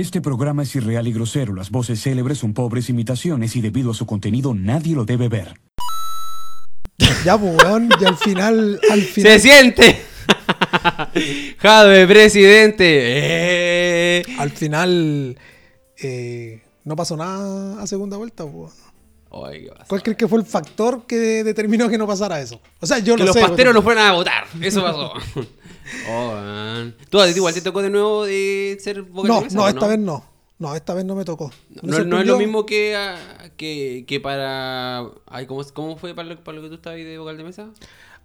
Este programa es irreal y grosero. Las voces célebres son pobres imitaciones y debido a su contenido nadie lo debe ver. Ya, weón, y al final, al final. ¡Se siente! Jadwe, presidente. ¡Eh! Al final eh, no pasó nada a segunda vuelta. ¿Cuál crees que fue el factor que determinó que no pasara eso? O sea, yo Que lo los sé. pasteros no fueran a votar. Eso pasó. oh, man. ¿Tú igual te tocó de nuevo de ser vocal No, de mesa, no, esta vez no. No, esta vez no me tocó. Me No, no es lo mismo que, ah, que, que para. Ay, ¿cómo, ¿Cómo fue para lo, para lo que tú estabas de vocal de mesa?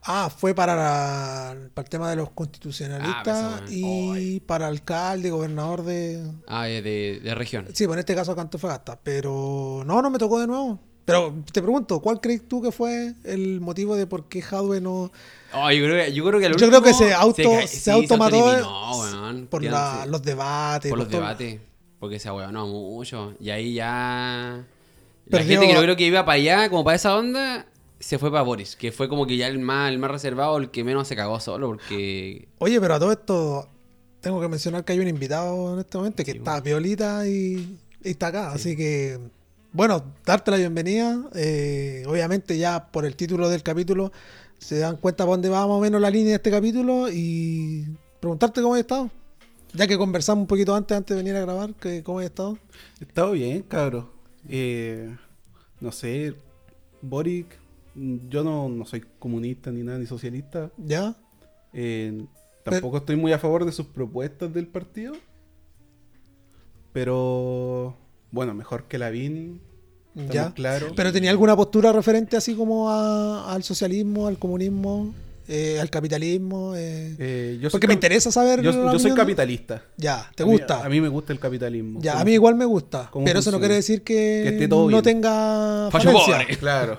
Ah, fue para, la- para el tema de los constitucionalistas Ah, y para alcalde, gobernador de... Ah, de, de, región. Sí, pues en este caso acá Antofagasta. Pero no, no me tocó de nuevo. Pero te pregunto, ¿cuál crees tú que fue el motivo de por qué Jadwe no... Oh, yo, creo, que- yo creo que al Yo creo que último se auto- se sí, automató autoeliminó, weón. por la- los debates? por los debates. Porque se no mucho. Y ahí ya. La Perdió- gente que yo creo que iba para allá, como para esa onda, se fue para Boris. Que fue como que ya el más, el más reservado, el que menos se cagó solo. Porque. Oye, pero a todo esto tengo que mencionar que hay un invitado en este momento que está violita y, y está acá. Así que, bueno, darte la bienvenida. Eh, obviamente ya por el título del capítulo se dan cuenta para dónde va más o menos la línea de este capítulo y preguntarte cómo has estado. Ya que conversamos un poquito antes, antes de venir a grabar, que cómo has estado. He estado bien, cabro. Eh, no sé, Boric, yo no, no soy comunista ni nada, ni socialista. ¿Ya? Eh, tampoco estoy muy a favor de sus propuestas del partido. Pero, bueno, mejor que Lavín. Claros. ¿Pero tenía alguna postura referente así como a- al socialismo, al comunismo, eh, al capitalismo? eh? Eh, yo Porque me interesa saber. Yo, soy capitalista. Ya, ¿te A mí- gusta? A mí, me gusta el capitalismo. ya, a mí igual me gusta. Pero eso no quiere decir que, Que esté todo no bien. tenga pobre. Claro.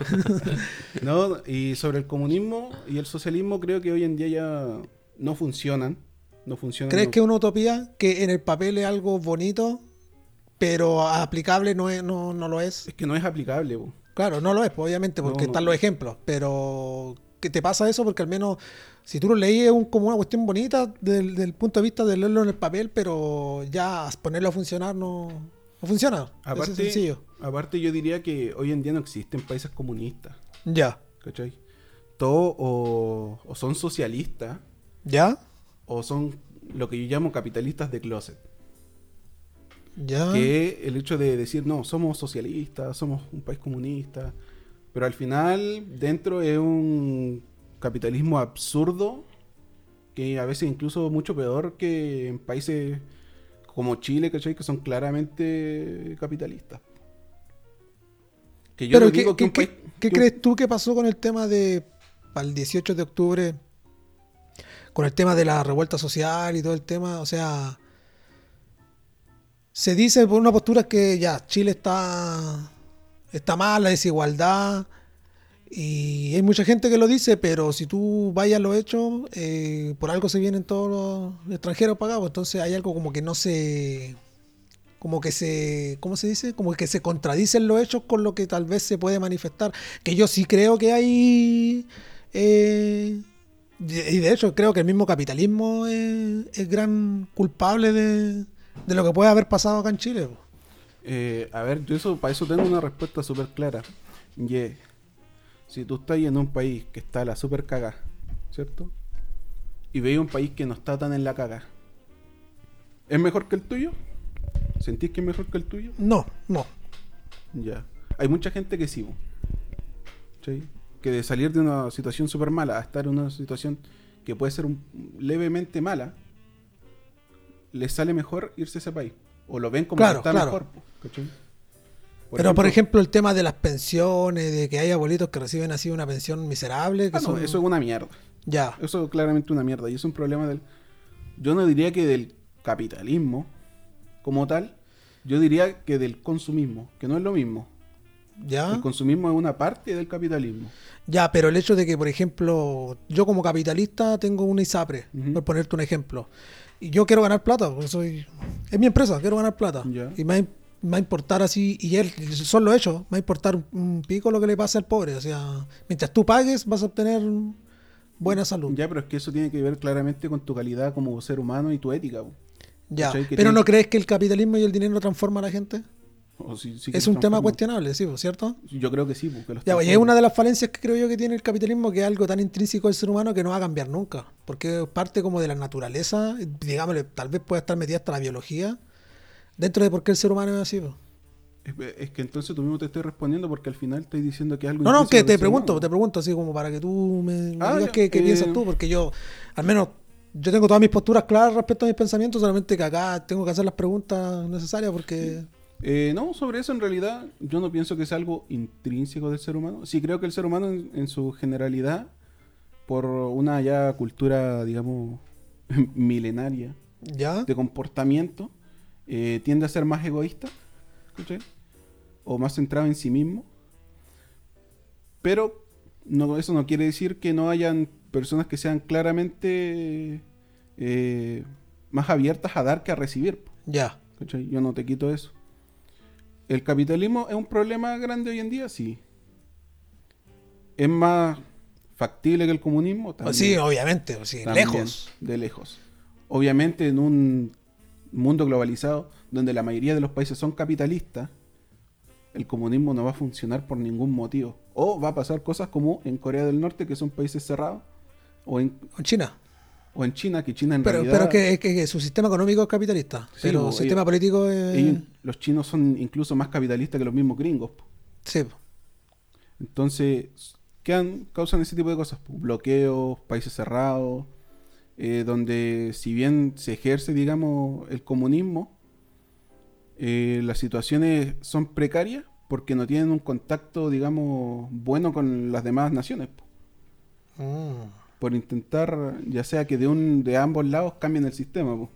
no, y sobre el comunismo y el socialismo creo que hoy en día ya no funcionan. No funcionan. ¿Crees no- que es una utopía que en el papel es algo bonito, pero aplicable no, es, no, no lo es? Es que no es aplicable. Claro, no lo es, pues, obviamente, porque No, no. están los ejemplos. Pero ¿qué te pasa eso? Porque al menos si tú lo leí es un- como una cuestión bonita del, del punto de vista de leerlo en el papel, pero ya ponerlo a funcionar no, no funciona. Es Aparte, sencillo. aparte yo diría que hoy en día no existen países comunistas. Ya. ¿Cachai? Todos o, o son socialistas ¿Ya? o son lo que yo llamo capitalistas de closet. ¿Ya? Que el hecho de decir, no, somos socialistas, somos un país comunista, pero al final dentro es un capitalismo absurdo que a veces incluso mucho peor que en países como Chile, ¿cachai? Que son claramente capitalistas. Que yo Pero no ¿qué, digo que qué- país... crees tú que pasó con el tema de para el 18 de octubre? Con el tema de la revuelta social y todo el tema, o sea, se dice por una postura que ya Chile está está mal, la desigualdad y hay mucha gente que lo dice, pero si tú vayas a los hechos, eh, por algo se vienen todos los extranjeros pagados, entonces hay algo como que no se como que se, ¿cómo se dice? Como que se contradicen los hechos con lo que tal vez se puede manifestar. Que yo sí creo que hay, eh, y de hecho creo que el mismo capitalismo es, es gran culpable de, de lo que puede haber pasado acá en Chile. Eh, a ver, yo eso, para eso tengo una respuesta súper clara. Ye, si tú estás en un país que está a la super caga, ¿cierto? Y veis un país que no está tan en la caga, ¿es mejor que el tuyo? ¿Sentís que es mejor que el tuyo? No, no. Ya. Hay mucha gente que sí. ¿Cachai? Que de salir de una situación súper mala a estar en una situación que puede ser un- levemente mala, les sale mejor irse a ese país. O lo ven como Claro, que está claro. mejor. Pero por ejemplo el tema de las pensiones, de que hay abuelitos que reciben así una pensión miserable, que Ah, no, eso es una mierda. Ya, Eso es claramente una mierda. Y es un problema del. Yo no diría que del capitalismo como tal. Yo diría que del consumismo, que no es lo mismo. ya. El consumismo es una parte del capitalismo. Ya, pero el hecho de que, por ejemplo, yo como capitalista tengo una ISAPRE, por ponerte un ejemplo, y yo quiero ganar plata, porque soy... Es mi empresa, quiero ganar plata. Y me va, a- importar así, y él, son los hechos, me va a importar un, pico lo que le pase al pobre. O sea, mientras tú pagues, vas a obtener buena salud. Ya, pero es que eso tiene que ver claramente con tu calidad como ser humano y tu ética. po. Ya. Pero tiene- ¿no crees que el capitalismo y el dinero transforma a la gente? O Es un tema cuestionable, sí, pues, ¿cierto? Yo creo que sí, porque los Ya, pues, y es una de las falencias que creo yo que tiene el capitalismo, que es algo tan intrínseco del ser humano que no va a cambiar nunca. Porque es parte como de la naturaleza, digámosle, tal vez pueda estar metida hasta la biología, dentro de por qué el ser humano es así. pues. Es, es que entonces tú mismo te estoy respondiendo porque al final estoy diciendo que es algo No, no, que te pregunto, humano. te pregunto, así como para que tú me, Ah, digas qué eh, piensas tú, porque yo, al menos, yo tengo todas mis posturas claras respecto a mis pensamientos, solamente que acá tengo que hacer las preguntas necesarias porque... Eh, no, sobre eso en realidad yo no pienso que sea algo intrínseco del ser humano. Sí creo que el ser humano en, en su generalidad, por una ya cultura, digamos, milenaria ¿Ya? de comportamiento, eh, tiende a ser más egoísta. O más centrado en sí mismo. Pero no, eso no quiere decir que no hayan personas que sean claramente eh, más abiertas a dar que a recibir. Ya. Yo no te quito eso. ¿El capitalismo es un problema grande hoy en día? Sí. ¿Es más factible que el comunismo? También. Sí, obviamente, sí, También, lejos. De lejos. Obviamente en un mundo globalizado donde la mayoría de los países son capitalistas, el comunismo no va a funcionar por ningún motivo. O va a pasar cosas como en Corea del Norte, que son países cerrados, o en, En China. O en China, que China en Pero, realidad... pero que, que- que su sistema económico es capitalista. Sí, pero el sistema político es... ellos- los chinos son incluso más capitalistas que los mismos gringos. po. Sí. Entonces, ¿qué han- causan ese tipo de cosas? Pues, bloqueos, países cerrados, eh, donde si bien se ejerce, digamos, el comunismo, eh, las situaciones son precarias porque no tienen un contacto, digamos, bueno con las demás naciones. po. Mm. Por intentar, ya sea que de un de ambos lados cambien el sistema. po.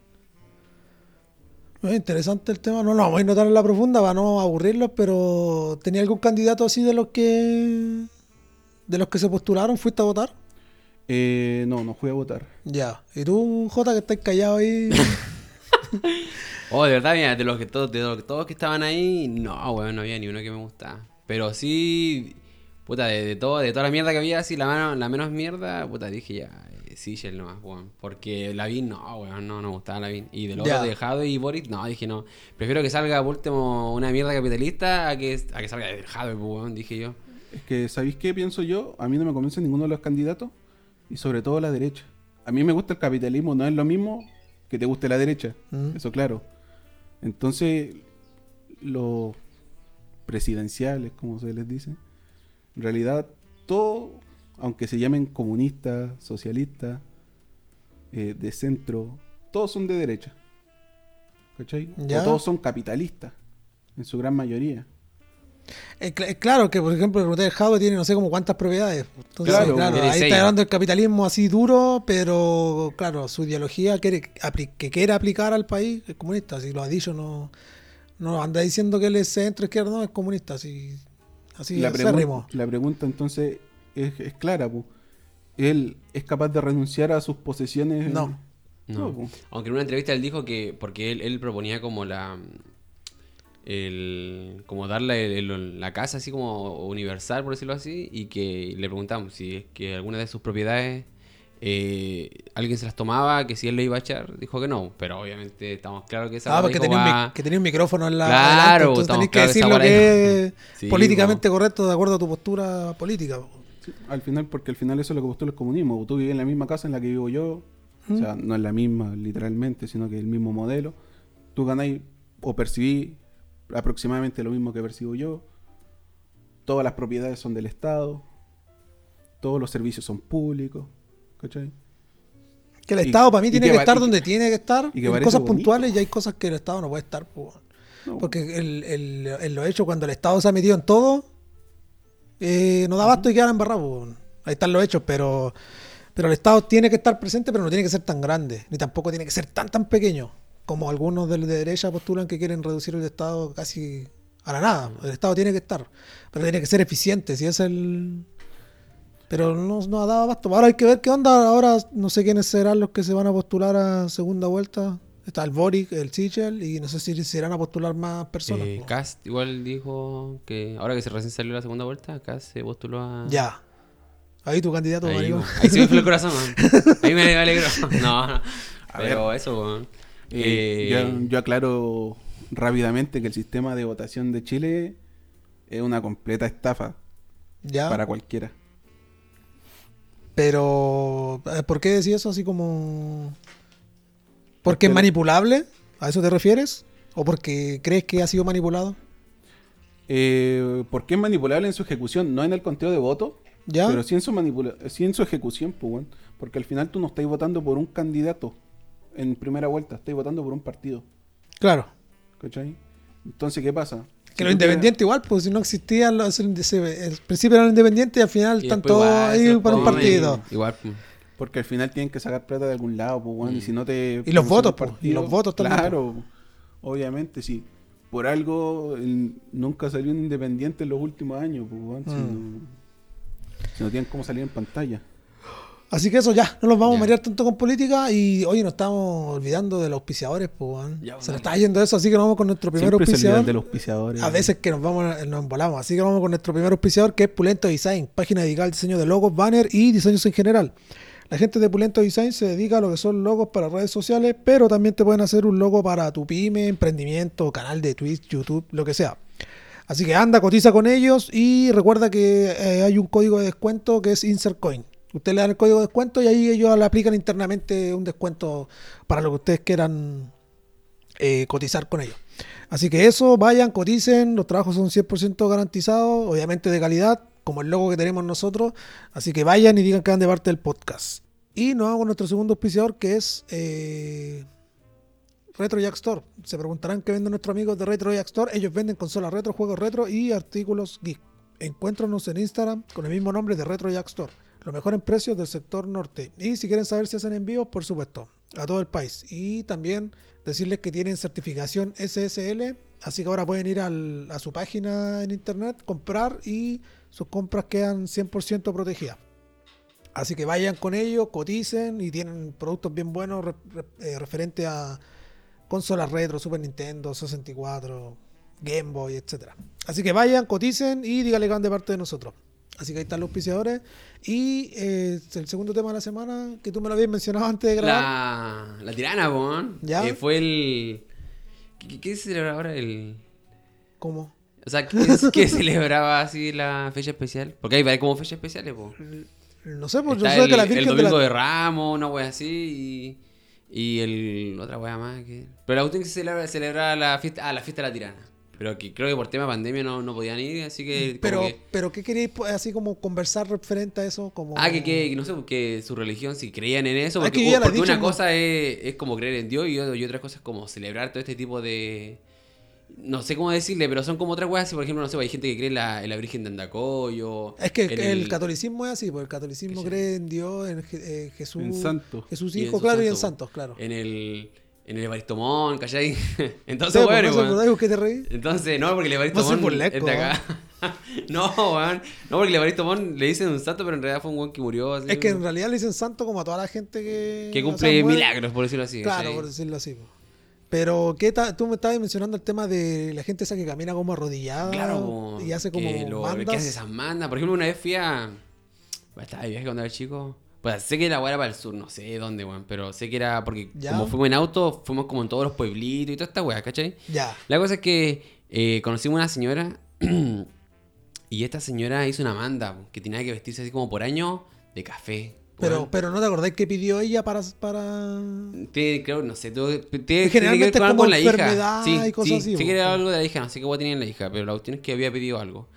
Es interesante el tema. No lo vamos a ir notar en la profunda para no aburrirlos, pero ¿tenía algún candidato así de los que de los que se postularon? ¿Fuiste a votar? Eh, no, no fui a votar. Ya. ¿Y tú, Jota, que estás callado ahí? Oh, de verdad, mira, de los que todos, de los que todos que estaban ahí, no, weón, no había ni uno que me gustaba. Pero sí, puta, de, de todo, de toda la mierda que había, así la, mano- la menos mierda, puta, dije ya, eh, Sichel nomás, weón. Porque Lavín, no, weón, no, no me gustaba Lavín. Y del otro de Jado y Boris, no, dije no. Prefiero que salga por último una mierda capitalista a que, a que salga de Jado, weón, dije yo. Es que, ¿sabéis qué pienso yo? A mí no me convence ninguno de los candidatos y sobre todo la derecha. A mí me gusta el capitalismo, no es lo mismo que te guste la derecha, Mm. eso claro. Entonces, los presidenciales, como se les dice, en realidad todo, aunque se llamen comunistas, socialistas, eh, de centro, todos son de derecha. ¿Cachai? Ya. O todos son capitalistas, en su gran mayoría. Es cl- es claro que, por ejemplo, el Hotel Jadwe tiene no sé como cuántas propiedades. Entonces, Claro, claro, ahí está hablando del capitalismo así duro, pero claro, su ideología quiere, que quiere aplicar al país es comunista. Si lo ha dicho, no, no anda diciendo que él es centro izquierda, no, es comunista. Así, así la, pregunta entonces es, es clara, pu. ¿Él es capaz de renunciar a sus posesiones? No. No. pu. Aunque en una entrevista él dijo que, porque él, él proponía como la, el, como darle el- el- la casa así como universal, por decirlo así, y que le preguntamos si es que alguna de sus propiedades eh, alguien se las tomaba, que si él le iba a echar, dijo que no, pero obviamente estamos claros que esa Ah, porque tenía va- que tenía un micrófono en la. Claro, adelante, entonces tenés que decir lo que es Sí, políticamente correcto de acuerdo a tu postura política. Sí, al final, porque al final eso es lo que postula el comunismo. Tú vives en la misma casa en la que vivo yo. O sea, no es la misma literalmente, sino que el mismo modelo. Tú ganáis o percibís aproximadamente lo mismo que percibo yo. Todas las propiedades son del Estado. Todos los servicios son públicos. ¿Cachai? Que el Y- Estado para mí tiene que estar y donde tiene que estar. y que en parece cosas bonito. puntuales y hay cosas que el Estado no puede estar. No. Porque el, el, el lo hecho cuando el Estado se ha metido en todo, eh, no da basto y quedan embarrados. Ahí están los hechos, pero, pero el Estado tiene que estar presente, pero no tiene que ser tan grande, ni tampoco tiene que ser tan tan pequeño, como algunos de, de derecha postulan que quieren reducir el Estado casi a la nada. El Estado tiene que estar, pero tiene que ser eficiente, si es el... Pero no, no ha dado abasto. Ahora hay que ver qué onda. Ahora no sé quiénes serán los que se van a postular a segunda vuelta. Está el Boric, el Sichel y no sé si se irán a postular más personas. eh. Cast igual dijo que ahora que se recién salió la segunda vuelta, Cast se postuló a... Ya. Ahí tu candidato, Ahí, maricón. ahí se me fue el corazón, man. Ahí me alegró. No, no. Pero eso, weón. Eh, Eh, yo, yo aclaro rápidamente que el sistema de votación de Chile es una completa estafa ¿Ya? para cualquiera. Pero, eh, ¿por qué decís eso así como... ¿Porque es manipulable? ¿A eso te refieres? ¿O porque crees que ha sido manipulado? Eh, porque es manipulable en su ejecución, no en el conteo de votos, ¿Ya? pero sí en su manipula sí en su ejecución, pues, weón. porque al final tú no estás votando por un candidato en primera vuelta, estás votando por un partido, Claro. ¿cachai? Entonces, ¿qué pasa? Que los independientes igual, pues si no existían, los, se- el principio eran independientes y al final Y están todos ahí para un comen, partido. Igual. pues. Porque al final tienen que sacar plata de algún lado, pues, weón, y si no te... Y los votos, el pues, y partido, los votos también, Claro, obviamente, sí. Por algo el- nunca salió un independiente en los últimos años, pues, weón, si, Mm. no, si no tienen cómo salir en pantalla. Así que eso ya, no nos vamos a marear tanto con política y hoy nos estamos olvidando de los auspiciadores, pues, Se nos está yendo eso, así que nos vamos con nuestro primer Siempre auspiciador. de los auspiciadores. A veces que nos vamos, nos embolamos. Así que vamos con nuestro primer auspiciador, que es Pulento Design, página dedicada al diseño de logos, banner y diseños en general. La gente de Pulento Design se dedica a lo que son logos para redes sociales, pero también te pueden hacer un logo para tu pyme, emprendimiento, canal de Twitch, YouTube, lo que sea. Así que anda, cotiza con ellos y recuerda que eh, hay un código de descuento que es InsertCoin. Usted le dan el código de descuento y ahí ellos le aplican internamente un descuento para lo que ustedes quieran eh, cotizar con ellos. Así que eso, vayan, coticen, los trabajos son 100% garantizados, obviamente de calidad, como el logo que tenemos nosotros. Así que vayan y digan que van de parte del podcast. Y nos vamos con nuestro segundo auspiciador que es eh, Retro Jack Store. Se preguntarán qué venden nuestros amigos de Retro Jack Store. Ellos venden consolas retro, juegos retro y artículos geek. Encuéntranos en Instagram con el mismo nombre de Retro Jack Store. Lo mejor en precios del sector norte. Y si quieren saber si hacen envíos, por supuesto, a todo el país. Y también decirles que tienen certificación SSL. Así que ahora pueden ir a su página en internet, comprar y sus compras quedan 100% protegidas. Así que vayan con ellos, coticen y tienen productos bien buenos re- eh, referente a consolas retro, Super Nintendo, 64, Game Boy, etcétera. Así que vayan, coticen y díganle que van de parte de nosotros. Así que ahí están los auspiciadores. Y eh, el segundo tema de la semana, que tú me lo habías mencionado antes de grabar. La, la tirana, weón. Ya. Eh, fue el. ¿Qué, qué- se celebra ahora? El. ¿Cómo? O sea, ¿qué, es- qué celebraba así la fecha especial? Porque hay varias como fechas especiales, po. No sé, pues yo sé el, que la el Virgen de domingo la... de Ramos, una wea así, y, y el otra wea más que... Pero la cuestión que se celebra, celebra la fiesta, ah, la fiesta de la tirana. Pero que creo que por tema de pandemia no, no podían ir, así que... Pero, que- pero ¿qué queréis así como conversar referente a eso? Como... Ah, que, que, no sé, que su religión, si creían en eso, Ah, porque, que porque una cosa es, es como creer en Dios y, y otra cosa es como celebrar todo este tipo de... No sé cómo decirle, pero son como otras weas, si por ejemplo, no sé, hay gente que cree en la, en la Virgen de Andacoyo. Es que el, en el catolicismo es así, porque el catolicismo cree en Dios, en Je- eh, Jesús, En santo. Jesús Y en Hijo, claro, y en santo, santos, claro. En el, en el Evaristomón, ¿cachai? Entonces, bueno, weón. te reí. Entonces, no, porque el Evaristo Mon es de acá. no, weón. No, porque el Evaristo Mon le dicen un santo, pero en realidad fue un weón que murió. Así, Es que en realidad le dicen santo como a toda la gente que... que cumple milagros, por decirlo así. Claro, ¿cachai? por decirlo así. po. Pero ¿qué tú me estabas mencionando el tema de la gente esa que camina como arrodillada Claro, y hace como que lo, mandas. que hace esas mandas. Por ejemplo, una vez fui a. Estaba de viaje cuando era chico. Pues sé que la weá era para el sur, no sé dónde, weón. Pero sé que era porque Ya. como fuimos en auto, fuimos como en todos los pueblitos y toda esta weá, ¿cachai? Ya. La cosa es que eh, conocimos una señora y esta señora hizo una manda que tenía que vestirse así como por año de café. Pero, weón. pero no te acordás que pidió ella para... para... Creo, no sé, tiene que generalmente con es como con la hija. Sí, y cosas sí, así, sí que era algo de la hija, no sé qué guay tenía en la hija, pero la cuestión es que había pedido algo.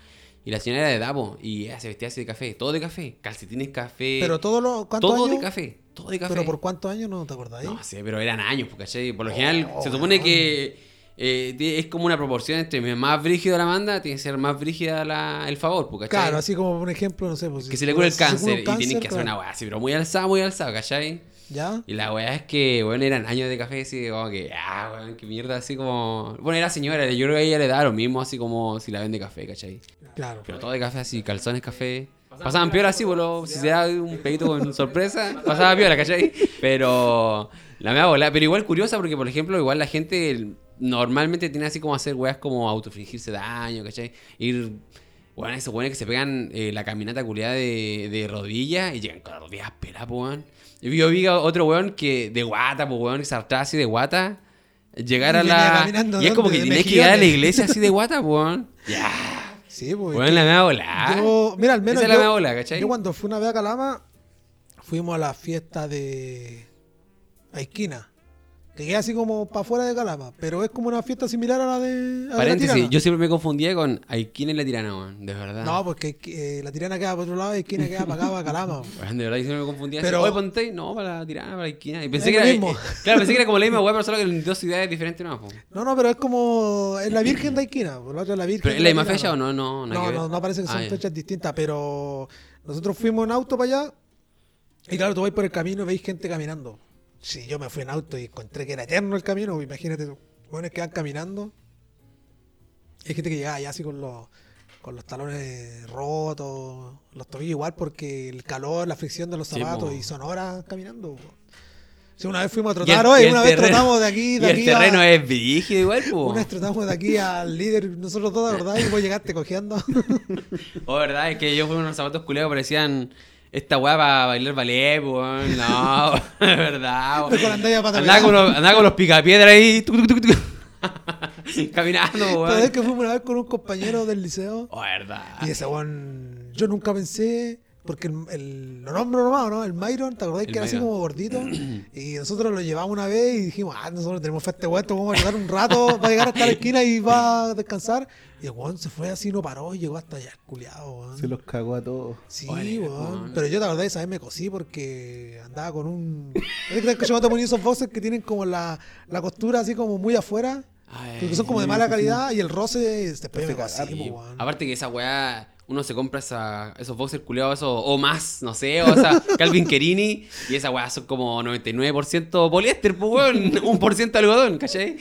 Y la señora era de Davo y ella se vestía así de café, todo de café, calcetines café. Pero todo lo... ¿Cuántos todo años? de café, todo de café. ¿Pero por cuántos años no te acordás? No sé, pero eran años, ¿cachai? Por lo general, Oh, se supone que eh, es como una proporción entre más brígida la manda, tiene que ser más brígida la, el favor, ¿cachai? Claro, así como un ejemplo, no sé. Pues, que si- se le cura el cáncer, y cáncer, que hacer una weá así, pero muy alzada, muy alzada, ¿cachai? ¿Ya? Y la weá es que, bueno, eran años de café, así como que, ah, weón, qué mierda, así como. Bueno, era señora, yo creo que a ella le da lo mismo, así como si la vende café, ¿cachai? Claro. Pero todo de café, así, calzones café. Pasaban piola así, boludo. Si se da un pedito con sorpresa, pasaba piola, ¿cachai? Pero la me bola. Pero igual curiosa porque, por ejemplo, igual la gente normalmente tiene así como hacer weas como autofringirse daño, ¿cachai? Ir Bueno, esos weones que se pegan eh, la caminata culiada de, de rodillas y llegan con las rodillas peladas, weón. Yo vi, a otro weón que de guata, po, weón, que se así de guata. Llegar a la. Y es como que tienes que llegar a la iglesia así de guata, weón. Ya. Sí, pues. Weón, la me va a volar. Yo, mira, al menos Esa es la yo, mea bola, ¿cachai? yo cuando fui una vez a Calama, fuimos a la fiesta de Aisquina, que queda así como para afuera de Calama, pero es como una fiesta similar a la de, a Paréntesis, yo siempre me confundía con Aikin en la tirana, weón. De verdad. No, porque eh, la Tirana queda para otro lado y Aisquina queda para acá, para Calama. De verdad, yo siempre me confundía. Pero-. Oye, ponte, no, para la tirana, para la esquina. Y pensé Es que era. mismo. eh, claro, pensé que era como la misma weá, pero solo que en dos ciudades diferentes, no. po. No, no, pero es como. Es la Virgen de Aisquina, por la otra es la Virgen. ¿Pero de es la misma fecha o no? No, No, no, no parece que son Ah, ya. fechas distintas, pero nosotros fuimos en auto para allá y claro, tú vais por el camino y veis gente caminando. Si yo me fui en auto y encontré que era eterno el camino, pues imagínate, bueno, que van caminando. Hay gente que llegaba ya así con los, con los talones rotos, los tobillos igual porque el calor, la fricción de los Sí, zapatos po. y son horas caminando. Sí, una vez fuimos a Y el- trotar, y hoy el una vez terreno- trotamos de aquí, Y de el aquí terreno a, es brígido igual, po. una vez trotamos de aquí al líder, nosotros dos, ¿verdad? Y vos llegaste cojeando. Oh, verdad, es que yo fui con unos zapatos culeados que parecían esta weá para bailar ballet, weón. No, es verdad, weón. Andaba con andaba con los picapiedras ahí. tuc, tuc, tuc. Caminando, weón. que fuimos una vez con un compañero del liceo Oh, verdad. y ese weón, yo nunca pensé, porque el, el- lo nombro nomás, ¿no? El Myron, ¿te acordás El que era así como gordito? Y nosotros lo llevamos una vez y dijimos, ah, nosotros tenemos fe a este weón, vamos a llegar un rato, va a llegar hasta la esquina y va a descansar. Y el weón se fue así, no paró y llegó hasta allá, culiado, weón. Se los cagó a todos. Sí, Oye, weón. weón. Pero yo la verdad esa vez me cosí porque andaba con un... ¿Es que yo te ponía esos boxers que tienen como la, la costura así como muy afuera? Ay, Porque son como de mala calidad y el roce después me Hace cosí, cagar, po, Sí, weón. Aparte que esa weá, uno se compra esa, esos boxers culiados eso, o más, no sé, o esa Calvin Kerini, y esa weá son como 99% poliéster, pues weón, 1% algodón, ¿cachai?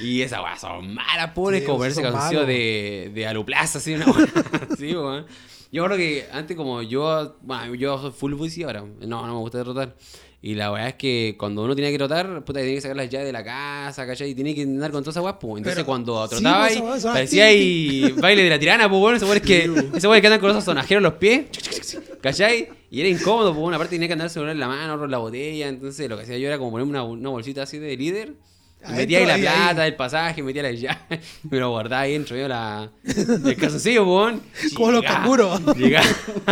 Y esa weá son malas, pobres, Sí, como malos. de, de aluplaza, así, una weá así, weón. Yo creo que antes como yo, bueno, yo soy full bici ahora, no, no me gusta trotar. Y la weá es que cuando uno tiene que trotar, puta, tiene que sacar las llaves de la casa, ¿cachai? Y tiene que andar con toda esa weá, pues. Entonces Pero- cuando sí, trotaba pues, ahí, weá parecía ahí baile de la tirana, pues bueno, ese weón es que, ese weón que andan con esos sonajeros en los pies, ¿cachai? Y era incómodo, pues una parte tenía que andar el celular en la mano, otro en la botella, entonces lo que hacía yo era como ponerme una, una bolsita así de líder, Adentro, metía ahí la ahí, plata, ahí. el pasaje, metía la llave, me lo guardaba ahí dentro, yo la, el calzoncillo, weón. Como los canguros. Llegaba,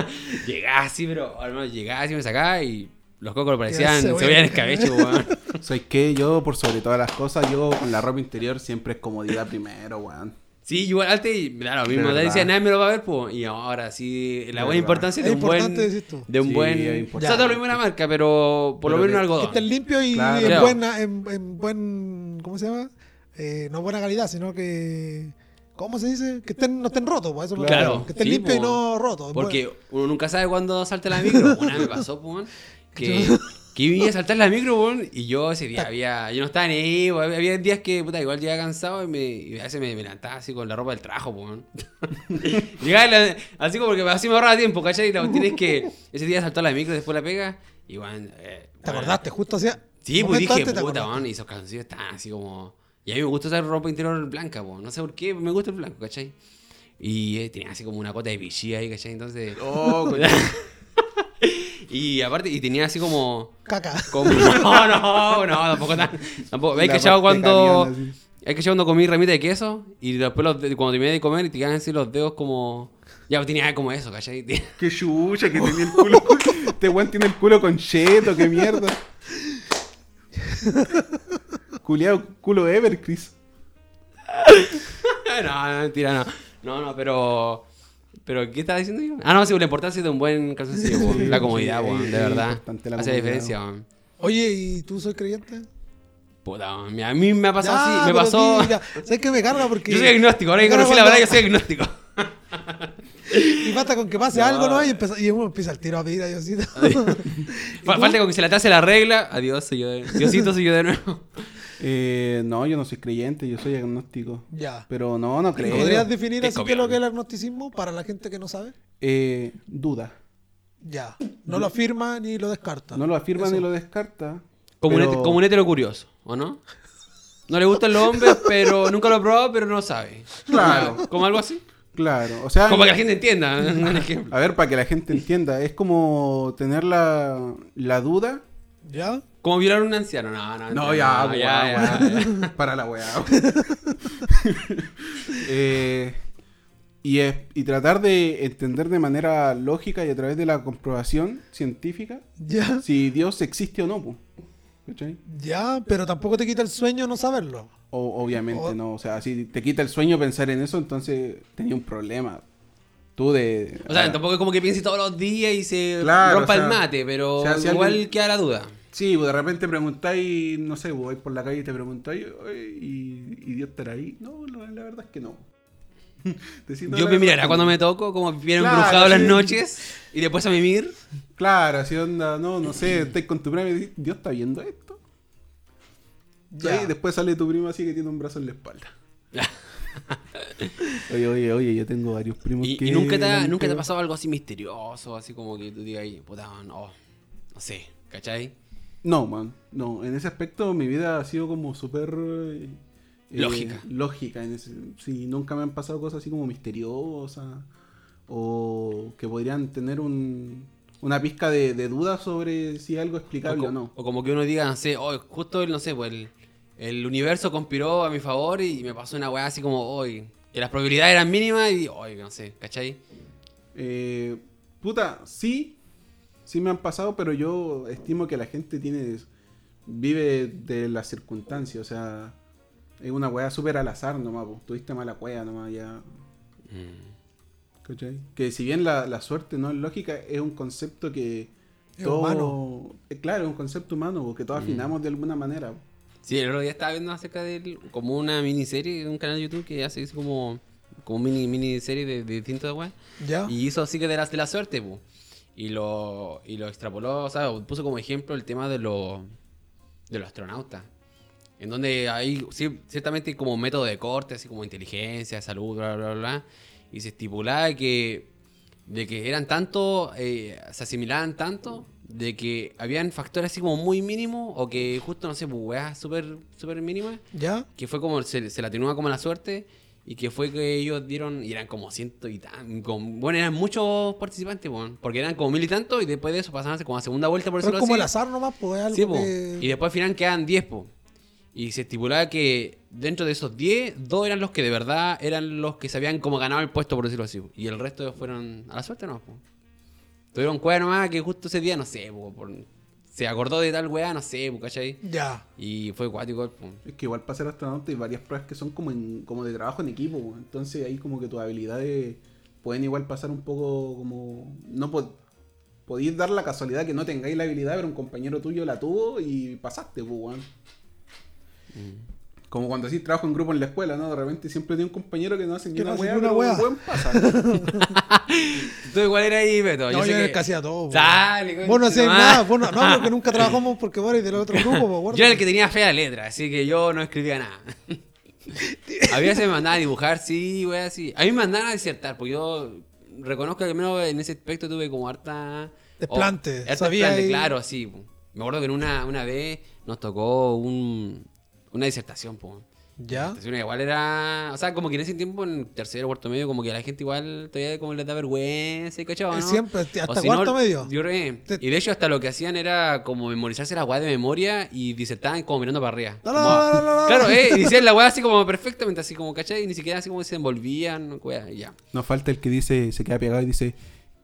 llegaba así, pero, hermano, llegaba así, me sacaba y los cocos parecían cebolla. en escabeche, weón. ¿Sabes qué? Yo, por sobre todas las cosas, yo con la ropa interior siempre es comodidad primero, weón. Sí, igual antes, claro, lo mismo, te decía, nadie me lo va a ver, pues. Y ahora sí, la De buena importancia de Es un buen. De un Sí, buen. es O sea, todo lo mismo la marca, pero por lo menos que- algodón. Que estén limpios y Claro. en, Claro. buena, en, en buen. ¿Cómo se llama? Eh, no buena calidad, sino que. ¿Cómo se dice? Que estén, no estén rotos, pues eso me Claro, refiero. Que estén sí, limpios y no rotos. Porque uno nunca sabe cuándo salta la micro. Una vez me pasó, pues, que, que iba a saltar la micro, weón, y yo ese día había, yo no estaba ni ahí, weón, había días que, puta, igual llegaba cansado y, me, y a veces me, me levantaba así con la ropa del trabajo, weón. Llegaba la- así como porque así me ahorraba tiempo, ¿cachai? Y la cuestión es que ese día saltó la micro, después la pega, y weón, eh, ¿Te weón, acordaste? Justo hacía. Sí, pues dije, puta, acordaste. weón, y esos calzoncillos estaban así como... Y a mí me gusta usar ropa interior blanca, po. no sé por qué, me gusta el blanco, ¿cachai? Y eh, tenía así como una cota de Vichy ahí, ¿cachai? Entonces... Oh, y aparte, y tenía así como... Caca. como no, no, no, tampoco tan... Tampoco. ¿Hay La cachado parte cuando... así. Hay cachado cuando comí ramita de queso y después los de- cuando terminé de comer y te quedan así los dedos como... Ya, tenía como eso, ¿cachai? Qué chucha que tenía el culo. Este weón tiene el culo con cheto, qué mierda. Culeado, culo Evercris. no, no, mentira, no. No, no, pero. ¿Pero qué estaba diciendo yo? Ah, no, sí, la importancia de un buen calzoncillo. La comodidad, Sí, de verdad. Hace diferencia, weón. Oye, ¿y tú soy creyente? Puta, weón, mira, a mí me ha pasado Ya, así, me pasó. mira, ¿Sabes qué me carga? Porque. Yo soy agnóstico, ahora que conocí la verdad, yo soy agnóstico. Y basta con que pase No. algo, ¿no? Y, empieza- y uno empieza al tiro a pedir a Diosito. Fa- Falta con que se la tase la regla. Adiós, soy yo de... Diosito, soy yo de nuevo. Eh, no, yo no soy creyente, yo soy agnóstico. ya. Pero no, no creo. ¿Podrías definir así qué es lo que es el agnosticismo para la gente que no sabe? Eh, duda. Ya. No lo afirma ni lo descarta. No lo afirma Eso. ni lo descarta. Como, pero- un, como un hetero curioso, ¿o no? No le gustan los hombres, pero nunca lo ha probado, pero no lo sabe. Claro. Como algo así. Claro, o sea, Como para que la gente entienda. un ejemplo. a ver, para que la gente entienda, es como tener la, la duda. ¿Ya? Como violar a un anciano. No, no. No, no, ya, no, weá, ya, weá. ya, ya. Para la weá. Eh, y, es- y tratar de entender de manera lógica y a través de la comprobación científica ¿Ya? si Dios existe o no. po. ¿Cachai? Ya, pero tampoco te quita el sueño no saberlo. O- obviamente O- no. O sea, si te quita el sueño pensar en eso, entonces tenía un problema. Tú de... O sea, ah, tampoco es como que piense todos los días y se Claro, rompa o sea, el mate, pero o sea, si igual alguien- queda la duda. Sí, pues de repente preguntáis, no sé, vos vais por la calle y te preguntáis, "Oye, ¿y, y Dios estará ahí? No, la, verdad es que no. Yo me mirará cuando me toco, como bien Claro, embrujado las noches y después a mimir. Claro, así onda, no, no sé, estás con tu prima y dices, Dios está viendo esto. Ya. Y después sale tu prima así que tiene un brazo en la espalda. Oye, oye, oye, yo tengo varios primos Y, que... y nunca, te ha, nunca te ha pasado algo así misterioso, así como que tú digas, puta, no, no sé, ¿cachai? No, man, no, en ese aspecto mi vida ha sido como súper... eh, eh, Lógica. Lógica, en ese, sí, nunca me han pasado cosas así como misteriosas o que podrían tener un, una pizca de, de duda sobre si algo es explicable o, no. o como que uno diga, no sé, oh, justo, el, no sé, pues el, el universo conspiró a mi favor y me pasó una weá así como, hoy, que las probabilidades eran mínimas y, hoy, no sé, ¿cachai? Eh, puta, sí, sí me han pasado, pero yo estimo que la gente tiene vive de las circunstancias, o sea, es una weá súper al azar nomás, pues, tuviste mala weá nomás ya. ¿Cachai? Que si bien la, la suerte no es lógica, es un concepto que Es humano. eh, claro, es un concepto humano, porque todos afinamos de alguna manera. Sí, el otro día estaba viendo acerca de él, como una miniserie de un canal de YouTube que hace como, como mini miniserie de, de distintas weas. ¿Ya? Y hizo así que de la, de la suerte, pu. Y lo, y lo extrapoló, o sea, puso como ejemplo el tema de, los de los astronautas. En donde hay sí, ciertamente como método de corte, así como inteligencia, salud, bla, bla, bla, bla. Y se estipulaba que, de que eran tanto, eh, se asimilaban tanto, de que habían factores así como muy mínimos, o que justo, no sé, pues weas súper súper mínimas, ¿Ya? que fue como, se, se la atenúa como la suerte, y que fue que ellos dieron, y eran como ciento y tan, bueno, eran muchos participantes, bueno, porque eran como mil y tanto, y después de eso pasaban como a segunda vuelta, por Pero es como el azar nomás, pues es algo Sí, po. que... Y después al final quedan 10, po. Y se estipulaba que dentro de esos 10, dos eran los que de verdad eran los que se habían como ganado el puesto, por decirlo así. po. Y el resto fueron a la suerte, ¿no? Po. Tuvieron cueva nomás que justo ese día, no sé, po, por- se acordó de tal weá, no sé, po, ¿cachai? Ya. Y fue cuático. po. Es que igual para ser astronauta hay varias pruebas que son como, en- como de trabajo en equipo, weón. entonces ahí como que tus habilidades pueden igual pasar un poco como... No po- podéis dar la casualidad que no tengáis la habilidad, pero un compañero tuyo la tuvo y pasaste, pues, weón. Como cuando decís trabajo en grupo en la escuela, ¿no? De repente siempre tiene un compañero que no hace ni una no weá, ni una pero weá. el weón pasa. ¿Tú igual era ahí, Beto? No, yo, sé era el que- que hacía todo. coño, Vos no hacías nada. Vos no, no, porque nunca trabajamos porque vos eres del otro grupo, po, acuérdate. Yo era el que tenía fea letra, así que yo no escribía nada. a veces me mandaban a dibujar, sí, wey, así. A mí me mandaban a disertar, porque yo reconozco que al menos en ese aspecto tuve como harta... Desplante, harta sabía desplante, y- claro, sí. po. Me acuerdo que en una, una vez nos tocó un, una disertación, po. ¿Ya? Igual era... O sea, como que en ese tiempo, en tercero o cuarto medio, como que a la gente igual todavía como les da vergüenza y cachado, ¿no? Siempre, hasta si cuarto no, medio. Yo Te- Y de hecho, hasta lo que hacían era como memorizarse la weá de memoria y disertaban como mirando para arriba. No, Como- no, no, no, no. Claro, eh, y decían la weá así como perfectamente, así como, ¿cachai? Y ni siquiera así como se envolvían, weá, y ya. Nos falta el que dice, se queda pegado y dice...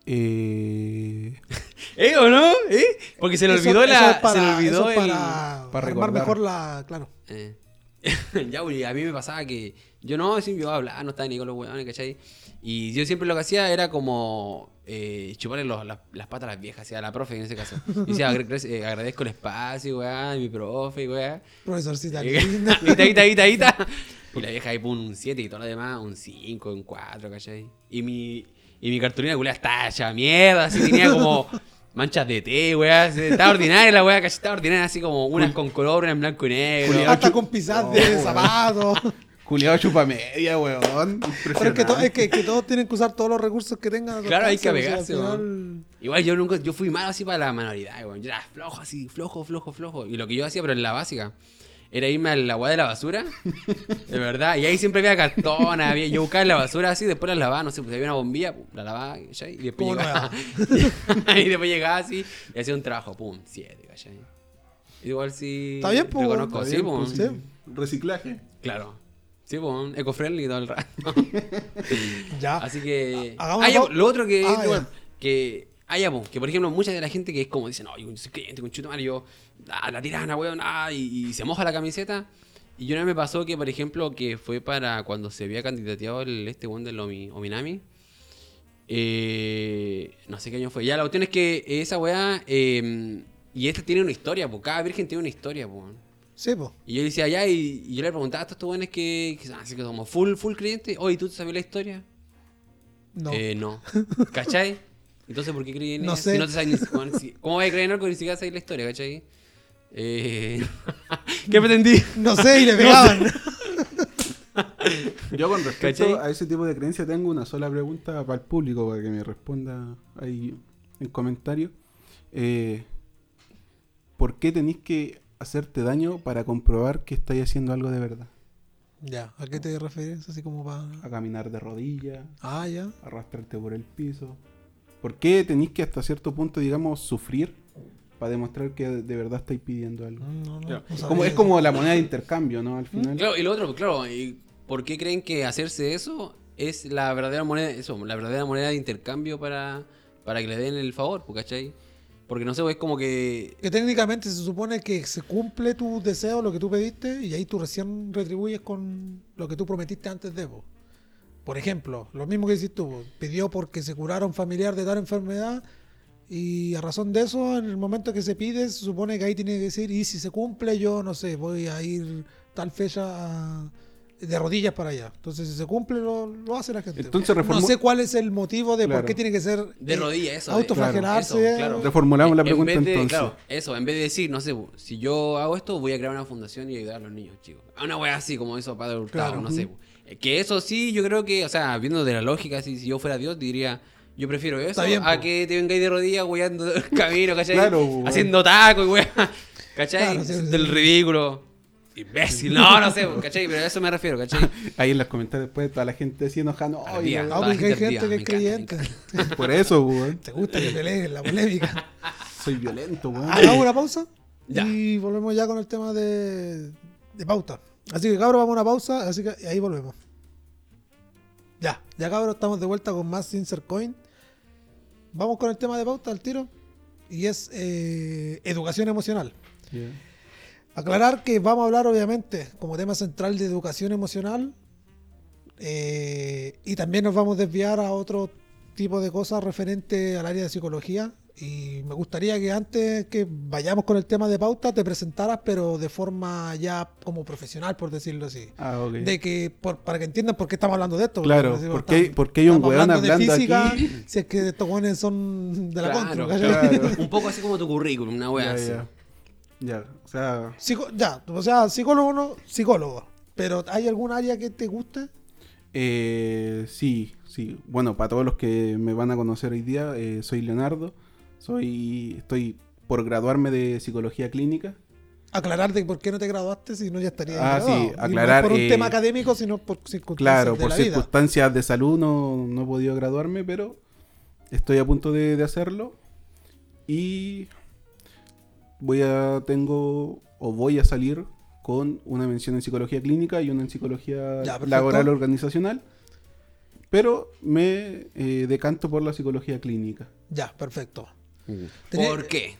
Eh... ¿Eh o no? ¿Eh? Porque se le olvidó eso la. es para, se le olvidó eso es el. para, para armar recordar. mejor la... Claro. Eh. ya, güey, a mí me pasaba que yo no, siempre iba a hablar, no estaba ni con los weones, ¿cachai? Y yo siempre lo que hacía era como eh, chuparle los- las, las patas a las viejas, o a la profe en ese caso. Y decía, "Agra- gracias, eh, agradezco el espacio, weá, mi profe, weá. Profesorcita linda. Ita, ita, ita. Y la vieja ahí pone un 7 y todo lo demás, un 5, un 4, ¿cachai? Y mi, y mi cartulina culera está hecha mierda, así tenía como manchas de té, weá. Estaba ordinaria la weá, ¿cachai? Estaba ordinaria así como unas con color, unas en blanco y negro. Hasta con pisadas de zapatos. Culeado chupa media, weón. Pero es que, to- es que, que todos tienen que usar todos los recursos que tengan. a su Claro, hay que alcance, o sea, apegarse, final- Igual yo nunca, yo fui malo así para la manualidad, weón. Yo era flojo así, flojo, flojo, flojo. Y lo que yo hacía, pero en la básica, era irme a la agua de la basura. De verdad. Y ahí siempre había cartón, había, yo buscaba en la basura así, después la lavaba, no sé, pues había una bombilla, pum, la lavaba, ¿cachai? Y después llegaba. y después llegaba así y hacía un trabajo, pum, siete, ¿cachai? Igual sí. Está bien, pues, reconozco, Está sí, bien, pues, pues, sí. Reciclaje. Claro. Sí, pues, eco-friendly todo el rato. Ya. Así que. Ha- hagamos Ah, lo otro que. Ah, bueno, que. Ah, ya, pues, que por ejemplo, mucha de la gente que es como dicen, no, yo soy cliente con chuto Mario, ah, la tirana, weón, ah, y, y se moja la camiseta. Y una vez me pasó que, por ejemplo, que fue para cuando se había candidateado el, este weón del Omi- Ominami. Eh, no sé qué año fue. Ya, la cuestión es que esa weá. eh, y esta tiene una historia, pues cada virgen tiene una historia, pues. Sí, pues. Y yo decía, ya, y, y yo le preguntaba a estos buenos que, que, así que como full, full cliente, oye, ¿tú sabes la historia? No. Eh, no. ¿Cachai? Entonces, ¿por qué creí en No sé. Si no te sabes ni- bueno, si- ¿Cómo vas a creer en algo que ni siquiera sabes la historia, cachai? Eh... ¿Qué pretendí? No sé, y le pegaban. Yo con respecto ¿Cachai? a ese tipo de creencia tengo una sola pregunta para el público, para que me responda ahí en comentarios. Eh, ¿Por qué tenéis que hacerte daño para comprobar que estáis haciendo algo de verdad? ya, ¿a qué te refieres? Así como para. A caminar de rodillas, Ah, ya. arrastrarte por el piso. ¿Por qué tenéis que hasta cierto punto, digamos, sufrir para demostrar que de verdad estáis pidiendo algo? No, no, Claro. no Como, es como la moneda de intercambio, ¿no? Al final. Claro, y lo otro, claro, ¿y ¿por qué creen que hacerse eso es la verdadera moneda, eso, la verdadera moneda de intercambio para, para que le den el favor, ¿cachai? Porque no sé, es como que Que técnicamente se supone que se cumple tu deseo, lo que tú pediste, y ahí tú recién retribuyes con lo que tú prometiste antes de vos. Por ejemplo, lo mismo que hiciste tú, pidió porque se curara un familiar de tal enfermedad, y a razón de eso, en el momento que se pide, se supone que ahí tiene que decir, y si se cumple, yo no sé, voy a ir tal fecha a- de rodillas para allá. Entonces, si se cumple, lo, lo hace la gente. Entonces no reformu- sé cuál es el motivo de por qué tiene que ser de eh, rodillas, eso. autoflagelarse. Eso, claro. Reformulamos la En pregunta vez de- entonces. Claro, eso, en vez de decir, no sé, si yo hago esto, voy a crear una fundación y ayudar a los niños, chicos. A Una wea así, como hizo Padre Hurtado, Claro. no sé. Eh, Que eso sí, yo creo que, o sea, viendo de la lógica, si, si yo fuera Dios, diría, yo prefiero eso bien, a po. que te vengáis de rodillas, weyando el camino, ¿cachai? Claro, Haciendo tacos, wea, ¿cachai? Claro, sí, sí, Del ridículo. Imbécil, no, no sé, ¿cachai? Pero a eso me refiero, ¿cachai? Ahí en los comentarios después toda la gente así enojando. "Ay, Ardía. no, Ah, porque hay gente gente que es creyente. Por eso, weón. Te gusta que peleen la polémica. Soy violento, weón. Hagamos una pausa Ya. y volvemos ya con el tema de, de pauta. Así que cabros, vamos a una pausa, así que ahí volvemos. Ya, ya cabros, estamos de vuelta con más Insert Coin. Vamos con el tema de pauta al tiro. Y es eh, educación emocional. Aclarar que vamos a hablar, obviamente, como tema central de educación emocional. eh, y también nos vamos a desviar a otro tipo de cosas referente al área de psicología. Y me gustaría que antes que vayamos con el tema de pauta te presentaras, pero de forma ya como profesional, por decirlo así. Ah, ok. De que, por- para que entiendan por qué estamos hablando de esto. Claro, porque decimos, porque hay- estamos- porque hay un weón de hablando física, aquí. Si es que estos weones son de la Claro, contra. Un poco así como tu currículum, una wea Ya, así. ya. Ya, o sea, Psico- ya, o sea, psicólogo no, psicólogo. Pero ¿hay algún área que te guste? eh, sí, sí. Bueno, para todos los que me van a conocer hoy día, eh, soy Leonardo. Soy, estoy por graduarme de psicología clínica. Aclarar de por qué no te graduaste si no ya estaría Ah, graduado. sí, Y no aclarar, es por un eh, tema académico, sino por circunstancias Claro, de por la vida. circunstancias de salud no, no he podido graduarme, pero estoy a punto de, de hacerlo. Y voy a, tengo, o voy a salir con una mención en psicología clínica y una en psicología Ya, laboral organizacional. Pero me eh, decanto por la psicología clínica. Ya, perfecto. ¿Por qué?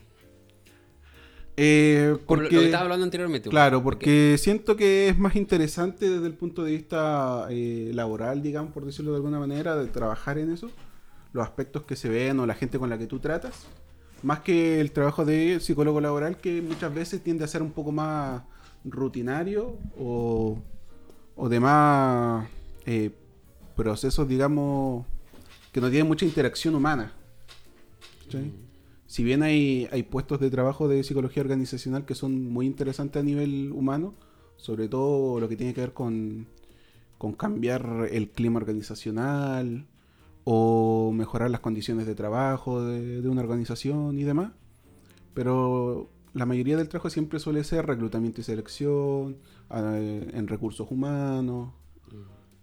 Eh, Por lo- porque, lo que estaba hablando anteriormente. Claro, porque siento que es más interesante desde el punto de vista eh, laboral, digamos, por decirlo de alguna manera, de trabajar en eso, los aspectos que se ven o la gente con la que tú tratas, más que el trabajo de psicólogo laboral que muchas veces tiende a ser un poco más rutinario o, o de más eh, procesos, digamos, que no tienen mucha interacción humana. ¿cachai? Si bien hay, hay puestos de trabajo de psicología organizacional que son muy interesantes a nivel humano, sobre todo lo que tiene que ver con, con cambiar el clima organizacional o mejorar las condiciones de trabajo de, de una organización y demás. Pero la mayoría del trabajo siempre suele ser reclutamiento y selección, en recursos humanos,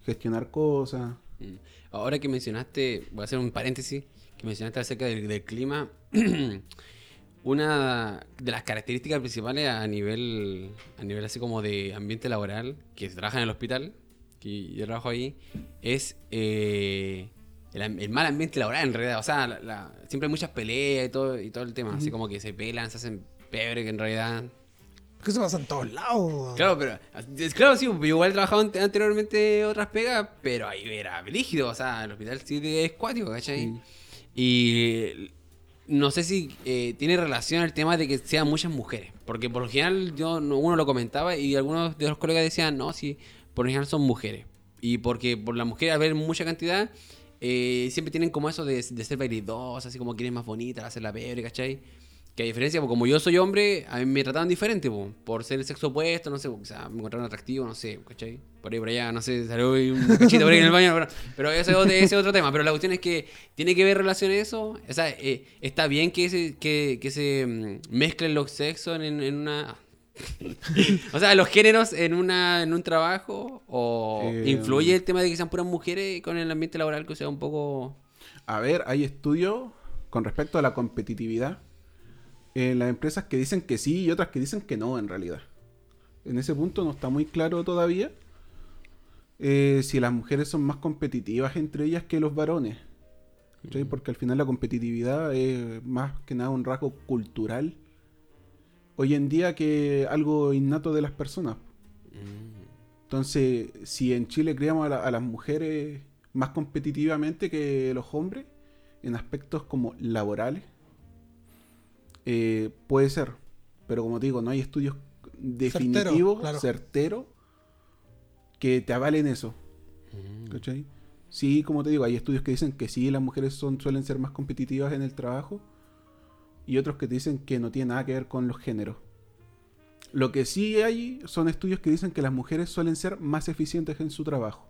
gestionar cosas. Mm. Ahora que mencionaste, voy a hacer un paréntesis, que mencionaste acerca del, del clima, una de las características principales a nivel, a nivel así como de ambiente laboral, que se trabaja en el hospital, que yo trabajo ahí, es eh, el, el mal ambiente laboral en realidad. O sea, la- la- siempre hay muchas peleas y todo, y todo el tema, así como que se pelan, se hacen pebre, que en realidad Que se pasa en todos lados. Claro, pero. es- Claro, sí, yo igual he trabajado ante- anteriormente otras pegas, pero ahí era rígido, o sea, el hospital sí es cuático, ¿cachai? Y no sé si eh, tiene relación el tema de que sean muchas mujeres, porque por lo general yo no- uno lo comentaba y algunos de los colegas decían, no, sí, por lo general son mujeres. Y porque por las mujeres, al ver mucha cantidad, eh, siempre tienen como eso de, de ser veridosas, así como quieren más bonitas, hacer la pebre, ¿cachai? Que a diferencia, pues, como yo soy hombre, a mí me trataban diferente, po, por ser el sexo opuesto, no sé, sea, me encontraron atractivo, no sé, ¿cachai? Por ahí, por allá, no sé, salió un cachito por ahí en el baño, pero, pero ese, es otro- tema. Pero la cuestión es que tiene que ver relación eso, o sea, eh, está bien que se, que, que se mm, mezclen los sexos en, en una... o sea, los géneros en una en un trabajo, o Eh, influye el tema de que sean puras mujeres con el ambiente laboral que sea un poco... A ver, hay estudios con respecto a la competitividad en las empresas que dicen que sí y otras que dicen que no, en realidad. En ese punto no está muy claro todavía eh, si las mujeres son más competitivas entre ellas que los varones. ¿cachai? Porque al final la competitividad es más que nada un rasgo cultural hoy en día que algo innato de las personas. Entonces, si en Chile criamos a, la- a las mujeres más competitivamente que los hombres, en aspectos como laborales, eh, puede ser. Pero como te digo, no hay estudios definitivos, claro. certeros, que te avalen eso. ¿Cachai? Sí, como te digo, hay estudios que dicen que sí, las mujeres son, suelen ser más competitivas en el trabajo. Y otros que te dicen que no tiene nada que ver con los géneros. Lo que sí hay son estudios que dicen que las mujeres suelen ser más eficientes en su trabajo.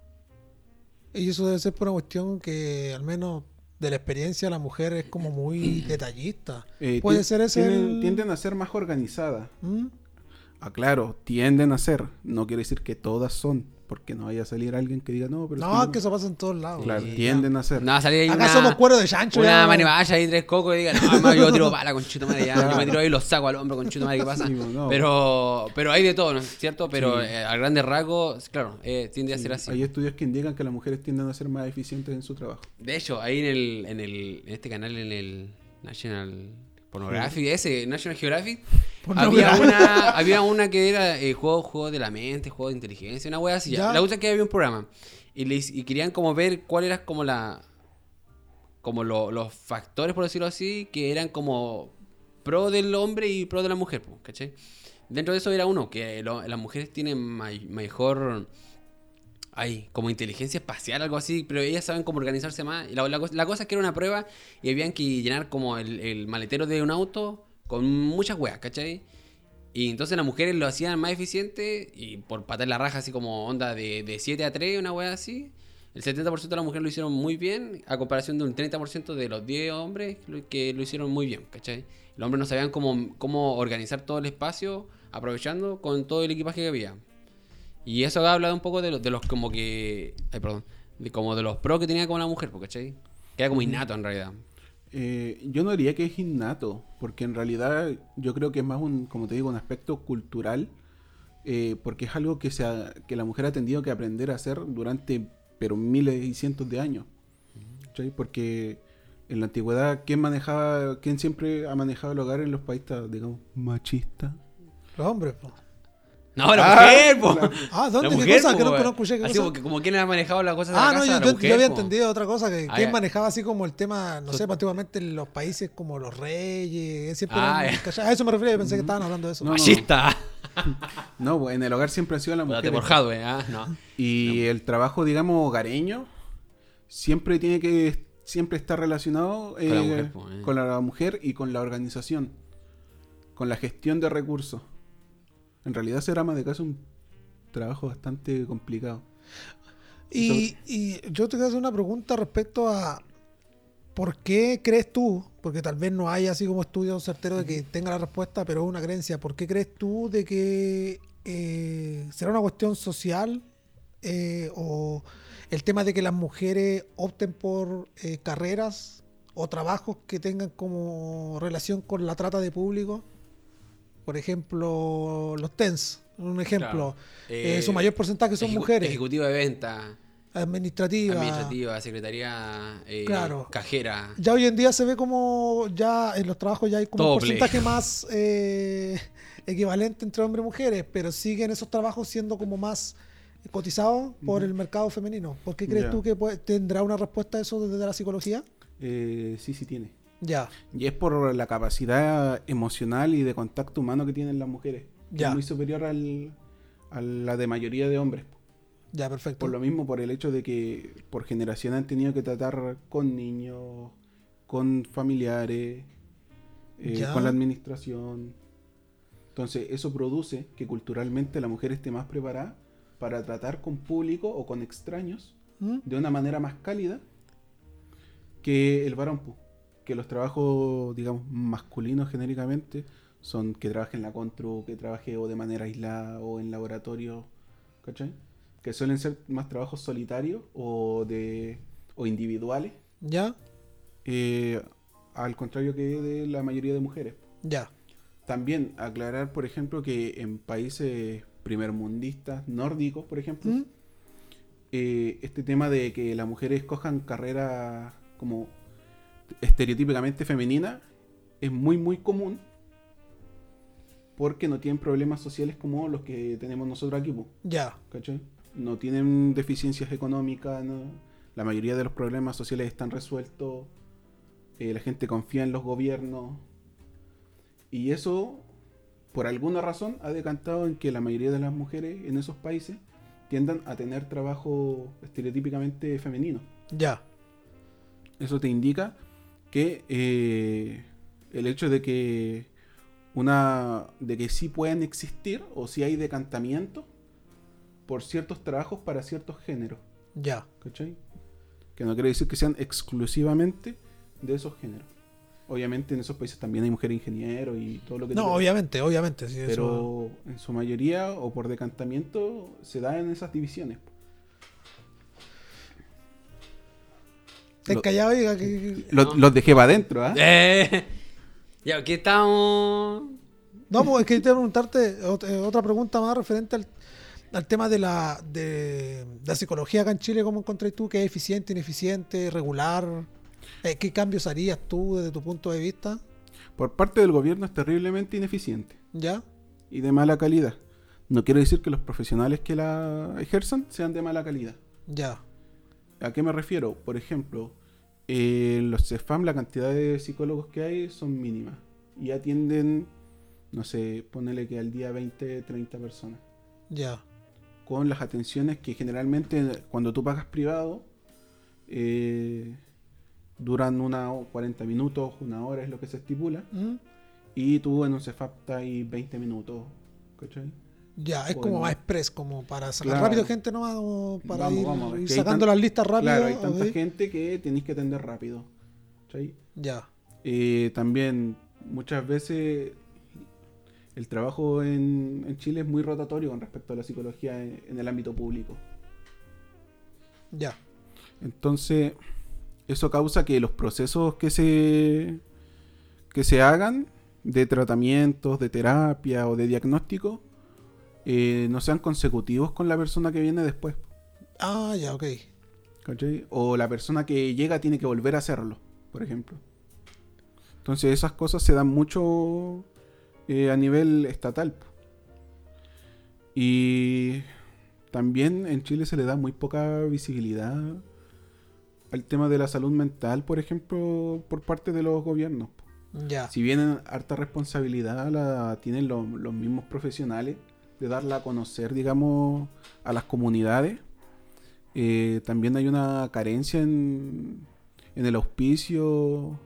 Y eso debe ser por una cuestión que, al menos de la experiencia, la mujer es como muy detallista. Eh, Puede ser ese tienden, el- tienden a ser más organizadas. ¿Mm? Ah, claro, tienden a ser. No quiere decir que todas son, porque no vaya a salir alguien que diga no, pero No, es que eso pasa en todos lados. Claro, Sí, tienden a ser. No, salí ahí Acá una- somos cuero de chancho. Una ya. manivalla y tres cocos y digan, no, mamá, yo tiro bala con chito madre, ya. Yo me tiro ahí y los saco al hombro con chito madre, ¿qué pasa? Sí, no. Pero, pero hay de todo, ¿no es cierto? Pero Sí. eh, a grandes rasgos, claro, eh, tiende a ser así. Hay estudios que indican que las mujeres tienden a ser más eficientes en su trabajo. De hecho, ahí en el, en el, en este canal, en el National Pornographic, ese, National Geographic, había una, había una que era eh, juego, juego de la mente, juego de inteligencia, una wea así. ya. La es que había un programa y, les- y querían como ver cuál era como la como lo- los factores, por decirlo así, que eran como pro del hombre y pro de la mujer, ¿cachai? Dentro de eso era uno, que lo- las mujeres tienen may- mejor, ay, como inteligencia espacial, algo así, pero ellas saben cómo organizarse más. La, la la cosa es que era una prueba y habían que llenar como el, el maletero de un auto con muchas weas, ¿cachai? Y entonces las mujeres lo hacían más eficiente y por patar la raja así como onda de, de 7 a 3, una wea así. El 70% de las mujeres lo hicieron muy bien, a comparación de un 30% de los 10 hombres que lo hicieron muy bien, ¿cachai? Los hombres no sabían cómo, cómo organizar todo el espacio, aprovechando con todo el equipaje que había. Y eso habla un poco de los, de los como que... Ay, perdón. De como de los pros que tenía con la mujer, ¿cachai? Que era como innato en realidad. Eh, yo no diría que es innato, porque en realidad yo creo que es más un, como te digo, un aspecto cultural, eh, porque es algo que, se ha- que la mujer ha tenido que aprender a hacer durante pero miles y cientos de años. ¿cachai? Porque en la antigüedad, ¿quién manejaba, quién siempre ha manejado el hogar en los países, digamos, machistas? Los hombres, po. No, la Ah, mujer, po. Ah, ¿dónde? La ¿Qué mujer, cosa? po, Que no, weón. no escuché qué Así cosa. como, que- como quién ha manejado las cosas Ah, la no, casa, yo, la yo- mujer, yo había po. entendido otra cosa, que Ah, quién manejaba así como el tema, no sé, antiguamente en los países como los reyes, siempre Ah. A eso me refería, yo pensé que estaban hablando de eso. No, no. Machista. No, pues, en el hogar siempre ha sido la mujer. Date por Hadwe, ah, no. Y el trabajo, digamos, hogareño, siempre tiene que siempre está relacionado eh, Con la mujer, po, eh. con la mujer y con la organización, con la gestión de recursos. En realidad ser ama de casa es un trabajo bastante complicado. Y, y yo te quiero hacer una pregunta respecto a ¿por qué crees tú, porque tal vez no hay así como estudios certeros de que tenga la respuesta, pero es una creencia, ¿por qué crees tú de que eh, será una cuestión social eh, o el tema de que las mujeres opten por eh, carreras o trabajos que tengan como relación con la trata de público? Por ejemplo, los TENS, un ejemplo. Claro. Eh, Eh, su mayor porcentaje son Ejecu- mujeres. Ejecutivo de venta, Administrativa. administrativa, secretaría, eh, Claro. cajera. Ya hoy en día se ve como ya en los trabajos ya hay como un porcentaje más eh, equivalente entre hombres y mujeres, pero siguen esos trabajos siendo como más cotizados por el mercado femenino. ¿Por qué crees Ya. tú que puede- tendrá una respuesta a eso desde la psicología? Eh, sí, sí tiene. Ya, Y es por la capacidad emocional y de contacto humano que tienen las mujeres. Ya. Es muy superior al, a la de mayoría de hombres. ya, perfecto. Por lo mismo, por el hecho de que por generación han tenido que tratar con niños, con familiares, eh, con la administración. Entonces, eso produce que culturalmente la mujer esté más preparada para tratar con público o con extraños ¿Mm? de una manera más cálida que el varón. Que los trabajos, digamos, masculinos genéricamente son que trabaje en la contru, que trabaje o de manera aislada o en laboratorio, ¿cachai? Que suelen ser más trabajos solitarios o de o individuales, Ya, eh, al contrario que de la mayoría de mujeres. ya, También aclarar, por ejemplo, que en países primermundistas, nórdicos, por ejemplo, ¿Mm? eh, este tema de que las mujeres escojan carreras como estereotípicamente femeninas es muy muy común porque no tienen problemas sociales como los que tenemos nosotros aquí, ya. No tienen deficiencias económicas, ¿no? la mayoría de los problemas sociales están resueltos, eh, la gente confía en los gobiernos y eso por alguna razón ha decantado en que la mayoría de las mujeres en esos países tiendan a tener trabajo estereotípicamente femenino. ya, Eso te indica que eh, el hecho de que una de que sí pueden existir o si hay decantamiento por ciertos trabajos para ciertos géneros, ya. ¿cachai? Que no quiere decir que sean exclusivamente de esos géneros. Obviamente en esos países también hay mujeres ingenieros y todo lo que No, obviamente, obviamente. sí, eso- Pero en su mayoría o por decantamiento se da en esas divisiones. Lo- callado, oiga, que- Los, No. los dejé para adentro, ¿ah? Eh, ya, aquí estamos. No, pues es que quería preguntarte eh, otra pregunta más referente al, al tema de la, de, de la psicología acá en Chile. ¿Cómo encontrás tú que es eficiente, ineficiente, regular? Eh, ¿Qué cambios harías tú desde tu punto de vista? Por parte del gobierno es terriblemente ineficiente ¿Ya? y de mala calidad. No quiere decir que los profesionales que la ejerzan sean de mala calidad. Ya. ¿A qué me refiero? Por ejemplo, eh, en los CEFAM la cantidad de psicólogos que hay son mínimas y atienden, no sé, ponele que al día 20, 30 personas. Ya. Con las atenciones que generalmente cuando tú pagas privado eh, duran una o 40 minutos, una hora es lo que se estipula. ¿Mm? Y tú en un CEFAP estás ahí 20 minutos, ¿cachai? Ya, es Bueno. como más express, como para sacar Claro. rápido gente nomás, o para Vamos, ir, ir sacando las listas rápido. Claro, hay tanta gente que tenéis que atender rápido. ¿cachai? Ya. Eh, también muchas veces el trabajo en, en Chile es muy rotatorio con respecto a la psicología en, en el ámbito público. Ya. Entonces, eso causa que los procesos que se, que se hagan de tratamientos, de terapia o de diagnóstico eh, no sean consecutivos con la persona que viene después. Ah, ya, ok. ¿cachai? O la persona que llega tiene que volver a hacerlo, por ejemplo. Entonces esas cosas se dan mucho eh, a nivel estatal. Y también en Chile se le da muy poca visibilidad al tema de la salud mental, por ejemplo, por parte de los gobiernos. Ya. Si bien harta responsabilidad la tienen lo- los mismos profesionales de darla a conocer, digamos, a las comunidades, eh, también hay una carencia en, en el auspicio,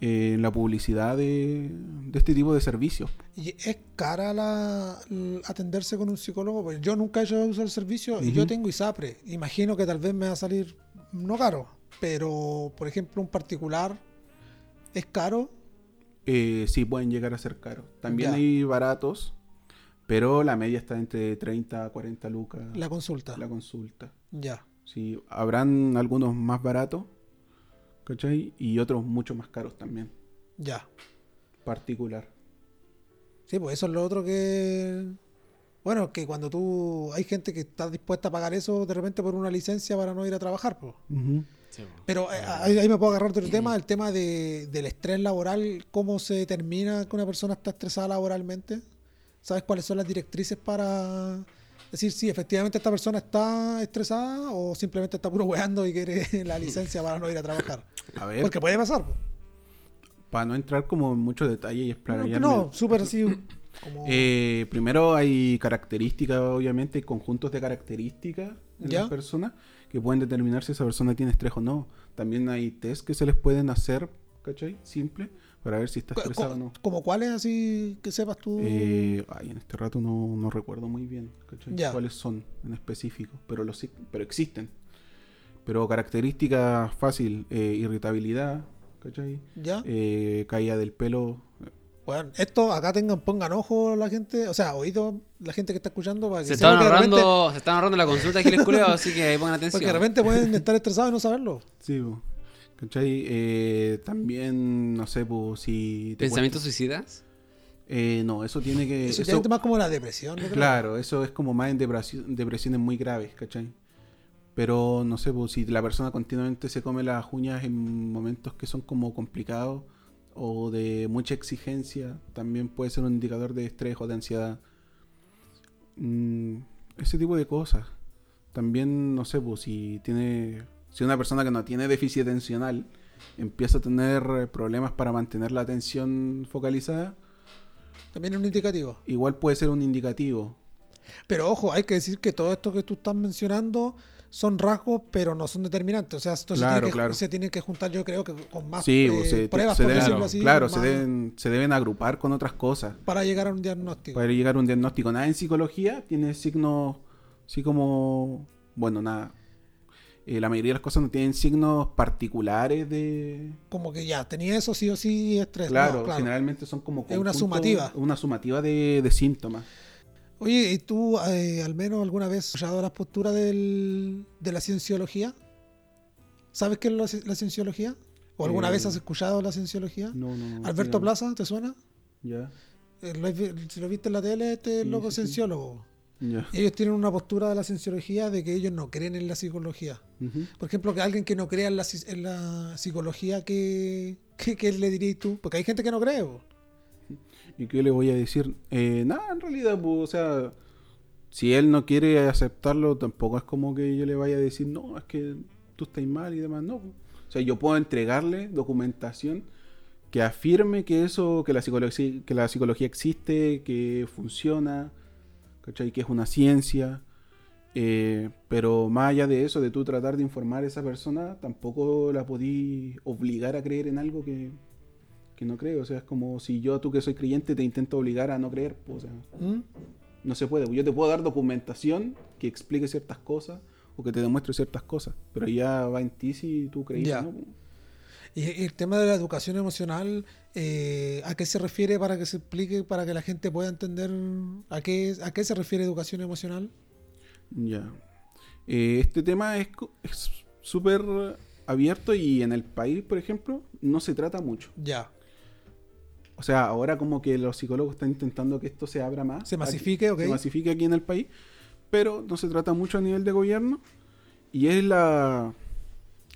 eh, en la publicidad de, de este tipo de servicios. ¿Y es cara la, atenderse con un psicólogo? Pues yo nunca he hecho uso del servicio y yo tengo ISAPRE. Imagino que tal vez me va a salir no caro, pero por ejemplo un particular es caro. Eh, sí, pueden llegar a ser caros. También Ya. hay baratos, pero la media está entre 30 a 40 lucas La consulta. la consulta. Ya. Sí, habrán algunos más baratos, ¿cachai? Y otros mucho más caros también, Ya. particular. Sí, pues eso es lo otro que. Bueno, que cuando tú. Hay gente que está dispuesta a pagar eso de repente por una licencia para no ir a trabajar, pues. Sí, po. Pero eh, ahí, ahí me puedo agarrar otro tema, el tema de, del estrés laboral, cómo se determina que una persona está estresada laboralmente. ¿Sabes cuáles son las directrices para decir si efectivamente esta persona está estresada o simplemente está puro weando y quiere la licencia para no ir a trabajar? A ver, Porque puede pasar. para no entrar como en muchos detalles y No, explayarme. no, súper así como... Eh, primero hay características, obviamente, conjuntos de características en ¿Ya? las personas que pueden determinar si esa persona tiene estrés o no. También hay test que se les pueden hacer, ¿cachai? Simple, para ver si está estresado o no. como cuáles así que sepas tú. Eh, ay, en este rato no, no recuerdo muy bien cuáles son en específico, pero, los, pero existen. Pero características fácil, eh, irritabilidad, ¿cachai? ¿Ya? Eh, caída del pelo. Bueno, esto acá tengan, pongan ojo la gente, o sea, oído la gente que está escuchando para que Se están de repente- ahorrando, se están ahorrando la consulta aquí les culeo, así que pongan atención. Porque de repente pueden estar estresados y no saberlo. Sí, po. ¿Cachai? Eh, también, no sé, pues si... te ¿Pensamientos suicidas? Eh, no, eso tiene que... Eso, eso- más como la depresión, creo. claro, eso es como más en depresión- depresiones muy graves, ¿cachai? Pero no sé, pues, si la persona continuamente se come las uñas en momentos que son como complicados o de mucha exigencia, también puede ser un indicador de estrés o de ansiedad. Mm, ese tipo de cosas. También, no sé, pues si tiene. Si una persona que no tiene déficit atencional empieza a tener eh, problemas para mantener la atención focalizada, También es un indicativo. igual puede ser un indicativo. Pero ojo, hay que decir que todo esto que tú estás mencionando son rasgos, pero no son determinantes. O sea, esto se, Claro, tiene que, claro. se tiene que juntar, yo creo que con más Sí, eh, se, pruebas, se por deben, decirlo así, claro, se deben, se deben agrupar con otras cosas para llegar a un diagnóstico. para llegar a un diagnóstico. Nada en psicología tiene signos, así como, bueno, nada. Eh, la mayoría de las cosas no tienen signos particulares de... Como que ya, tenía eso sí o sí estrés. Claro, No, claro. generalmente son como... Es una sumativa. Una sumativa de, de síntomas. Oye, ¿y tú eh, al menos alguna vez has escuchado las posturas del- de la cienciología? ¿Sabes qué es la, ci- la cienciología? ¿O alguna Eh, vez has escuchado la cienciología? No, no, no, Alberto. Plaza, ¿te suena? Ya, Eh, lo vi- si lo viste en la tele, este Sí, loco sí, sí. Ya. Ellos tienen una postura de la cienciología de que ellos no creen en la psicología. Ujú. Por ejemplo, que alguien que no crea en la, en la psicología, ¿qué, qué, qué le dirías tú? Porque hay gente que no cree. po. ¿Y qué le voy a decir? Eh, nada, en realidad, pues, o sea, si él no quiere aceptarlo, tampoco es como que yo le vaya a decir, no, es que tú estás mal y demás, no. O sea, yo puedo entregarle documentación que afirme que eso, que la psicología, que la psicología existe, que funciona, ¿cachai? Que es una ciencia. eh, pero más allá de eso, de tú tratar de informar a esa persona, tampoco la podí obligar a creer en algo que, que no creo. O sea, es como si yo, tú que soy creyente, te intento obligar a no creer. pues, o sea, ¿Mm? no se puede. Yo te puedo dar documentación que explique ciertas cosas o que te demuestre ciertas cosas, pero ya va en ti si tú crees Ya. o no. Y el tema de la educación emocional, eh, ¿a qué se refiere para que se explique, para que la gente pueda entender a qué, a qué se refiere educación emocional? Ya. Eh, este tema es súper abierto y en el país, por ejemplo, no se trata mucho. Ya. O sea, ahora como que los psicólogos están intentando que esto se abra más. Se masifique, aquí, ok. Se masifique aquí en el país, pero no se trata mucho a nivel de gobierno. Y es la,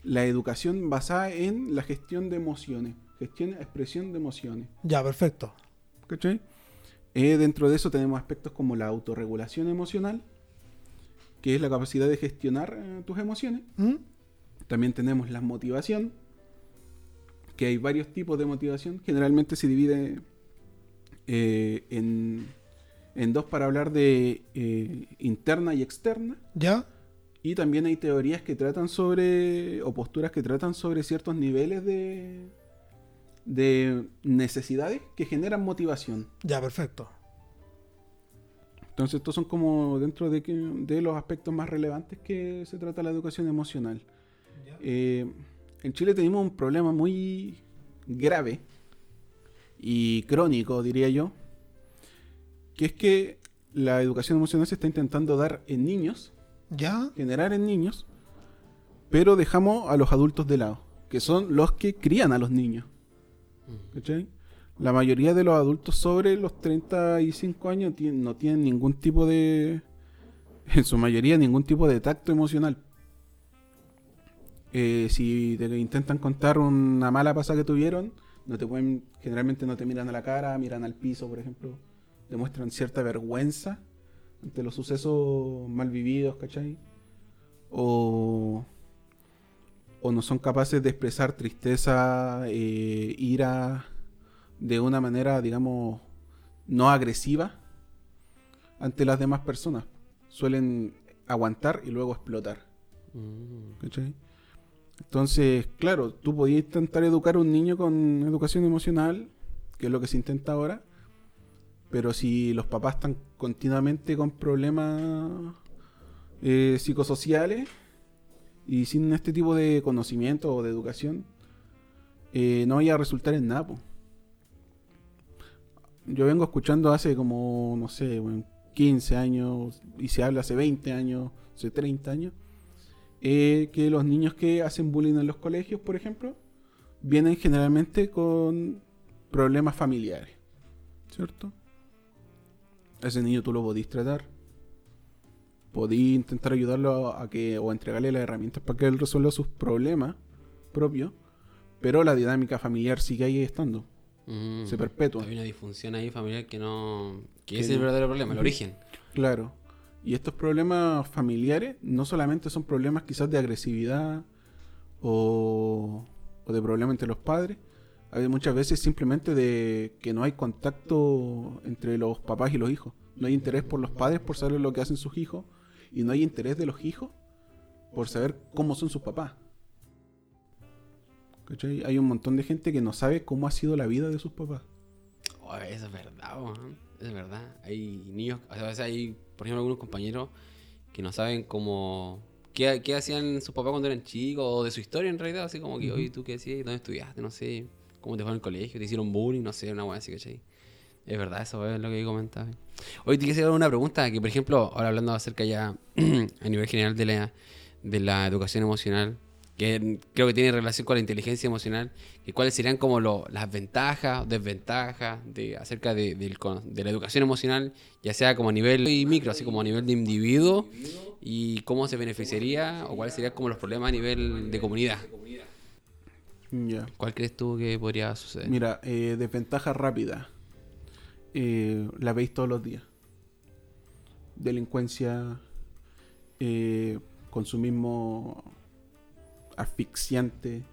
la educación basada en la gestión de emociones. Gestión, expresión de emociones. Ya, perfecto. ¿Cachai? Eh, dentro de eso tenemos aspectos como la autorregulación emocional, que es la capacidad de gestionar eh, tus emociones. ¿Mm? También tenemos la motivación, que hay varios tipos de motivación. Generalmente se divide eh, en, en dos para hablar de interna y externa. ¿Ya? Y también hay teorías que tratan sobre, o posturas que tratan sobre ciertos niveles de, de necesidades que generan motivación. Ya, perfecto. Entonces estos son como dentro de, que- de los aspectos más relevantes que se trata la educación emocional. Eh, en Chile tenemos un problema muy grave y crónico, diría yo, que es que la educación emocional se está intentando dar en niños, ¿Ya? generar en niños, pero dejamos a los adultos de lado, que son los que crían a los niños. ¿Cachai? La mayoría de los adultos sobre los 35 años no tienen ningún tipo de, en su mayoría, ningún tipo de tacto emocional. Eh, si te intentan contar una mala pasada que tuvieron, no te pueden, generalmente no te miran a la cara, miran al piso, por ejemplo, demuestran cierta vergüenza ante los sucesos mal vividos, ¿cachai? O, o no son capaces de expresar tristeza, eh, ira, de una manera, digamos, no agresiva ante las demás personas. Suelen aguantar y luego explotar. Mm. ¿cachai? Entonces, claro, tú podías intentar educar a un niño con educación emocional, que es lo que se intenta ahora, pero si los papás están continuamente con problemas eh, psicosociales y sin este tipo de conocimiento o de educación, eh, no vaya a resultar en nada. Yo vengo escuchando hace como, no sé, bueno, 15 años, y se habla hace 20 años, hace 30 años, eh, que los niños que hacen bullying en los colegios, por ejemplo, vienen generalmente con problemas familiares, ¿cierto? Ese niño tú lo podís tratar, podís intentar ayudarlo a que, o entregarle las herramientas para que él resuelva sus problemas propios, pero la dinámica familiar sigue ahí estando, Mm. se perpetúa. Hay una disfunción ahí familiar que no. que es el no- verdadero problema, el origen. Claro. Y estos problemas familiares no solamente son problemas quizás de agresividad o, o de problemas entre los padres, hay muchas veces simplemente de que no hay contacto entre los papás y los hijos. No hay interés por los padres por saber lo que hacen sus hijos y no hay interés de los hijos por saber cómo son sus papás. ¿Cachai? Hay un montón de gente que no sabe cómo ha sido la vida de sus papás. Oh, eso es verdad, es verdad. Hay niños, o sea, a veces hay, por ejemplo, algunos compañeros que no saben cómo. ¿Qué, qué hacían sus papás cuando eran chicos? O de su historia en realidad, así como que, oye, ¿tú qué hacías? ¿Dónde estudiaste? No sé. ¿Cómo te fue en el colegio? ¿Te hicieron bullying? No sé, una weá así, ¿cachai? Es verdad, eso es lo que comentaba. Hoy te quisiera hacer una pregunta que, por ejemplo, ahora hablando acerca ya a nivel general de la, de la educación emocional, que creo que tiene relación con la inteligencia emocional, que cuáles serían como lo- las ventajas o desventajas de, acerca de, cono- de la educación emocional, ya sea como a nivel y micro, así como a nivel de individuo, y cómo se beneficiaría o cuáles serían como los problemas a nivel de comunidad. ¿Cuál crees tú que podría suceder? Mira, eh, desventaja rápida. Eh, la veis todos los días. Delincuencia, eh, consumismo asfixiante,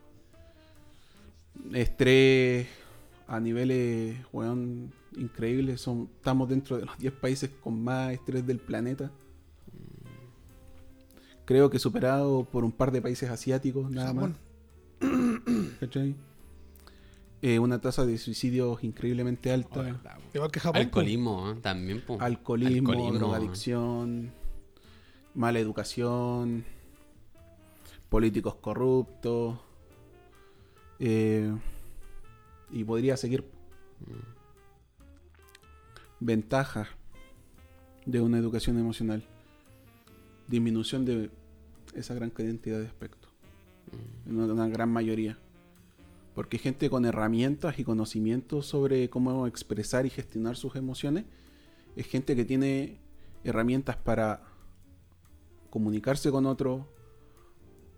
estrés a niveles, weón, increíbles. Son, estamos dentro de los 10 países con más estrés del planeta. Creo que superado por un par de países asiáticos, nada más. Eh, una tasa de suicidios increíblemente alta. Igual que Japón. Alcoholismo, ¿eh? también. po. alcoholismo, Alcoholismo, drogadicción, mala educación, políticos corruptos. eh, y podría seguir. Ventajas de una educación emocional. Disminución de esa gran cantidad de aspectos. Una, gran mayoría. Porque gente con herramientas y conocimientos sobre cómo expresar y gestionar sus emociones es gente que tiene herramientas para comunicarse con otros,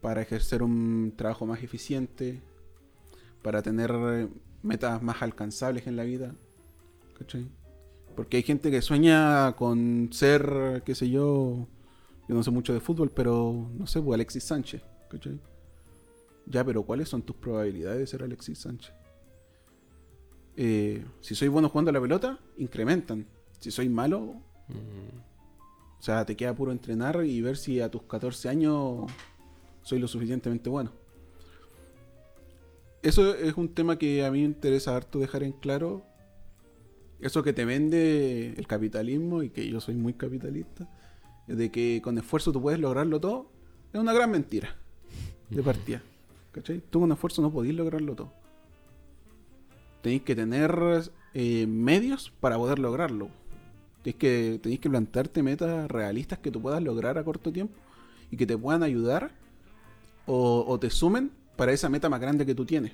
para ejercer un trabajo más eficiente, para tener eh, metas más alcanzables en la vida. ¿Cachai? Porque hay gente que sueña con ser, qué sé yo, yo no sé mucho de fútbol, pero no sé, pues Alexis Sánchez. ¿Cachai? Ya, pero ¿cuáles son tus probabilidades de ser Alexis Sánchez? Eh, si soy bueno jugando la pelota, incrementan. Si soy malo, o sea, te queda puro entrenar y ver si a tus 14 años soy lo suficientemente bueno. Eso es un tema que a mí me interesa harto dejar en claro. Eso que te vende el capitalismo y que yo soy muy capitalista, de que con esfuerzo tú puedes lograrlo todo, es una gran mentira. de partida. ¿Cachai? Tú con esfuerzo no podís lograrlo todo. Tenéis que tener eh, medios para poder lograrlo. Tenéis que, tenéis que plantearte metas realistas que tú puedas lograr a corto tiempo y que te puedan ayudar o, o te sumen para esa meta más grande que tú tienes.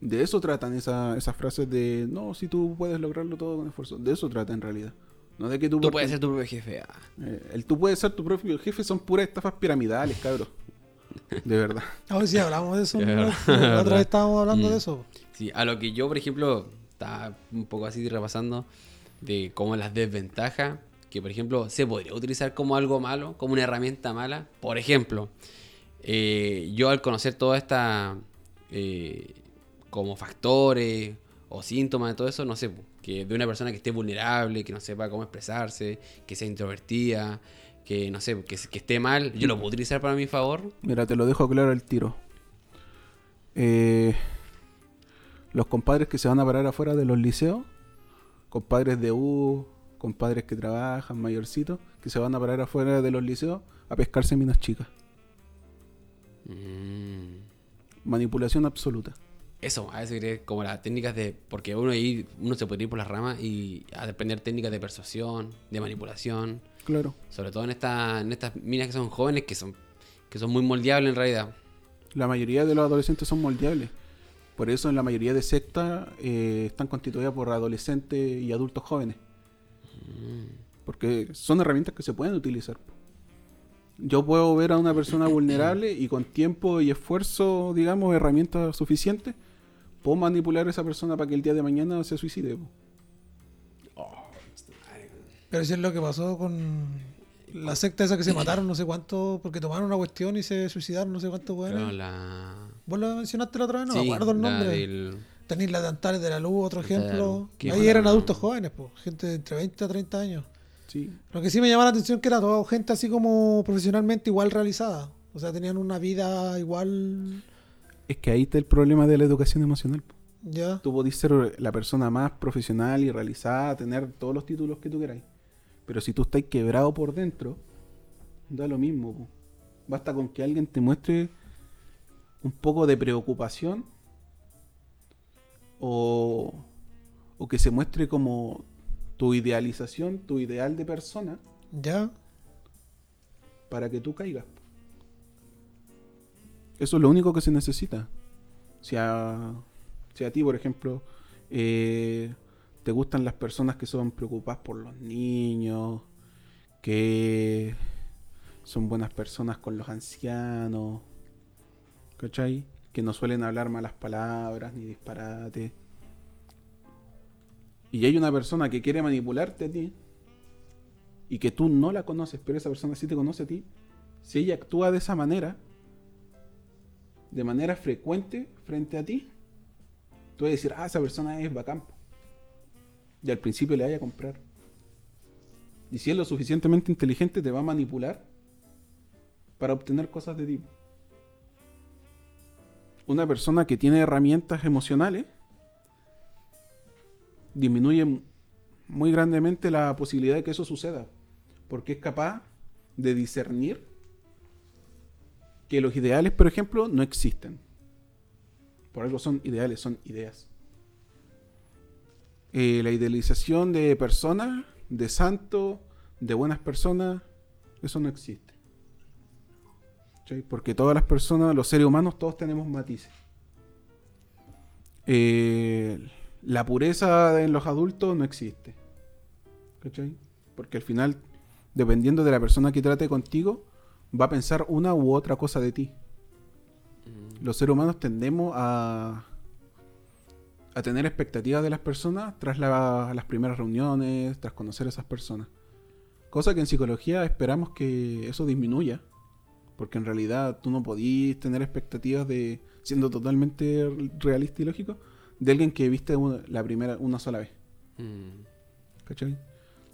De eso tratan esa- esas frases de no, si tú puedes lograrlo todo con esfuerzo. De eso trata en realidad. No de que tú, Tú puedes ser tu propio jefe. ah. eh, el tú puedes ser tu propio jefe son puras estafas piramidales, cabros. De verdad. A ver si hablamos de eso. Otra vez estábamos hablando Mm. de eso. Sí, a lo que yo, por ejemplo, estaba un poco así repasando de cómo las desventajas, que por ejemplo se podría utilizar como algo malo, como una herramienta mala. Por ejemplo, eh, yo al conocer toda esta eh, como factores o síntomas de todo eso, no sé, que de una persona que esté vulnerable, que no sepa cómo expresarse, que sea introvertida, que no sé, que, que esté mal, yo lo puedo utilizar para mi favor. Mira, te lo dejo claro al tiro. Eh, los compadres que se van a parar afuera de los liceos, compadres de U, compadres que trabajan, mayorcitos, que se van a parar afuera de los liceos a pescarse minas chicas. Mm. Manipulación absoluta. Eso, a iré como las técnicas de. Porque uno ahí, uno se puede ir por las ramas y a aprender técnicas de persuasión, de manipulación. Claro. Sobre todo en, esta, en estas minas que son jóvenes, que son, que son muy moldeables en realidad. La mayoría de los adolescentes son moldeables. Por eso en la mayoría de sectas eh, están constituidas por adolescentes y adultos jóvenes. Porque son herramientas que se pueden utilizar. Yo puedo ver a una persona vulnerable y con tiempo y esfuerzo, digamos, herramientas suficientes, puedo manipular a esa persona para que el día de mañana se suicide. po. Pero si es lo que pasó con la secta esa que se mataron, no sé cuánto, porque tomaron una cuestión y se suicidaron, no sé cuánto, Pero bueno. la. ¿Vos lo mencionaste la otra vez? No sí, me acuerdo el la nombre. del- Tenéis la de Antares de la Luz, otro la ejemplo. Ahí buena. eran adultos jóvenes, pues, gente de entre 20 a 30 años. Sí. Lo que sí me llamaba la atención que era toda gente así como profesionalmente igual realizada. O sea, tenían una vida igual. Es que ahí está el problema de la educación emocional. po. Ya. Tú podés ser la persona más profesional y realizada, tener todos los títulos que tú queráis. Pero si tú estás quebrado por dentro, da lo mismo. po. Basta con que alguien te muestre un poco de preocupación o, o que se muestre como tu idealización, tu ideal de persona Ya. para que tú caigas. Eso es lo único que se necesita. Si a, si a ti, por ejemplo, eh, te gustan las personas que son preocupadas por los niños, que son buenas personas con los ancianos, ¿cachai? Que no suelen hablar malas palabras ni disparate. Y hay una persona que quiere manipularte a ti y que tú no la conoces, pero esa persona sí te conoce a ti, si ella actúa de esa manera, de manera frecuente frente a ti, tú vas a decir, ah, esa persona es bacán. Po". Y al principio le vaya a comprar. Y si es lo suficientemente inteligente, te va a manipular para obtener cosas de ti. Una persona que tiene herramientas emocionales disminuye muy grandemente la posibilidad de que eso suceda. Porque es capaz de discernir que los ideales, por ejemplo, no existen. Por algo son ideales, son ideas. Eh, la idealización de personas, de santos, de buenas personas, eso no existe. Porque todas las personas, los seres humanos, todos tenemos matices. Eh, la pureza en los adultos no existe. ¿Cachai? Porque al final, dependiendo de la persona que trate contigo, va a pensar una u otra cosa de ti. Los seres humanos tendemos a, a tener expectativas de las personas tras la- las primeras reuniones, tras conocer a esas personas. Cosa que en psicología esperamos que eso disminuya. Porque en realidad tú no podís tener expectativas de, siendo totalmente realista y lógico, de alguien que viste una- la primera una sola vez. Mm. ¿Cachai?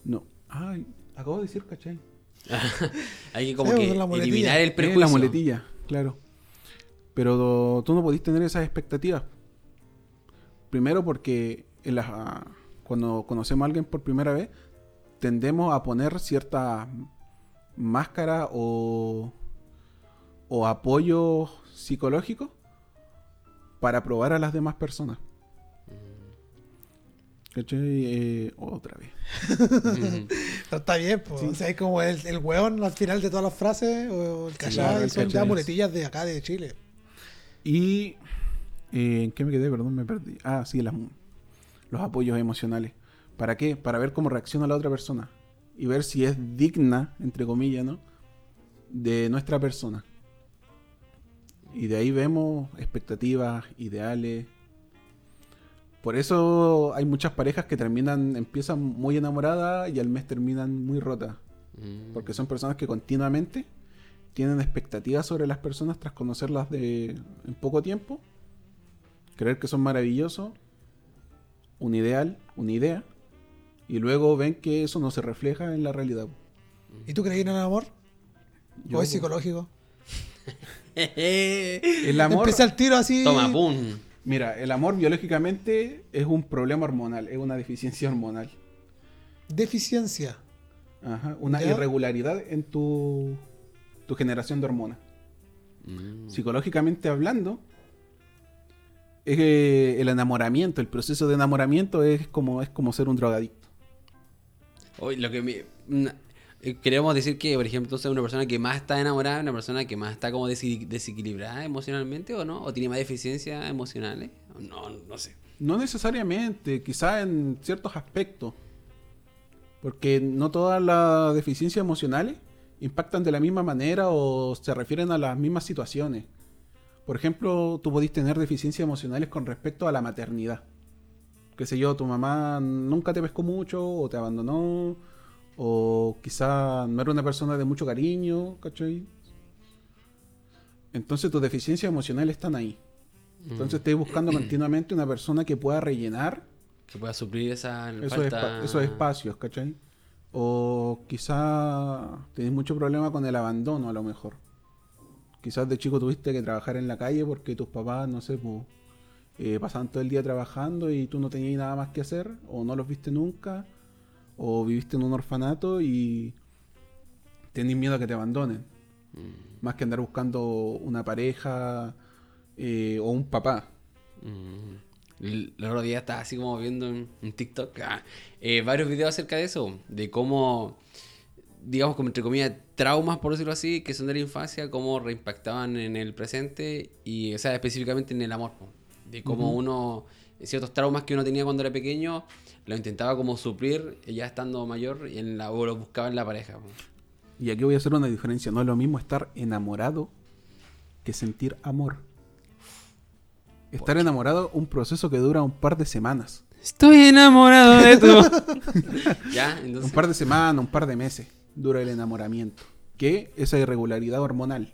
No. Ay, acabo de decir, ¿cachai? Hay que como Sí, que eliminar el Es prejuicio. la muletilla, claro. Pero tú no podís tener esas expectativas. Primero porque en cuando conocemos a alguien por primera vez, tendemos a poner cierta máscara o, o apoyo psicológico para probar a las demás personas. ¿Cachai? Eh, otra vez. Está bien, pues. O sea, es como el, el weón al final de todas las frases, o el callado, claro, el son ya muletillas de acá de Chile. Y. eh, ¿En qué me quedé? Perdón, me perdí. Ah, sí, las- los apoyos emocionales. ¿Para qué? Para ver cómo reacciona la otra persona. Y ver si es digna, entre comillas, ¿no? De nuestra persona. Y de ahí vemos expectativas, ideales. Por eso hay muchas parejas que terminan, empiezan muy enamoradas y al mes terminan muy rotas. Mm. Porque son personas que continuamente tienen expectativas sobre las personas tras conocerlas de en poco tiempo. Creer que son maravillosos. Un ideal, una idea. Y luego ven que eso no se refleja en la realidad. ¿Y tú crees en el amor? Yo, ¿O es psicológico? El amor, Empieza el tiro así. Toma, pum. mira, el amor biológicamente es un problema hormonal, es una deficiencia hormonal. Deficiencia. Ajá, una ¿Ya? irregularidad en tu, tu generación de hormonas. Mm. psicológicamente hablando, es que el enamoramiento, el proceso de enamoramiento es como, es como ser un drogadicto. Hoy lo que me. na- eh, Queremos decir que, por ejemplo, entonces una persona que más está enamorada, una persona que más está como desequilibrada emocionalmente o no, o tiene más deficiencias emocionales. No, no sé. No necesariamente, quizá en ciertos aspectos. Porque no todas las deficiencias emocionales impactan de la misma manera o se refieren a las mismas situaciones. Por ejemplo, tú podés tener deficiencias emocionales con respecto a la maternidad. Qué sé yo, tu mamá nunca te pescó mucho o te abandonó. O quizá no era una persona de mucho cariño, ¿cachai? Entonces tus deficiencias emocionales están ahí. Entonces estoy buscando continuamente una persona que pueda rellenar Que pueda suplir esa esos, falta... espa- esos espacios, ¿cachai? O quizá tenés mucho problema con el abandono a lo mejor. Quizás de chico tuviste que trabajar en la calle porque tus papás, no sé, pues, eh, pasaban todo el día trabajando y tú no tenías nada más que hacer, o no los viste nunca, o viviste en un orfanato y tenés miedo a que te abandonen. Más que andar buscando una pareja eh, o un papá. Mm. El el otro día estaba así como viendo en, en TikTok ah, eh, varios videos acerca de eso, de cómo, digamos, como entre comillas, traumas, por decirlo así, que son de la infancia, cómo reimpactaban en el presente y, o sea, específicamente en el amor. De cómo uno, ciertos traumas que uno tenía cuando era pequeño, lo intentaba como suplir ya estando mayor y en la, o lo buscaba en la pareja. Y aquí voy a hacer una diferencia. No es lo mismo estar enamorado que sentir amor. Estar enamorado un proceso que dura un par de semanas. Estoy enamorado de tú. ya, Un par de semanas, un par de meses dura el enamoramiento. Que esa irregularidad hormonal.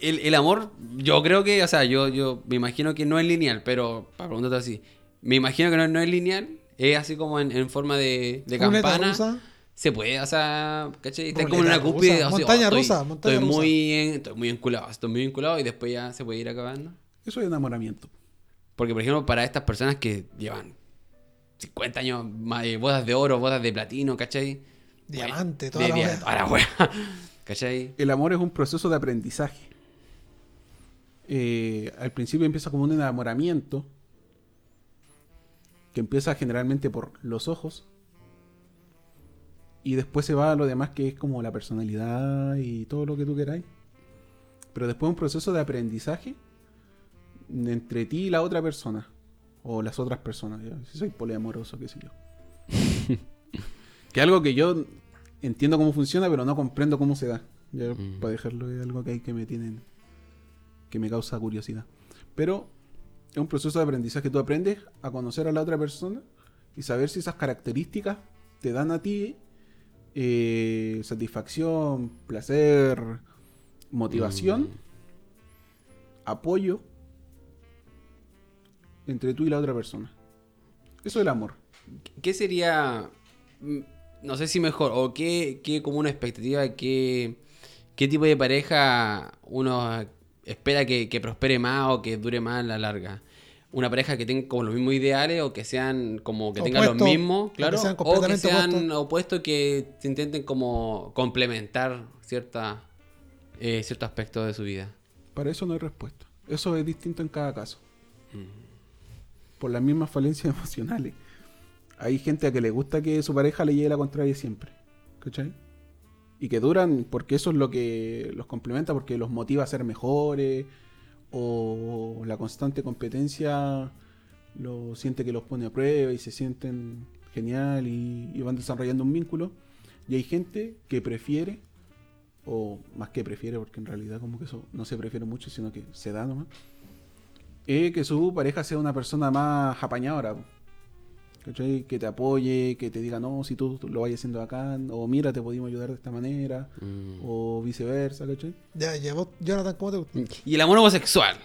El, el amor, yo creo que, o sea, yo, yo me imagino que no es lineal, pero para preguntarte así, me imagino que no, no es lineal, es así como en, en forma de, de campana. rusa. Se puede, o sea, ¿cachai? Ruleta como en una cúspide. o sea, montaña estoy- rusa, montaña estoy rusa. Muy en- estoy muy vinculado, estoy muy vinculado y después ya se puede ir acabando. Eso es enamoramiento. Porque, por ejemplo, para estas personas que llevan 50 años, ma- eh, bodas de oro, bodas de platino, ¿cachai? Diamante, toda de la dia- wea. toda la wea. ¿Cachai? El amor es un proceso de aprendizaje. Eh, al principio empieza como un enamoramiento que empieza generalmente por los ojos y después se va a lo demás que es como la personalidad y todo lo que tú queráis. Pero después un proceso de aprendizaje entre ti y la otra persona o las otras personas. Si soy poliamoroso, qué sé yo. que algo que yo entiendo cómo funciona, pero no comprendo cómo se da. Ya, Mm. Para dejarlo es algo que hay que me tienen que me causa curiosidad. Pero es un proceso de aprendizaje. Tú aprendes a conocer a la otra persona y saber si esas características te dan a ti eh, satisfacción, placer, motivación, Mm. apoyo entre tú y la otra persona. Eso es el amor. ¿Qué sería, no sé si mejor, o qué, qué como una expectativa, qué, qué tipo de pareja uno espera que, que prospere más o que dure más a la larga? ¿Una pareja que tenga como los mismos ideales o que sean como que tengan los mismos, que claro? sean o que sean opuestos. que se intenten como complementar ciertas eh, ciertos aspectos de su vida. Para eso no hay respuesta. Eso es distinto en cada caso. Por las mismas falencias emocionales. Hay gente a que le gusta que su pareja le lleve la contraria siempre. ¿Cachai? Y que duran porque eso es lo que los complementa, porque los motiva a ser mejores. O la constante competencia lo siente que los pone a prueba y se sienten genial y, van desarrollando un vínculo. Y hay gente que prefiere o más que prefiere, porque en realidad como que eso no se prefiere mucho, sino que se da nomás, es que su pareja sea una persona más apañadora. ¿Cachai? Que te apoye, que te diga, no, si tú lo vayas haciendo acá, o mira, te podemos ayudar de esta manera, Mm. o viceversa, ¿cachai? Ya, ya, vos, Jonathan, ¿cómo te gusta? Y el amor homosexual.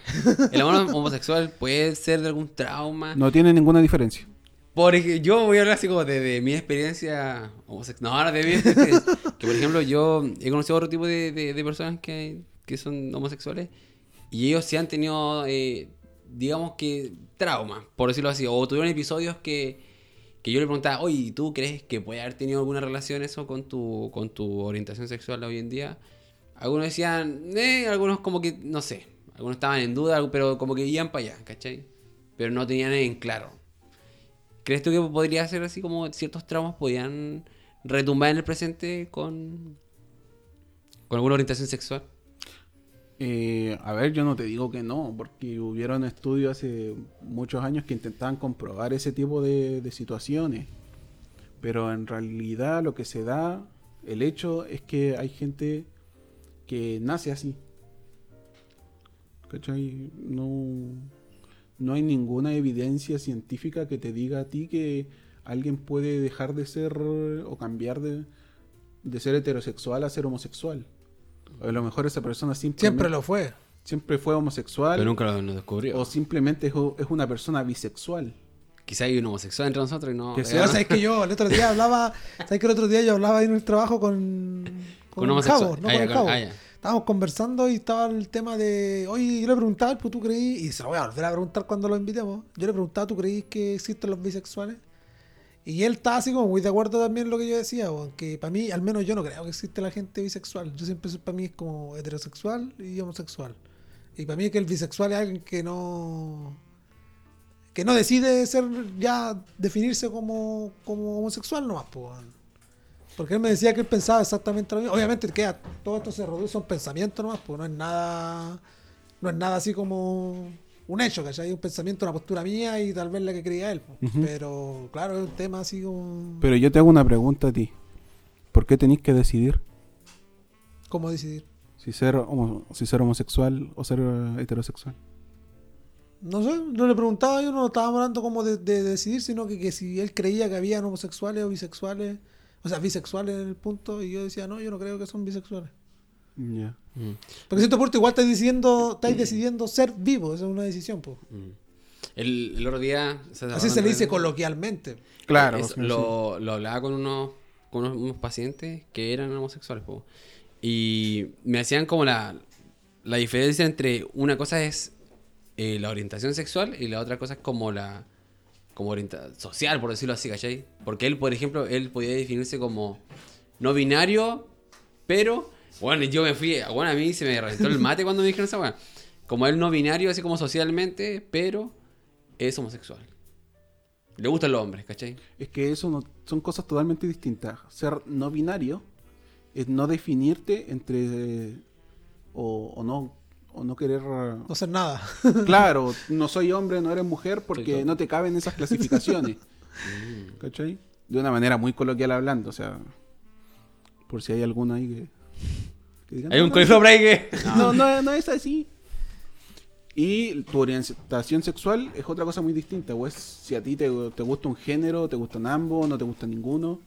El amor homosexual puede ser de algún trauma. No tiene ninguna diferencia. Porque yo voy a hablar así como de, de mi experiencia homosexual. No, no, de mi experiencia. que por ejemplo, yo he conocido otro tipo de, de- de personas que, que son homosexuales. Y ellos sí han tenido, eh, digamos que, traumas, por decirlo así. O tuvieron episodios que, que yo le preguntaba, oye, ¿y ¿tú crees que puede haber tenido alguna relación eso con tu, con tu orientación sexual hoy en día? Algunos decían, eh, algunos como que, no sé. Algunos estaban en duda, pero como que iban para allá, ¿cachai? Pero no tenían en claro. ¿Crees tú que podría ser así como ciertos traumas podían retumbar en el presente con, con alguna orientación sexual? Eh, a ver, yo no te digo que no, porque hubieron estudios hace muchos años que intentaban comprobar ese tipo de, situaciones. Pero en realidad lo que se da, el hecho es que hay gente que nace así. ¿Cachai? No, no hay ninguna evidencia científica que te diga a ti que alguien puede dejar de ser o cambiar de ser heterosexual a ser homosexual. A lo mejor esa persona Siempre lo fue. siempre fue homosexual Pero nunca lo, lo descubrió. o simplemente es, es una persona bisexual. Quizá hay un homosexual entre nosotros y no. Que sea- Pero sabes que yo el otro día hablaba, sabes que el otro día yo hablaba ahí en el trabajo con Con homosexual. Javo, no Ah, con ya, el con- Javo. ah. Estábamos conversando y estaba el tema de, oye, yo le preguntaba, pues tú creí, y se lo voy a volver a preguntar cuando lo invitemos. Yo le preguntaba, ¿tú creí que existen los bisexuales? Y él estaba así como muy de acuerdo también en lo que yo decía, aunque para mí, al menos yo no creo que existe la gente bisexual. Yo siempre, para mí es como heterosexual y homosexual. Y para mí es que el bisexual es alguien que no que no decide ser ya definirse como, como homosexual nomás, pues. Porque él me decía que él pensaba exactamente lo mismo. Obviamente que todo esto se reduce a un pensamiento nomás, pues no es nada, no es nada así como un hecho, ¿cachai? Un pensamiento, una postura mía y tal vez la que creía él. Pero claro, es un tema así como... Pero yo te hago una pregunta a ti. ¿Por qué tenéis que decidir ¿Cómo decidir? si ser, homo- si ser homosexual o ser eh, heterosexual? No sé, no le preguntaba yo, no estábamos hablando como de, de decidir, sino que, que si él creía que habían homosexuales o bisexuales, o sea, bisexuales en el punto, y yo decía, no, yo no creo que son bisexuales. Ya. Mm, Porque en cierto punto igual estáis decidiendo, estáis decidiendo ser vivo, esa es una decisión, pues. mm. El, el otro día. Así se le dice coloquialmente. Claro. Sí, lo, lo hablaba con unos, con unos, unos pacientes que eran homosexuales. po. Y me hacían como la, la diferencia entre una cosa es eh, la orientación sexual y la otra cosa es como la como orientación social, por decirlo así, ¿cachai? Porque él, por ejemplo, él podía definirse como no binario, pero, bueno, yo me fui, bueno, a mí se me reventó el mate cuando me dijeron esa weá. Como él no binario, así como socialmente, pero es homosexual. Le gustan los hombres, ¿cachai? Es que eso no, son cosas totalmente distintas. Ser no binario es no definirte entre eh, o, o no o no querer No ser nada. claro, no soy hombre, no eres mujer porque no te caben esas clasificaciones. ¿Cachai? De una manera muy coloquial hablando, o sea, por si hay alguno ahí que, Hay "No, un no, colegio no, no, no es así. Y tu orientación sexual es otra cosa muy distinta. O es si a ti te, te gusta un género, te gustan ambos, no te gusta ninguno.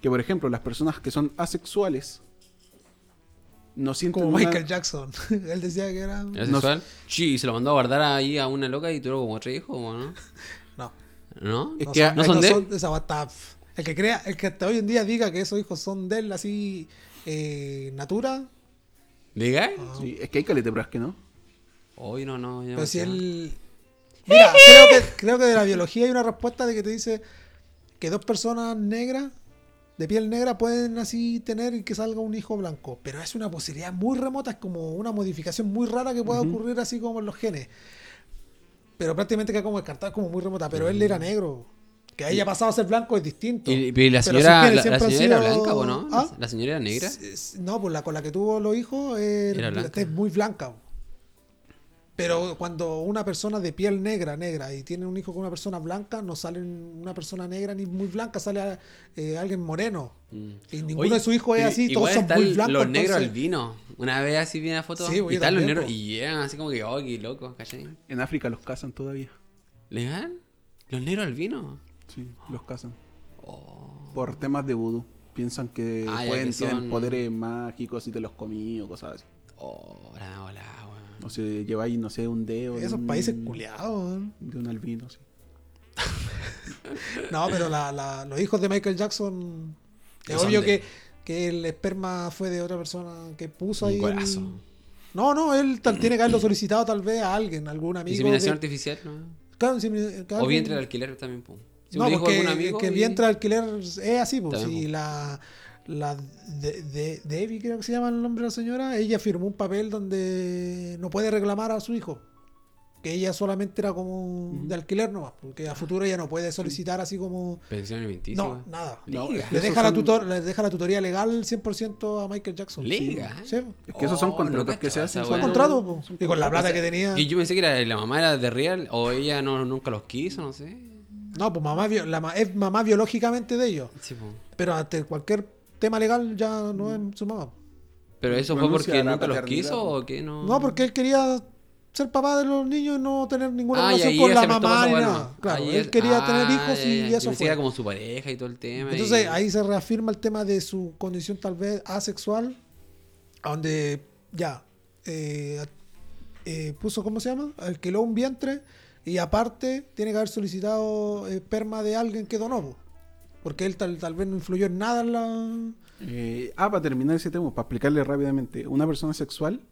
Que por ejemplo, las personas que son asexuales no sienten Como una- Michael Jackson. Él decía que era... ¿Es sexual? Sí, y se lo mandó a guardar ahí a una loca y tuvo como tres hijos, ¿o ¿no? No. ¿No? Es no que son, ¿no son de esa El que crea, el que hasta hoy en día diga que esos hijos son de él así, eh, natura, ¿Diga? Sí, es que hay caleta de pruebas que no. Hoy no, no. ya pero no si él... Mira, creo que, creo que de la biología hay una respuesta de que te dice que dos personas negras de piel negra pueden así tener que salga un hijo blanco. Pero es una posibilidad muy remota, es como una modificación muy rara que pueda ocurrir así como en los genes. Pero prácticamente queda como descartada, como muy remota. Pero él era negro. Que haya pasado a ser blanco es distinto. ¿Y, y la señora, la, señora era sido- blanca o no? ¿Ah? ¿La señora era negra? No, pues la con la que tuvo los hijos eh, Era blanca. es muy blanca. Pero cuando una persona de piel negra, negra, y tiene un hijo con una persona blanca, no sale una persona negra ni muy blanca, sale eh, alguien moreno. Y ninguno Mm. Oye, de sus hijos es así, todos son muy blancos. Los negros entonces- albinos. Una vez así vi una foto Sí, y están los negros y llegan así como que, oh, qué loco, ¿cachai? En África los cazan todavía. ¿Legal? ¿Los negros albinos? Sí, los cazan. Oh. Por temas de vudú. Piensan que Ah, pueden, que tienen poderes mágicos y te los comí o cosas así. Oh, hola, hola, weón. O sea, lleváis, no sé, un dedo. de Esos un- países culiados. ¿eh? De un albino, sí. No, pero la- la- los hijos de Michael Jackson. Es obvio de- que, que el esperma fue de otra persona que puso Un ahí. el- golazo. No, no, él tal- tiene que haberlo solicitado tal vez a alguien, algún amigo. Inseminación que- artificial, ¿no? O alguien- vientre de alquiler también, pum. Si no, porque algún amigo que el y- vientre de alquiler es así, pues. También, Si pues. la, la de, de- Debbie, creo que se llama el nombre de la señora, ella firmó un papel donde no puede reclamar a su hijo. Que ella solamente era como de alquiler nomás, porque a futuro ella no puede solicitar así como. Pensión alimenticia. No, nada. No, Le deja, la tutor, le deja la tutoría legal 100% a Michael Jackson. Liga. Sí, Es que esos son Oh, contratos no que se hacen. son weá. contratos, po. y con la plata que tenía. Y yo pensé que era, la mamá era de real o ella no, nunca los quiso, no sé. No, pues mamá, la, es mamá biológicamente de ellos. Sí. Pero ante cualquier tema legal ya no es su mamá. Pero eso fue porque nunca los quiso o qué no. No, porque él quería ser papá de los niños y no tener ninguna Ah, y relación con la mamá ni nada. Claro, Ahí él es- quería ah, tener hijos ya, y ya. Yo eso fue. como su pareja y todo el tema. Entonces y- ahí se reafirma el tema de su condición tal vez asexual, donde ya eh, eh, puso, ¿cómo se llama? Alquiló un vientre y aparte tiene que haber solicitado eh, esperma de alguien que donó. po. Porque él tal, tal vez no influyó en nada en la... Eh, ah, para terminar ese tema, para explicarle rápidamente. Una persona sexual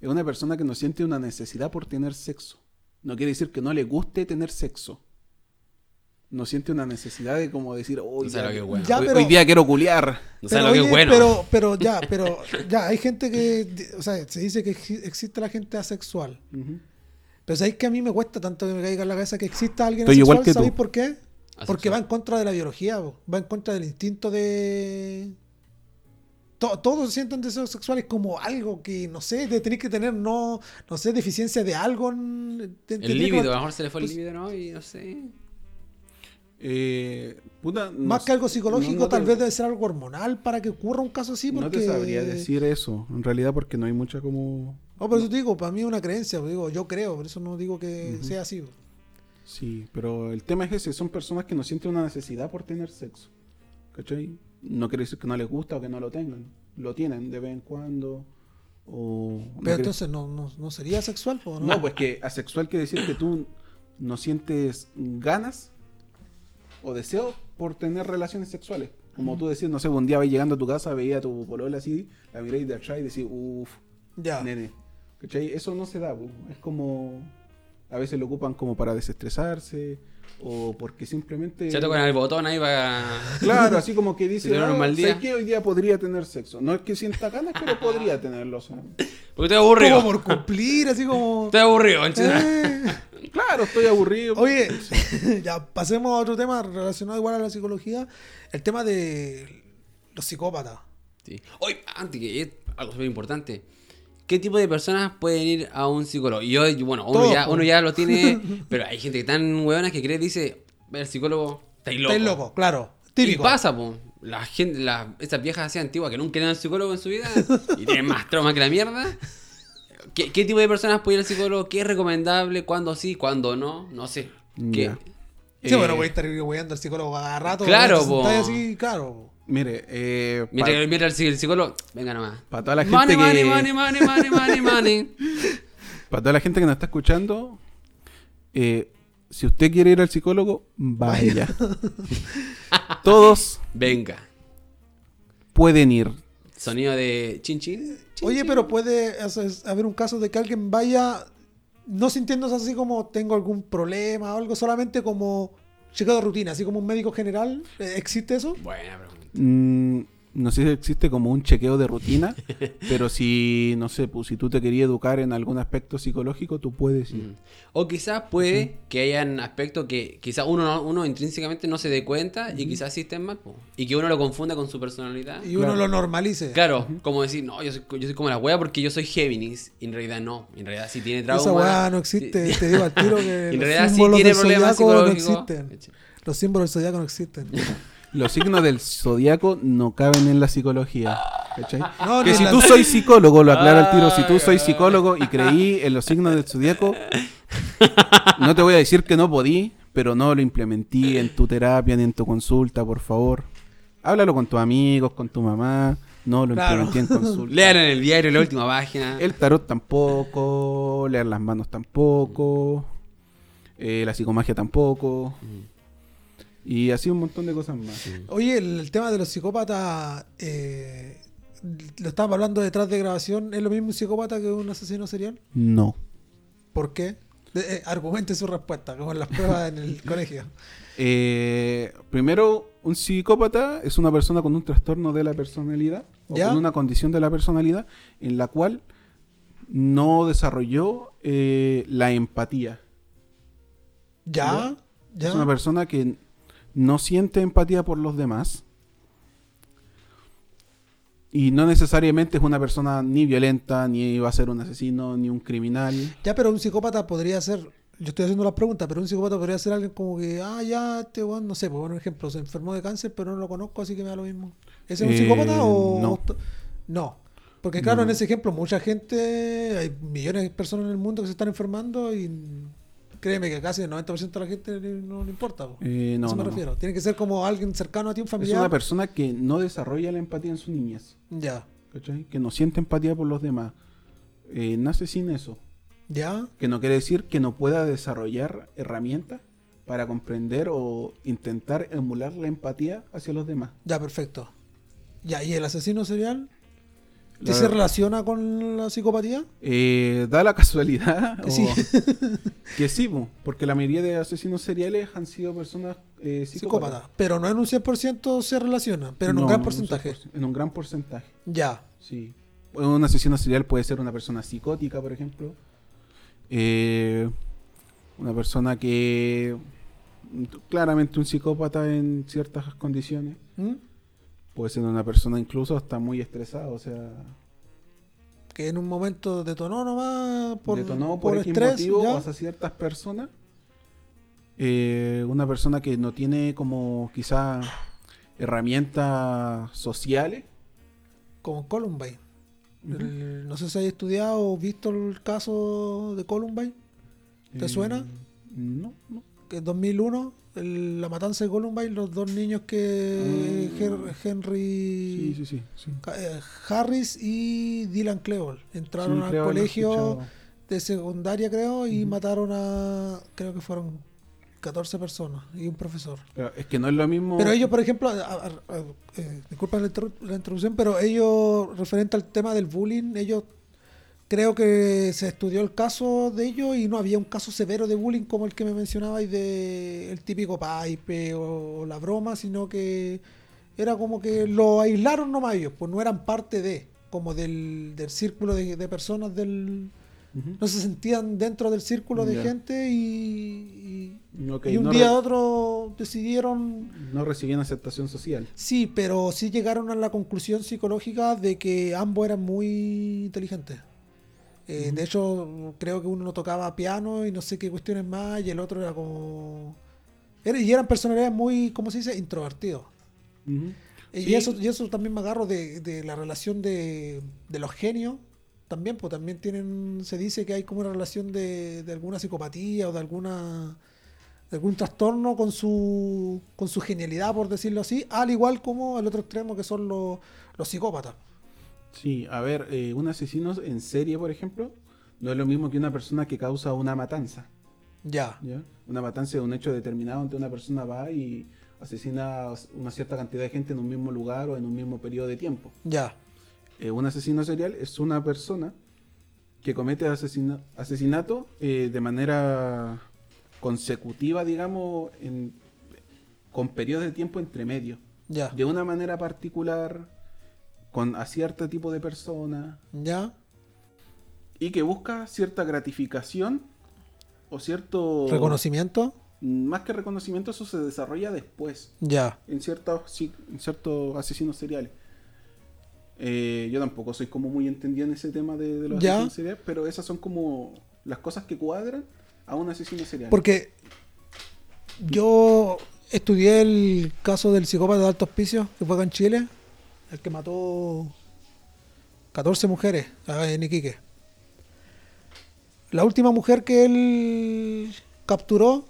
es una persona que no siente una necesidad por tener sexo. No quiere decir que no le guste tener sexo. No siente una necesidad de como decir, hoy, No sabe lo que es bueno. Ya, hoy, pero- hoy día quiero culiar. No Pero, lo que es bueno. pero, pero ya, pero ya, hay gente que, o sea, se dice que exi- existe la gente asexual. Ujú. Pero sabéis que a mí me cuesta tanto que me caiga en la cabeza que exista alguien Estoy asexual, igual que tú. ¿sabéis por qué? Porque va en contra de la biología, po. va en contra del instinto de... To- todos sienten deseos sexuales como algo que, no sé, de tenéis que tener, no, no sé, deficiencia de algo. en- El líbido, a lo mejor se le fue el pues- líbido, ¿no? Y no sé. Eh, puta, no Más sé- que algo psicológico, no- no tal te- vez debe ser algo hormonal para que ocurra un caso así. No te sabría decir eso, en realidad, porque no hay mucha como... No, pero eso te digo, para mí es una creencia, digo, yo creo, por eso no digo que sea así. Sí, pero el tema es ese, son personas que no sienten una necesidad por tener sexo. ¿Cachai? No quiere decir que no les gusta o que no lo tengan. Lo tienen de vez en cuando. O no Pero entonces no, no, no sería sexual, pues, ¿no? No, pues que asexual quiere decir que tú no sientes ganas o deseo por tener relaciones sexuales. Como tú decís, no sé, un día vais llegando a tu casa, veía a tu polola así, la miráis de atrás y decís, uff, ya. nene. ¿Cachai? Eso no se da, po. es como... A veces lo ocupan como para desestresarse o porque simplemente... Se tocan el botón ahí para. Claro, así como que dice, Si tuvieron un "Ah, mal día". ¿sabes qué? Hoy día podría tener sexo. No es que sienta ganas, pero podría tenerlo. sea. Porque estoy aburrido. Como por cumplir, así como... Estoy aburrido. Eh. Claro, estoy aburrido. Oye, ya pasemos a otro tema relacionado igual a la psicología, el tema de los psicópatas. Sí. Oye, antes que es algo súper importante. ¿Qué tipo de personas pueden ir a un psicólogo? Y yo, bueno, uno, ya, uno ya lo tiene, pero hay gente que tan huevona que cree, dice, "Ve, el psicólogo, estáis loco. Estáis loco, claro. Y Típico. pasa, po. La gente, la, esas viejas así antiguas que nunca iban al psicólogo en su vida y tienen más trauma que la mierda. ¿Qué, qué tipo de personas puede ir al psicólogo? ¿Qué es recomendable? ¿Cuándo sí? ¿Cuándo no? No sé. ¿Qué? Ya. Sí, Eh, bueno, voy a estar weyando al psicólogo cada rato. Claro, po. así, claro. Mire, eh, Mientras, para mientras el, el psicólogo, venga nomás. toda la gente Money, money, que money, money, money, money, money. para toda la gente que nos está escuchando, eh, si usted quiere ir al psicólogo, vaya. Todos Venga. pueden ir. Sonido de chin chin. chin, Oye, chin. pero puede haber un caso de que alguien vaya no sintiéndose así como tengo algún problema o algo, solamente como chequeo de rutina, así como un médico general. Eh, ¿Existe eso? Buena pregunta. Mm, no sé si existe como un chequeo de rutina, pero si, no sé, pues si tú te querías educar en algún aspecto psicológico, tú puedes ir. Mm. O quizás puede que hayan aspectos que quizás uno, no- uno intrínsecamente no se dé cuenta y quizás sí estén mal. po. Y que uno lo confunda con su personalidad. Y uno lo normalice. Claro, como decir, no, yo soy, yo soy como la wea porque yo soy Géminis. Y en realidad no. En realidad sí tiene trauma. Esa weá no existe. Sí. Te digo al tiro que En los realidad sí símbolos tiene del problemas zodiaco no psicológicos. existen. Los símbolos del zodiaco no existen. Los signos del zodiaco no caben en la psicología. ¿cachai? No, que si la- tú soy psicólogo, lo aclaro al tiro, si tú soy psicólogo y creí en los signos del zodiaco, no te voy a decir que no podí, pero no lo implementé en tu terapia ni en tu consulta, por favor. Háblalo con tus amigos, con tu mamá. No lo Claro. implementé en consulta. Lean en el diario la última página. El tarot tampoco, leer las manos tampoco, eh, la psicomagia tampoco. Y así un montón de cosas más. Oye, el, el tema de los psicópatas, eh, lo estábamos hablando detrás de grabación, ¿es lo mismo un psicópata que un asesino serial? No. ¿Por qué? Eh, argumente su respuesta, como en las pruebas en el colegio. Eh, primero, un psicópata es una persona con un trastorno de la personalidad o ¿Ya? con una condición de la personalidad en la cual no desarrolló eh, la empatía. ¿Ya? ¿Ya? Es una persona que no siente empatía por los demás. Y no necesariamente es una persona ni violenta, ni va a ser un asesino, ni un criminal. Ya, pero un psicópata podría ser, yo estoy haciendo las preguntas, pero un psicópata podría ser alguien como que, ah, ya, este no sé, por un ejemplo, se enfermó de cáncer, pero no lo conozco, así que me da lo mismo. ¿Ese es un Eh, psicópata o...? no. No. Porque claro, No. en ese ejemplo, mucha gente, hay millones de personas en el mundo que se están enfermando y créeme que casi el 90% de la gente no le importa. po. Eh, a no, eso me no, no. refiero. Tiene que ser como alguien cercano a ti, un Es familiar. una persona que no desarrolla la empatía en su niñez. Ya. ¿cachai? Que no siente empatía por los demás. Eh, nace sin eso. ¿Ya? Que no quiere decir que no pueda desarrollar herramientas para comprender o intentar emular la empatía hacia los demás. Ya, perfecto. Ya, ¿y el asesino serial? ¿Qué se relaciona con la psicopatía? Eh, da la casualidad sí. que sí, po, porque la mayoría de asesinos seriales han sido personas eh, psicópatas. Psicópata. Pero no en un 100% se relaciona, pero en un gran porcentaje. 100%, En un gran porcentaje, Ya. sí. Un asesino serial puede ser una persona psicótica, por ejemplo. Eh, una persona que claramente un psicópata en ciertas condiciones. ¿Mm? Puede ser una persona incluso hasta muy estresada, o sea, Que en un momento detonó nomás por, detonó por, por X estrés. motivo ya. hacia ciertas personas. Eh, una persona que no tiene como quizá herramientas sociales. Como Columbine. El- no sé si hay estudiado o visto el caso de Columbine, ¿Te Eh, suena? No, no. que es 2001, el- la matanza de Columbine, los dos niños que. Her- Henry Sí, sí, sí. sí. Ca- eh, Harris y Dylan Klebold entraron al colegio de secundaria, creo, y mataron a, creo que fueron 14 personas y un profesor. Pero es que no es lo mismo. Pero ellos, por ejemplo, a- a- a- eh, disculpen la introducción, pero ellos, referente al tema del bullying, ellos creo que se estudió el caso de ellos y no había un caso severo de bullying como el que me mencionabais de el típico pipe o, la broma, sino que era como que lo aislaron nomás ellos, pues no eran parte de, como del, del círculo de, de personas del... No se sentían dentro del círculo de gente y, y- Ok, y un no día a otro decidieron No recibían aceptación social. Sí, pero sí llegaron a la conclusión psicológica de que ambos eran muy inteligentes. Eh, De hecho, creo que uno tocaba piano y no sé qué cuestiones más, y el otro era como... era- y eran personalidades muy, ¿cómo se dice? Introvertidos. Eh, Sí. Y, eso, y eso también me agarro de, de la relación de, de los genios. También, pues también tienen, se dice que hay como una relación de, de alguna psicopatía o de alguna de algún trastorno con su con su genialidad, por decirlo así, al igual como el otro extremo que son los, los psicópatas. Sí, a ver, eh, un asesino en serie, por ejemplo, no es lo mismo que una persona que causa una matanza. Ya, ¿ya? Una matanza de un hecho determinado donde una persona va y asesina una cierta cantidad de gente en un mismo lugar o en un mismo periodo de tiempo. ya, Eh, un asesino serial es una persona que comete asesina- asesinato eh, de manera consecutiva, digamos, en- con periodos de tiempo entre medio. Ya. de una manera particular, con a cierto tipo de persona, Ya. y que busca cierta gratificación o cierto... Reconocimiento. Más que reconocimiento, eso se desarrolla después, Ya. en ciertos, en ciertos asesinos seriales. Eh, yo tampoco soy como muy entendido en ese tema de, de los Ya. asesinos seriales, pero esas son como las cosas que cuadran a un asesino serial. Porque yo estudié el caso del psicópata de alto hospicio que fue acá en Chile, el que mató 14 mujeres en Iquique. La última mujer que él capturó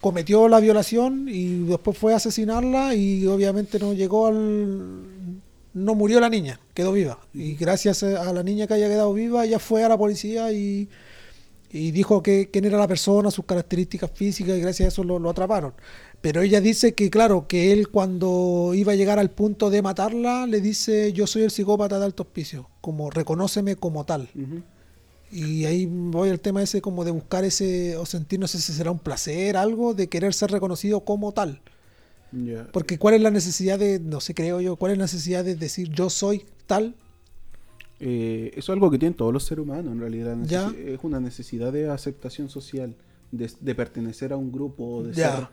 cometió la violación y después fue a asesinarla y obviamente no llegó al... No murió la niña, quedó viva. Y gracias a la niña que haya quedado viva, ella fue a la policía y, y dijo que, quién era la persona, sus características físicas y gracias a eso lo, lo atraparon. Pero ella dice que, claro, que él cuando iba a llegar al punto de matarla, le dice, yo soy el psicópata de alto hospicio, como reconóceme como tal. Y ahí voy al tema ese como de buscar ese, o sentir, no sé si será un placer, algo, de querer ser reconocido como tal. Porque cuál es la necesidad de, no sé, creo yo, cuál es la necesidad de decir yo soy tal. Eh, eso es algo que tienen todos los seres humanos, en realidad. Ya. Es una necesidad de aceptación social, de, de pertenecer a un grupo, o de, ser,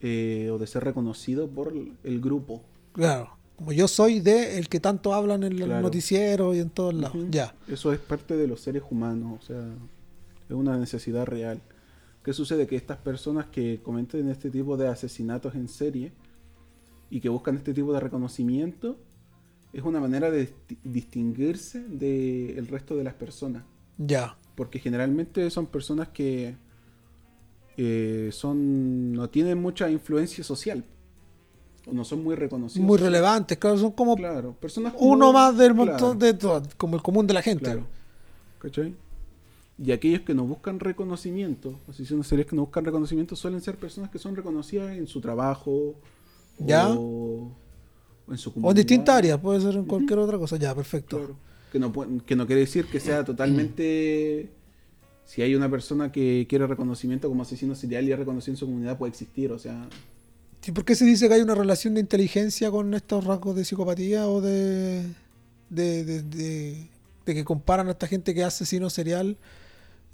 eh, o de ser reconocido por el grupo. Claro, como yo soy de el que tanto hablan en los Claro. noticieros y en todos lados. Ya. Eso es parte de los seres humanos, o sea, es una necesidad real. ¿Qué sucede? Que estas personas que cometen este tipo de asesinatos en serie y que buscan este tipo de reconocimiento, es una manera de disti- distinguirse del resto de las personas. Ya. Porque generalmente son personas que eh, son no tienen mucha influencia social. O no son muy reconocidos. Muy relevantes, claro, son como Claro, personas uno más del claro, montón de todo, como el común de la gente. Claro. ¿Cachai? Y aquellos que no buscan reconocimiento, asesinos seriales que no buscan reconocimiento, suelen ser personas que son reconocidas en su trabajo Ya. O, o en su comunidad. O en distintas áreas, puede ser en cualquier otra cosa. Ya, perfecto. Claro. Que no, que no quiere decir que sea totalmente. Si hay una persona que quiere reconocimiento como asesino serial y es reconocido en su comunidad, puede existir. O sea, ¿Y por qué se dice que hay una relación de inteligencia con estos rasgos de psicopatía o de, de, de, que comparan a esta gente que es asesino serial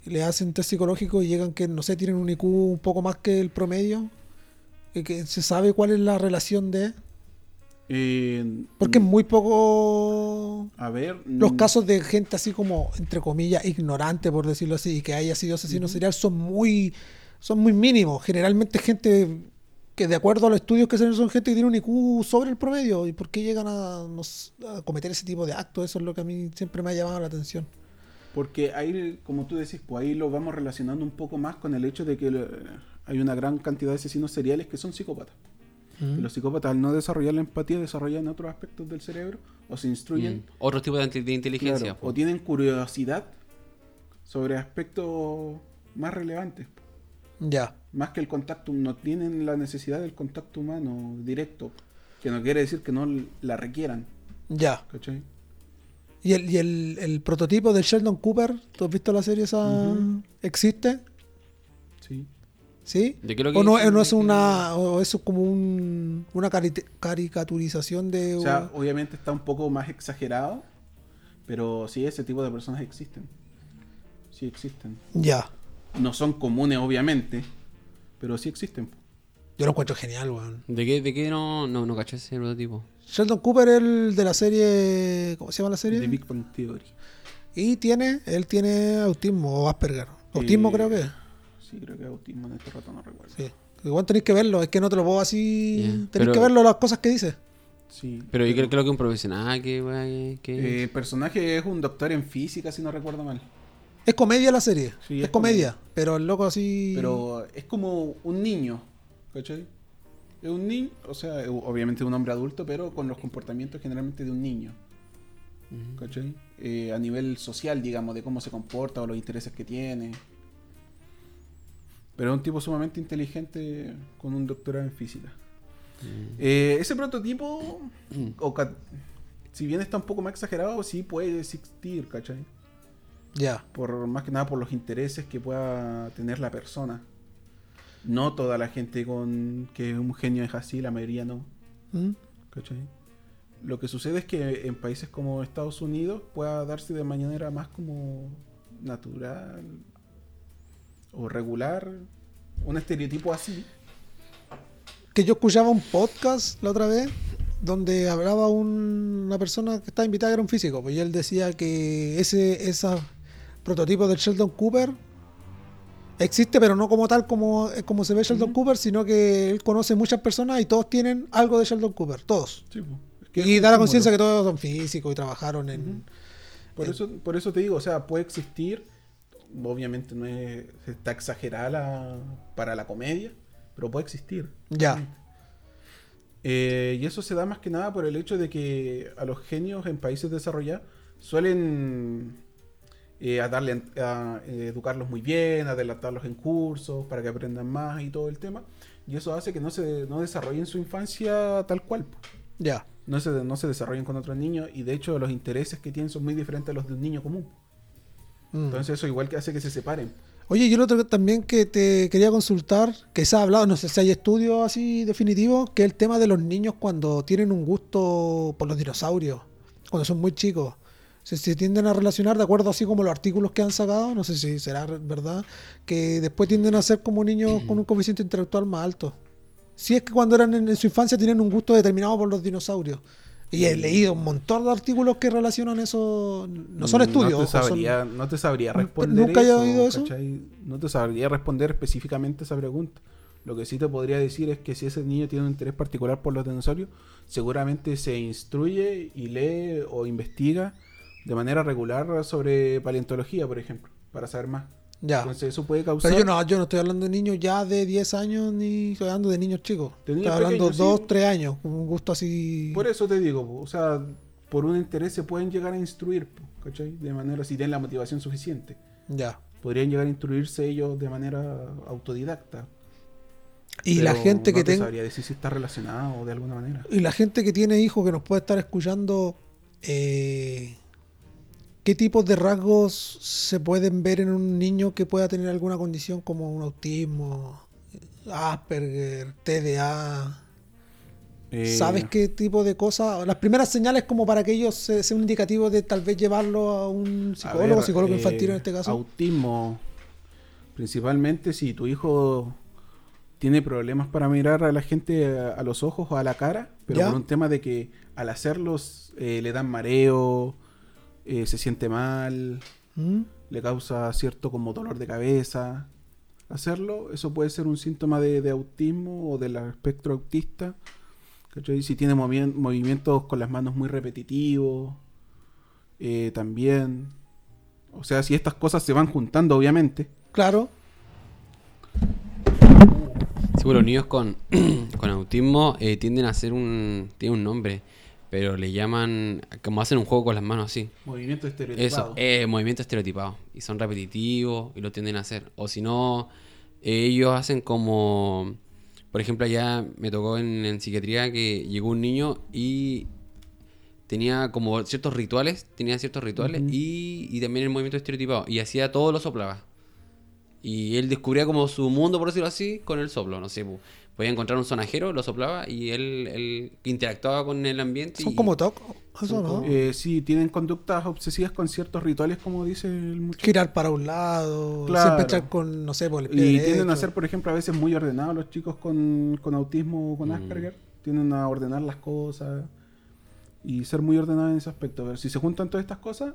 y le hacen test psicológico y llegan que, no sé, tienen un IQ un poco más que el promedio? Que se sabe cuál es la relación de... eh, Porque es muy poco... a ver. Los mm, casos de gente así como, entre comillas, ignorante, por decirlo así, y que haya sido asesino serial son muy, son muy mínimos. Generalmente gente que de acuerdo a los estudios que se hacen son gente que tiene un IQ sobre el promedio. ¿Y por qué llegan a, a cometer ese tipo de actos? Eso es lo que a mí siempre me ha llamado la atención. Porque ahí, como tú decís, pues ahí lo vamos relacionando un poco más con el hecho de que eh, hay una gran cantidad de asesinos seriales que son psicópatas. Y los psicópatas al no desarrollar la empatía desarrollan otros aspectos del cerebro o se instruyen Mm. Otro tipo de, inte- de inteligencia. claro, o tienen curiosidad sobre aspectos más relevantes. Ya, Más que el contacto, no tienen la necesidad del contacto humano directo. Que no quiere decir que no la requieran. ya. ¿Cachai? ¿Y el, y el, el prototipo de Sheldon Cooper? ¿Tú has visto la serie esa? ¿Existe? Sí. ¿Sí? ¿De qué lo que ¿O no, es una, o eso es como un, una cari- caricaturización de... O sea, obviamente está un poco más exagerado. Pero sí, ese tipo de personas existen. Sí existen. Ya. No son comunes, obviamente. Pero sí existen. Yo lo encuentro genial, weón. ¿De qué, de qué no, no, no caché ese prototipo? Sheldon Cooper, el de la serie. ¿Cómo se llama la serie? The Big Bang Theory. Y tiene, él tiene autismo o Asperger. Autismo Eh, creo que es. Sí, creo que autismo en este rato no recuerdo. Sí. Igual tenéis que verlo, es que no te lo puedo así. Ya, Tenéis pero- que verlo las cosas que dice. Sí, Pero yo creo, creo que un profesional que, que- Eh, el personaje es un doctor en física, si no recuerdo mal. Es comedia la serie. Sí, es, es comedia. Pero el loco así. Pero es como un niño, ¿cachai? Es un niño, o sea, es obviamente un hombre adulto, pero con los comportamientos generalmente de un niño, ¿cachai? Eh, a nivel social, digamos, de cómo se comporta o los intereses que tiene. Pero es un tipo sumamente inteligente con un doctorado en física. Eh, ese prototipo, o ca- si bien está un poco más exagerado, sí puede existir, ¿cachai? Ya. por más que nada por los intereses que pueda tener la persona. No toda la gente con que es un genio es así, la mayoría no. ¿Mm? ¿cachai? Lo que sucede es que en países como Estados Unidos pueda darse de manera más como natural o regular, un estereotipo así. Que yo escuchaba un podcast la otra vez donde hablaba un- una persona que estaba invitada que era un físico, pues y él decía que ese esa prototipo del Sheldon Cooper existe, pero no como tal como, como se ve Sheldon Cooper, sino que él conoce muchas personas y todos tienen algo de Sheldon Cooper, todos. Sí, po. Es que es Y da la conciencia que todos son físicos y trabajaron en... Por eso, por eso te digo, o sea, puede existir, obviamente no es, está exagerada la- para la comedia, pero puede existir. Ya. Eh, y eso se da más que nada por el hecho de que a los genios en países desarrollados suelen eh, a darle, a, eh, educarlos muy bien, adelantarlos en cursos para que aprendan más y todo el tema. Y eso hace que no se no desarrollen su infancia tal cual. Ya. No se, no se desarrollen con otros niños y de hecho los intereses que tienen son muy diferentes a los de un niño común. Mm. Entonces eso igual que hace que se separen. Oye, y el otro también que te quería consultar, que se ha hablado, no sé si hay estudios así definitivos, que es el tema de los niños cuando tienen un gusto por los dinosaurios, cuando son muy chicos. Se, se tienden a relacionar de acuerdo así como los artículos que han sacado, no sé si será verdad, que después tienden a ser como niños con un coeficiente intelectual más alto. Si es que cuando eran en, en su infancia tienen un gusto determinado por los dinosaurios. Y he leído un montón de artículos que relacionan eso. No son estudios. No te son- sabría, no te sabría responder ¿Nunca eso, haya oído eso? ¿cachai? No te sabría responder específicamente esa pregunta. Lo que sí te podría decir es que si ese niño tiene un interés particular por los dinosaurios, seguramente se instruye y lee o investiga de manera regular sobre paleontología, por ejemplo, para saber más. Ya. Entonces eso puede causar... Pero yo no, yo no estoy hablando de niños ya de 10 años ni estoy hablando de niños chicos. De estoy hablando pequeños, 2, sí. 3 años, con un gusto así. Por eso te digo, o sea, por un interés se pueden llegar a instruir, ¿cachai? De manera, si tienen la motivación suficiente. Ya. Podrían llegar a instruirse ellos de manera autodidacta. Y la gente que te sabría decir si está relacionado de alguna manera. y la gente que tiene hijos que nos puede estar escuchando eh, ¿qué tipos de rasgos se pueden ver en un niño que pueda tener alguna condición como un autismo, Asperger, TDA? Eh, ¿Sabes qué tipo de cosas? Las primeras señales como para que ellos se- sea un indicativo de tal vez llevarlo a un a psicólogo, ver, psicólogo eh, infantil en este caso. Autismo. Principalmente si tu hijo tiene problemas para mirar a la gente a, a los ojos o a la cara, pero ¿Ya? por un tema de que al hacerlos eh, le dan mareo, eh, se siente mal, ¿Mm? le causa cierto como dolor de cabeza. Hacerlo, eso puede ser un síntoma de, de autismo o del espectro autista. ¿cachai? Si tiene movi- movimientos con las manos muy repetitivos, eh, también. O sea, si estas cosas se van juntando, obviamente. Claro. Sí, pues los niños con, con autismo eh, tienden a hacer un. Tiene un nombre, pero le llaman. Como hacen un juego con las manos así. Movimiento estereotipado. Eso, eh, movimiento estereotipado. Y son repetitivos y lo tienden a hacer. O si no, ellos hacen como. Por ejemplo, allá me tocó en, en psiquiatría que llegó un niño y tenía como ciertos rituales. Tenía ciertos rituales y, y también el movimiento estereotipado. Y hacía todo lo soplaba. Y él descubría como su mundo, por decirlo así, con el soplo. No sé, pu- podía encontrar un sonajero, lo soplaba y él, él interactuaba con el ambiente. Son y- como TOC. Eso, ¿no? Eh, sí, tienen conductas obsesivas con ciertos rituales, como dice el muchacho. Girar para un lado, Claro. siempre estar con, no sé, por el pie Y derecho. tienden a ser, por ejemplo, a veces muy ordenados los chicos con, con autismo o con Mm. Asperger. Tienden a ordenar las cosas y ser muy ordenados en ese aspecto. Pero si se juntan todas estas cosas,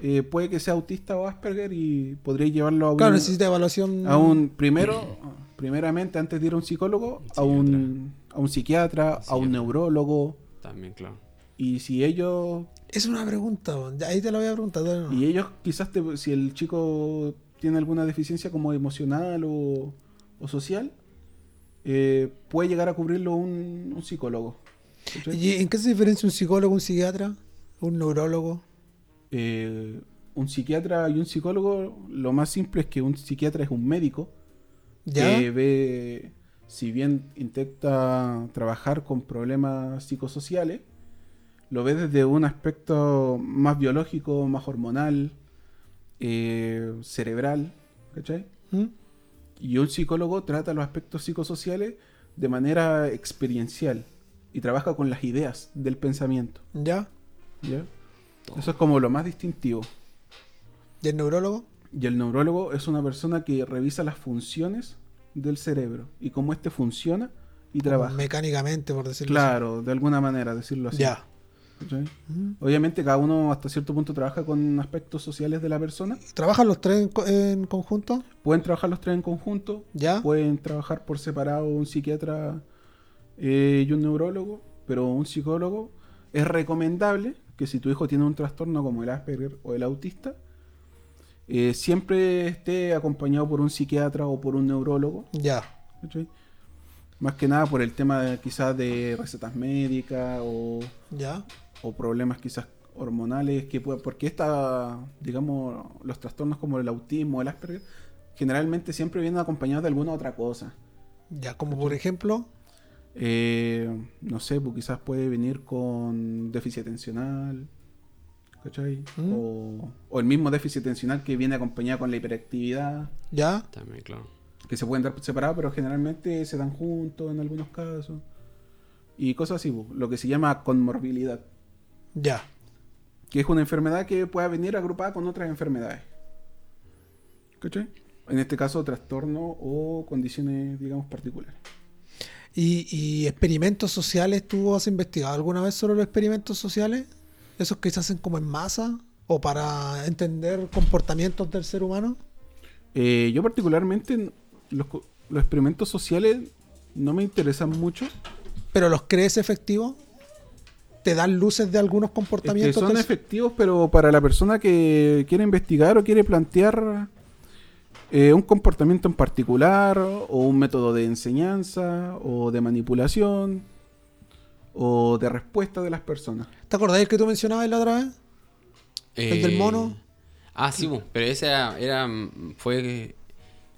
eh, puede que sea autista o Asperger y podría llevarlo a un, Claro, necesita evaluación. a un primero, primeramente, antes de ir a un psicólogo, a un, a un psiquiatra, a un neurólogo. También, claro. Y si ellos Es una pregunta, ahí te la voy a preguntar. no. Y ellos quizás, te- si el chico tiene alguna deficiencia como emocional o, o social, eh, puede llegar a cubrirlo un, un psicólogo. ¿Y en qué se diferencia un psicólogo, un psiquiatra, un neurólogo? Eh, un psiquiatra y un psicólogo, lo más simple es que un psiquiatra es un médico ¿Ya? que ve, si bien intenta trabajar con problemas psicosociales, lo ve desde un aspecto más biológico, más hormonal, eh, cerebral, ¿cachai? ¿Mm? Y un psicólogo trata los aspectos psicosociales de manera experiencial. y trabaja con las ideas del pensamiento. ¿Ya? ¿ya? Eso es como lo más distintivo. ¿Y el neurólogo? Y el neurólogo es una persona que revisa las funciones del cerebro y cómo éste funciona y trabaja. Mecánicamente, por decirlo Claro, de alguna manera, decirlo así. así. Ya. ¿Cachai? Obviamente cada uno hasta cierto punto trabaja con aspectos sociales de la persona. ¿Trabajan los tres en, co- en conjunto? Pueden trabajar los tres en conjunto, ¿Ya? pueden trabajar por separado un psiquiatra eh, y un neurólogo, pero un psicólogo es recomendable que si tu hijo tiene un trastorno como el Asperger o el autista, eh, siempre esté acompañado por un psiquiatra o por un neurólogo. Ya. Más que nada por el tema de, quizás de recetas médicas o, ¿Ya? o problemas quizás hormonales que puede, porque esta, digamos, los trastornos como el autismo, el Asperger, generalmente siempre vienen acompañados de alguna otra cosa. Ya, como por ejemplo. Eh, no sé, pues quizás puede venir con déficit atencional, ¿cachai? Mm. O, o el mismo déficit atencional que viene acompañado con la hiperactividad, ¿Ya? También, claro. que se pueden dar separados, pero generalmente se dan juntos en algunos casos. Y cosas así, lo que se llama conmorbilidad, Ya. que es una enfermedad que puede venir agrupada con otras enfermedades. ¿Cachai? En este caso, trastorno o condiciones, digamos, particulares. ¿Y, y experimentos sociales? ¿Tú has investigado alguna vez sobre los experimentos sociales? ¿Esos que se hacen como en masa? ¿O para entender comportamientos del ser humano? Eh, yo particularmente los, los experimentos sociales no me interesan mucho. ¿Pero los crees efectivos? ¿Te dan luces de algunos Es que comportamientos? son efectivos, pero para la persona que quiere investigar o quiere plantear eh, un comportamiento en particular, o un método de enseñanza, o de manipulación, o de respuesta de las personas. ¿Te acordás el que tú mencionabas la otra vez? ¿El del mono? Ah, sí, pero ese era, era, fue,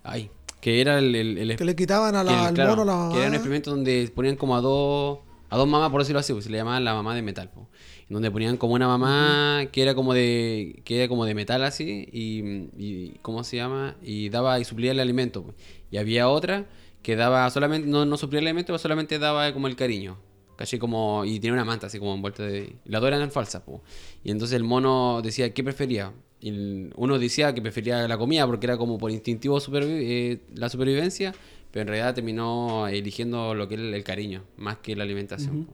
ay, que era el, el, el- Que le quitaban a que la, el- al claro, mono la que era un experimento donde ponían como a dos, a dos mamás, por decirlo así, pues se le llamaban la mamá de metal, po. Donde ponían como una mamá que era como de, que era como de metal así, y, y ¿cómo se llama? Y daba y suplía el alimento, pues. Y había otra que daba solamente, no, no suplía el alimento, pero solamente daba como el cariño. Casi como, y tenía una manta así como envuelta de... Las dos eran falsas, po. Y entonces el mono decía, ¿qué prefería? Y el- uno decía que prefería la comida porque era como por instintivo supervi- eh, la supervivencia, pero en realidad terminó eligiendo lo que es el, el cariño, más que la alimentación.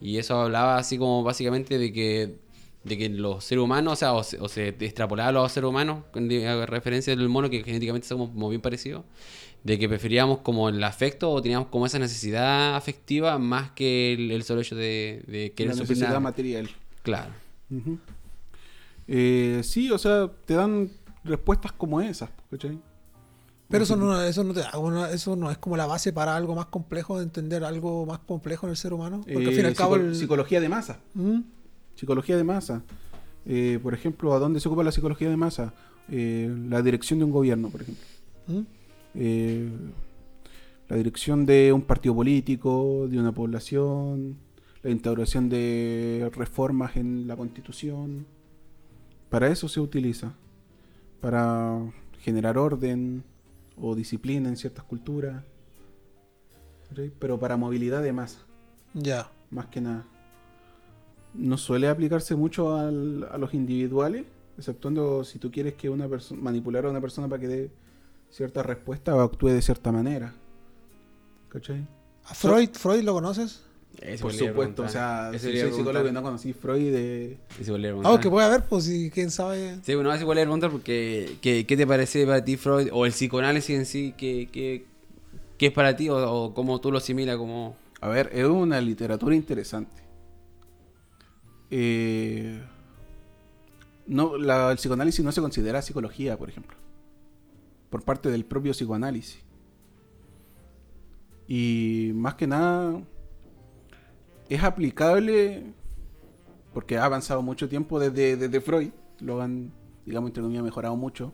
Y eso hablaba así como básicamente de que de que los seres humanos, o sea, o se, o se extrapolaba a los seres humanos, con referencia del mono, que genéticamente somos como bien parecidos, de que preferíamos como el afecto o teníamos como esa necesidad afectiva más que el, el solo hecho de, de querer la necesidad nada. material. Claro. Eh, sí, o sea, te dan respuestas como esas, ¿cachai? Pero eso no, eso, no te da una- eso no es como la base para algo más complejo, de entender algo más complejo en el ser humano. Porque al fin y Eh, al cabo... psico- el- Psicología de masa. ¿Mm? Psicología de masa. Eh, por ejemplo, ¿a dónde se ocupa la psicología de masa? Eh, la dirección de un gobierno, por ejemplo. ¿Mm? Eh, la dirección de un partido político, de una población, la instauración de reformas en la constitución. Para eso se utiliza. Para generar orden o disciplina en ciertas culturas. Pero para movilidad de masa Ya. más que nada. No suele aplicarse mucho al- a los individuales, exceptuando si tú quieres que una persona manipular a una persona para que dé cierta respuesta o actúe de cierta manera. ¿Cachai? ¿A Freud, Freud lo conoces? Ese Por supuesto, o sea, Ese soy psicólogo y preguntar. no conocí Freud de... Ese volví a Ah, preguntar. que puede haber, pues si quién sabe. Sí, bueno, así igual preguntar porque ¿qué, qué te parece para ti Freud o el psicoanálisis en sí? ¿Qué, qué, qué es para ti o, o cómo tú lo asimilas como... A ver, es una literatura interesante. Eh, no, la- el psicoanálisis no se considera psicología, por ejemplo. Por parte del propio psicoanálisis. Y más que nada, es aplicable porque ha avanzado mucho tiempo desde, desde Freud. Lo han, digamos, entre comillas, mejorado mucho.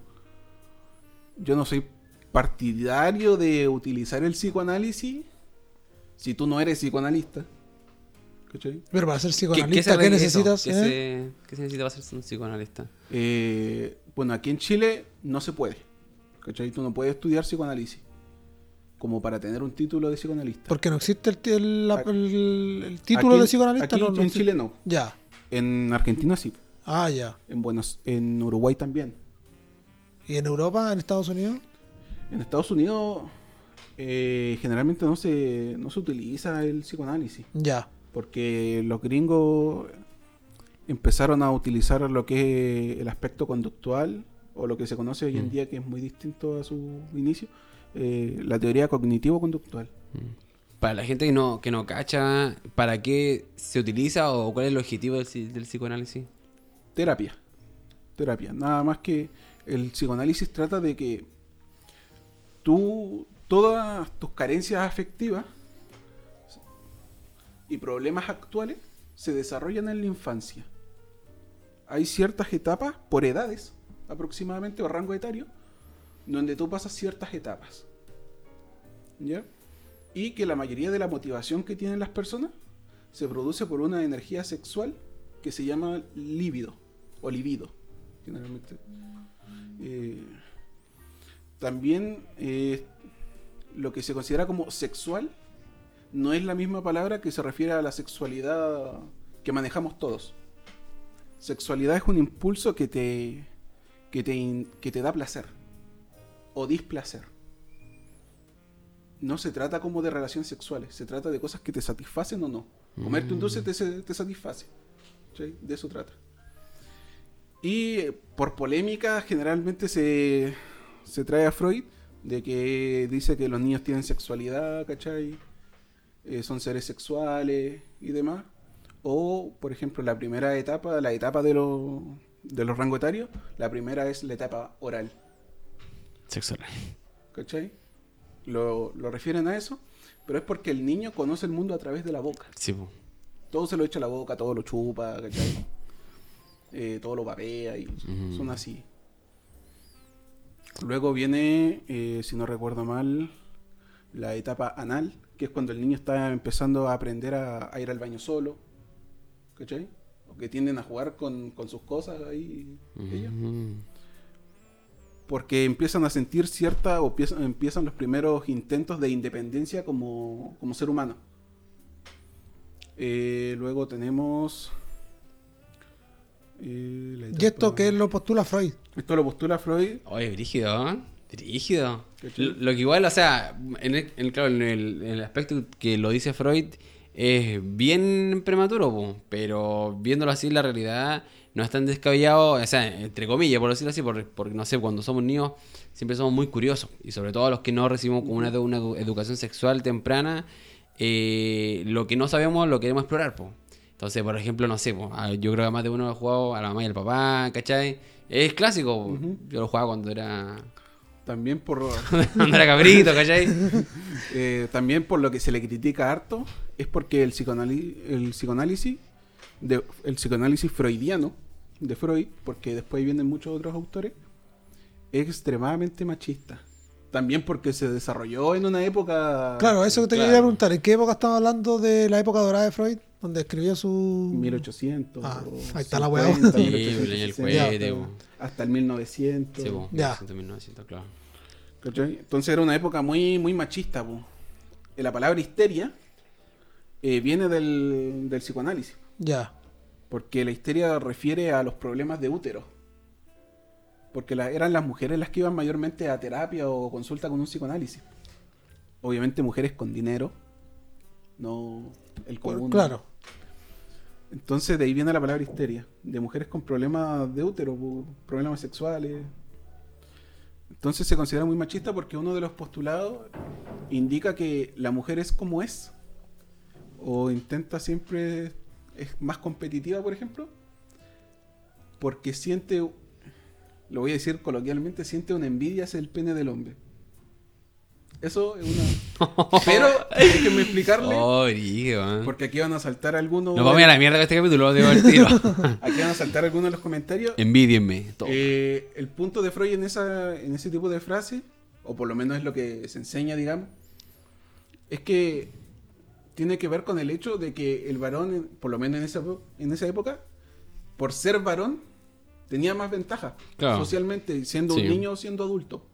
Yo no soy partidario de utilizar el psicoanálisis si tú no eres psicoanalista. ¿Cachai? Pero para ser ¿Qué, psicoanalista, se ¿qué, necesitas? eh? se, qué se necesita para ser un psicoanalista? Eh, bueno, aquí en Chile no se puede. ¿Cachai? Tú no puedes estudiar psicoanálisis. como para tener un título de psicoanalista. Porque no existe el, el- título Aquí- de psicoanalista. aquí no, no en. Chile no. Ya. En Argentina sí. Ah, ya. En Buenos, en Uruguay también. ¿Y en Europa, en Estados Unidos? En Estados Unidos eh, generalmente no se, no se utiliza el psicoanálisis. Ya. Porque los gringos empezaron a utilizar lo que es el aspecto conductual, o lo que se conoce hoy en Mm. día, que es muy distinto a su inicio, eh, la teoría cognitivo-conductual. Para la gente que no, que no cacha, ¿para qué se utiliza o cuál es el objetivo del, del psicoanálisis? Terapia. Terapia. Nada más que el psicoanálisis trata de que tú, todas tus carencias afectivas y problemas actuales se desarrollan en la infancia. Hay ciertas etapas por edades, aproximadamente, o rango etario, donde tú pasas ciertas etapas. ¿Ya? Y que la mayoría de la motivación que tienen las personas se produce por una energía sexual que se llama líbido o libido, generalmente. Eh, también eh, lo que se considera como sexual no es la misma palabra que se refiere a la sexualidad que manejamos todos. Sexualidad es un impulso que te, que te, in- que te da placer o displacer. No se trata como de relaciones sexuales, se trata de cosas que te satisfacen o no. Comerte un dulce te, se- te satisface. ¿sí? De eso trata. Y eh, por polémica generalmente se, se trae a Freud de que dice que los niños tienen sexualidad, ¿cachai? Eh, son seres sexuales y demás. O, por ejemplo, la primera etapa, la etapa de, los de los rangos etarios, la primera es la etapa oral, Sexual. ¿cachai? Lo, lo refieren a eso, pero es porque el niño conoce el mundo a través de la boca. Sí, po. Todo se lo echa a la boca, todo lo chupa, ¿cachai? Eh, todo lo babea y son así. Luego viene, eh, si no recuerdo mal, la etapa anal, que es cuando el niño está empezando a aprender a, a ir al baño solo, ¿cachai? O que tienden a jugar con, con sus cosas ahí. ellos. Ujú. Porque empiezan a sentir cierta, o empiezan, empiezan los primeros intentos de independencia como, como ser humano. Eh, luego tenemos... eh, la Y esto que lo postula Freud. Esto lo postula Freud. Oye, brígido, ¿eh? Brígido. ¿Cachai? Lo, lo que igual, o sea, en el, en- claro, en el, en el aspecto que lo dice Freud, es bien prematuro, pero viéndolo así, la realidad no es tan descabellado, o sea, entre comillas, por decirlo así, porque, porque, no sé, cuando somos niños siempre somos muy curiosos, y sobre todo los que no recibimos como una, edu- una edu- educación sexual temprana, eh, lo que no sabemos lo queremos explorar, po. Entonces, por ejemplo, no sé, po, yo creo que más de uno ha jugado a la mamá y al papá, ¿cachai? Es clásico, yo lo jugaba cuando era También por, era cabrito, ¿cachai? eh, también por lo que se le critica harto, es porque el, psicoanali- el psicoanálisis, de, el psicoanálisis freudiano de Freud, porque después vienen muchos otros autores, es extremadamente machista. También porque se desarrolló en una época... Claro, eso que te claro. quería preguntar. ¿En qué época estamos hablando de la época dorada de Freud? Donde escribió su... 1800. Ah, ahí está la weá. 50, Sí, 1860, leña el. Hasta el 1900. Sí, po, Ya. 1900, 1900, claro. ¿cachai? Entonces era una época muy, muy machista. po. La palabra histeria eh, viene del, del psicoanálisis, Ya. porque la histeria refiere a los problemas de útero. Porque la- eran las mujeres las que iban mayormente a terapia o consulta con un psicoanálisis. Obviamente mujeres con dinero, no el común. Claro. Entonces de ahí viene la palabra histeria, de mujeres con problemas de útero, problemas sexuales. Entonces se considera muy machista porque uno de los postulados indica que la mujer es como es, o intenta siempre, es más competitiva, por ejemplo, porque siente, lo voy a decir coloquialmente, siente una envidia hacia el pene del hombre. Eso es una... Pero déjenme explicarle, Oh, ¿eh? porque aquí van a saltar algunos... Nos vamos a la mierda con este capítulo, digo el tiro. Aquí van a saltar algunos de los comentarios. Envidienme. Eh, el punto de Freud en, esa, en ese tipo de frase, o por lo menos es lo que se enseña, digamos, es que tiene que ver con el hecho de que el varón, por lo menos en esa, en esa época, por ser varón, tenía más ventaja Claro. socialmente, siendo Sí. un niño o siendo adulto.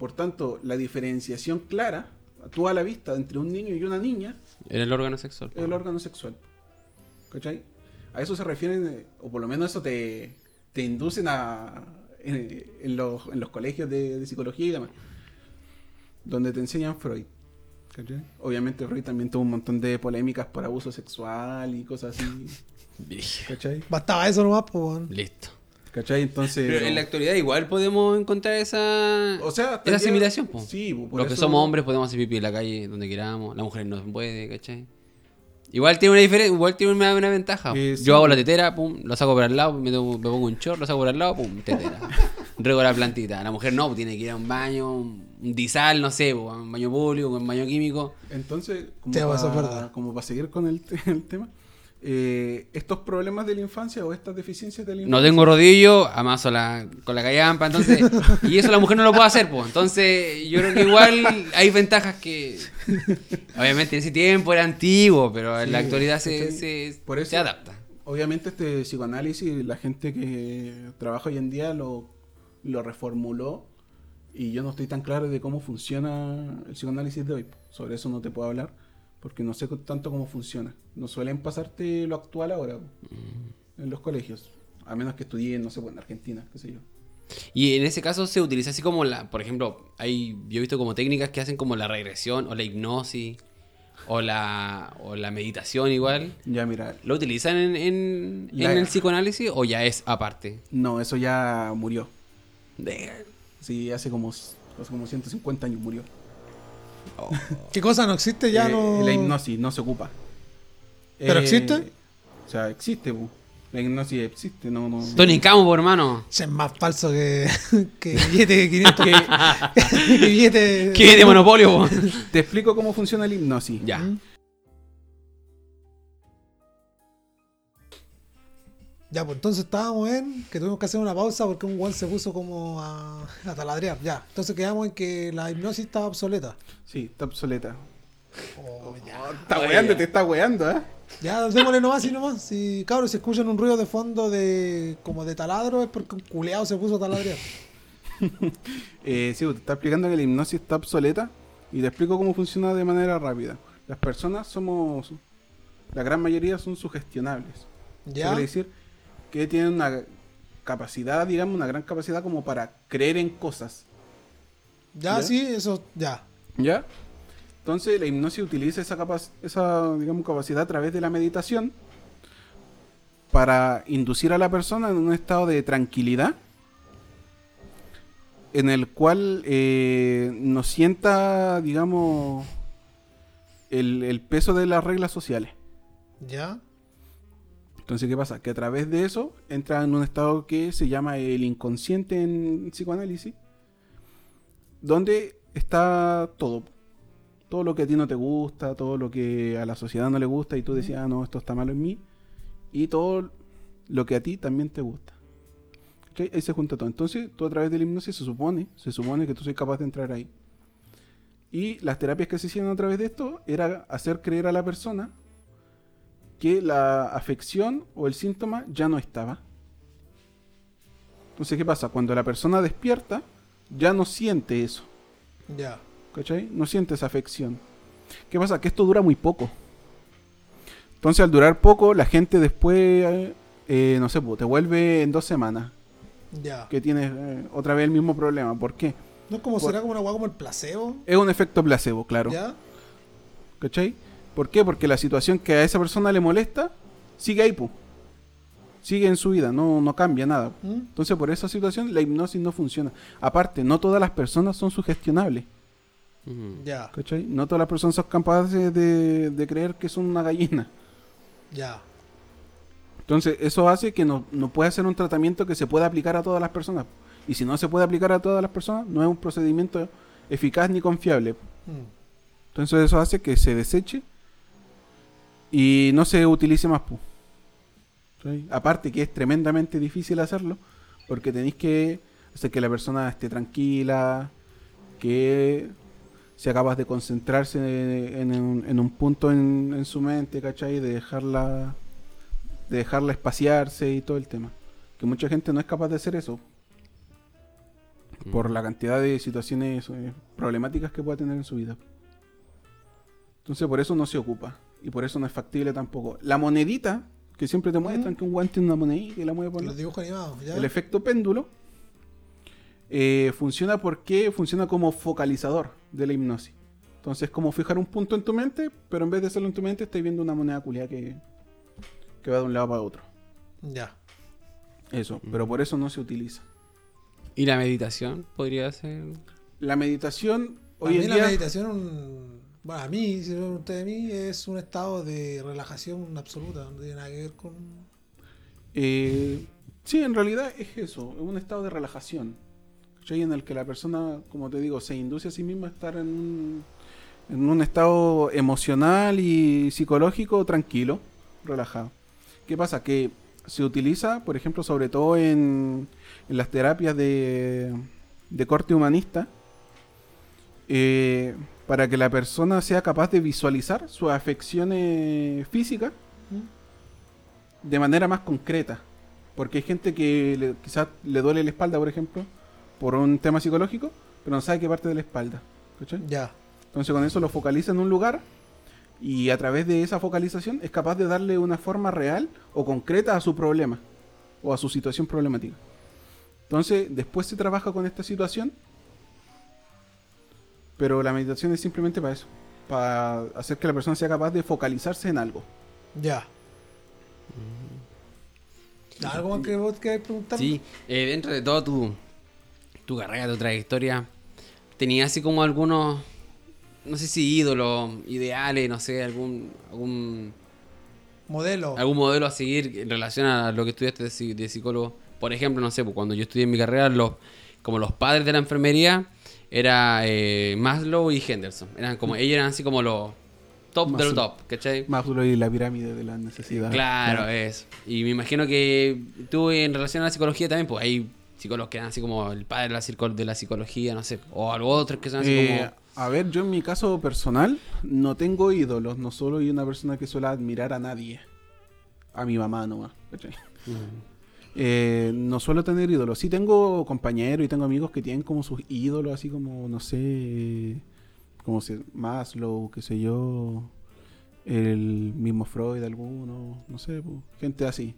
Por tanto, la diferenciación clara, tú a la vista, entre un niño y una niña, En el órgano sexual. es el órgano sexual. ¿Cachai? A eso se refieren, eh, o por lo menos eso te, te inducen a. En, en los, en los colegios de, de psicología y demás. Donde te enseñan Freud. ¿Cachai? Obviamente Freud también tuvo un montón de polémicas por abuso sexual y cosas así. ¿Cachai? Bastaba eso nomás, pues, weón. Listo. ¿Cachai? Entonces. Pero en la actualidad igual podemos encontrar esa, O sea, esa el asimilación. po. Sí, po, por Los que eso- somos hombres podemos hacer pipí en la calle donde queramos. La mujer no puede, ¿cachai? Igual tiene una diferencia, igual tiene una, una ventaja. Eh, sí, Yo hago la tetera, pum, lo saco por al lado, me, tomo- me pongo un short, lo saco por al lado, pum, tetera. Rego la plantita. La mujer no, tiene que ir a un baño, un disal, no sé, po, un baño público, un baño químico. Entonces, como para como seguir con el, el tema, eh, estos problemas de la infancia o estas deficiencias de la No infancia. tengo rodillo, amaso la, con la callampa, entonces. Y eso la mujer no lo puede hacer, pues. Entonces, yo creo que igual hay ventajas que. Obviamente en ese tiempo era antiguo, pero en la actualidad se, se, Por eso- se adapta. Obviamente este psicoanálisis, la gente que trabaja hoy en día lo, lo reformuló y yo no estoy tan claro de cómo funciona el psicoanálisis de hoy. Sobre eso no te puedo hablar porque no sé tanto cómo funciona. No suelen pasarte lo actual ahora Mm. en los colegios, a menos que estudien, no sé, pues, en Argentina, qué sé yo. Y en ese caso se utiliza así como la, por ejemplo, hay, yo he visto como técnicas que hacen como la regresión o la hipnosis o la, o la meditación igual. Ya mira, ¿Lo utilizan en, en, La- en el psicoanálisis o ya es aparte? no, eso ya murió. De- Sí, hace como, hace como 150 años murió. ¿Qué cosa no existe? Ya Eh, no. La hipnosis no se ocupa. ¿Pero Eh, existe? O sea, existe. La hipnosis existe, no, no. Tony Campo, hermano. Es más falso que, que billete de 500. que billete. ¿Qué de monopolio? po? Te explico cómo funciona la hipnosis. ya. Ya, pues entonces estábamos en que tuvimos que hacer una pausa porque un guan se puso como a, a taladrear. Ya, entonces quedamos en que la hipnosis estaba obsoleta. Sí, está obsoleta. Oh, ya. Está weando, te está weando, ¿eh? Ya, démosle nomás y nomás. Si cabros, si escuchan un ruido de fondo de como de taladro es porque un culeado se puso a taladrear. Eh, sí, te está explicando que la hipnosis está obsoleta y te explico cómo funciona de manera rápida. Las personas somos, la gran mayoría son sugestionables. Ya, quiere decir que tienen una capacidad, digamos, una gran capacidad como para creer en cosas. ya, ¿Ya? sí, eso, ya. ¿Ya? Entonces la hipnosis utiliza esa, esa digamos, capacidad a través de la meditación para inducir a la persona en un estado de tranquilidad en el cual eh, no sienta, digamos, el, el peso de las reglas sociales. Ya, Entonces, ¿qué pasa? Que a través de eso entra en un estado que se llama el inconsciente en psicoanálisis, donde está todo. Todo lo que a ti no te gusta, todo lo que a la sociedad no le gusta y tú decías, ah, no, esto está malo en mí, y todo lo que a ti también te gusta. ¿Cachai? Ahí se junta todo. Entonces, tú a través de la hipnosis se supone, se supone que tú soy capaz de entrar ahí. Y las terapias que se hicieron a través de esto era hacer creer a la persona que la afección o el síntoma ya no estaba. Entonces, ¿qué pasa? Cuando la persona despierta, ya no siente eso. ya. ¿Cachai? No siente esa afección. ¿Qué pasa? Que esto dura muy poco. Entonces, al durar poco, la gente después, eh, no sé, pues, te vuelve en dos semanas. Ya. Que tienes eh, otra vez el mismo problema. ¿Por qué? ¿No es como Por- será como una hueá como el placebo? Es un efecto placebo, claro. ¿Ya? ¿Cachai? ¿Por qué? Porque la situación que a esa persona le molesta sigue ahí, pu. Sigue en su vida, no, no cambia nada. ¿Mm? Entonces, por esa situación, la hipnosis no funciona. Aparte, no todas las personas son sugestionables. Ya, ¿Cachai? No todas las personas son capaces de, de creer que son una gallina. ya. Entonces, eso hace que no, no pueda ser un tratamiento que se pueda aplicar a todas las personas. Y si no se puede aplicar a todas las personas, no es un procedimiento eficaz ni confiable. Mm. Entonces, eso hace que se deseche y no se utilice más. pu. Aparte que es tremendamente difícil hacerlo, porque tenéis que hacer que la persona esté tranquila, que sea capaz de concentrarse en, un, en un punto en, su mente, ¿cachai? De dejarla, de dejarla espaciarse y todo el tema. Que mucha gente no es capaz de hacer eso. por la cantidad de situaciones eh, problemáticas que pueda tener en su vida. Entonces por eso no se ocupa y por eso no es factible tampoco. La monedita, que siempre te muestran que un guante tiene una monedita y la mueve por Los la- dibujos animados, ¿ya? El efecto péndulo eh, funciona porque funciona como focalizador de la hipnosis. Entonces es como fijar un punto en tu mente, pero en vez de hacerlo en tu mente, estás viendo una moneda culiada que, que va de un lado para otro. Ya. Eso, pero por eso no se utiliza. ¿Y la meditación podría ser? La meditación hoy mí en la día meditación, un- bueno, a mí, si me preguntan de mí, es un estado de relajación absoluta, no tiene nada que ver con... Eh, sí, en realidad es eso, es un estado de relajación. ¿cachai? En el que la persona, como te digo, se induce a sí misma a estar en un, en un estado emocional y psicológico tranquilo, relajado. ¿Qué pasa? Que se utiliza, por ejemplo, sobre todo en, en las terapias de, de corte humanista, eh, para que la persona sea capaz de visualizar sus afecciones físicas de manera más concreta. Porque hay gente que le- quizás le duele la espalda, por ejemplo, por un tema psicológico, pero no sabe qué parte de la espalda. ¿cachai? Ya. Entonces con eso lo focaliza en un lugar y a través de esa focalización es capaz de darle una forma real o concreta a su problema o a su situación problemática. Entonces después se trabaja con esta situación, pero la meditación es simplemente para eso, para hacer que la persona sea capaz de focalizarse en algo. Ya. ¿Algo más que vos queráis preguntar? Sí, eh, dentro de todo tu, tu carrera, tu trayectoria, ¿tenías así como algunos, no sé si ídolos, ideales, no sé, algún, algún, Modelo. algún modelo a seguir en relación a lo que estudiaste de psicólogo? Por ejemplo, no sé, pues cuando yo estudié mi carrera, los, como los padres de la enfermería, era eh, Maslow y Henderson. Eran como, ellos eran así como los top de los top, ¿cachai? Maslow y la pirámide de las necesidades. Claro, es. Y me imagino que tú en relación a la psicología también, pues hay psicólogos que eran así como el padre de la, de la psicología, no sé. O algo otros que son así Eh, a ver, yo en mi caso personal no tengo ídolos, no solo soy una persona que suele admirar a nadie. A mi mamá nomás. ¿cachai? como... Eh, no suelo tener ídolos. Sí tengo compañeros y tengo amigos que tienen como sus ídolos, así como, no sé, como si Maslow, qué sé yo, el mismo Freud, alguno, no sé, gente así.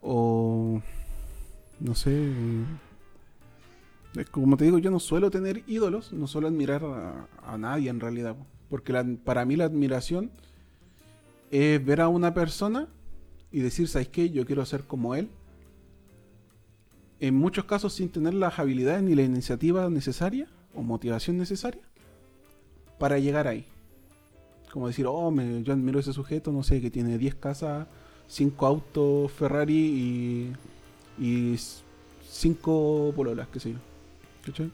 O, no sé, como te digo, yo no suelo tener ídolos, no suelo admirar a, nadie en realidad, po, porque para mí la admiración es ver a una persona y decir, ¿sabes qué? Yo quiero ser como él. En muchos casos sin tener las habilidades ni la iniciativa necesaria o motivación necesaria para llegar ahí. Como decir, oh, me- yo admiro ese sujeto, no sé, que tiene 10 casas, 5 autos Ferrari y 5 pololas, qué sé yo. ¿Cachai?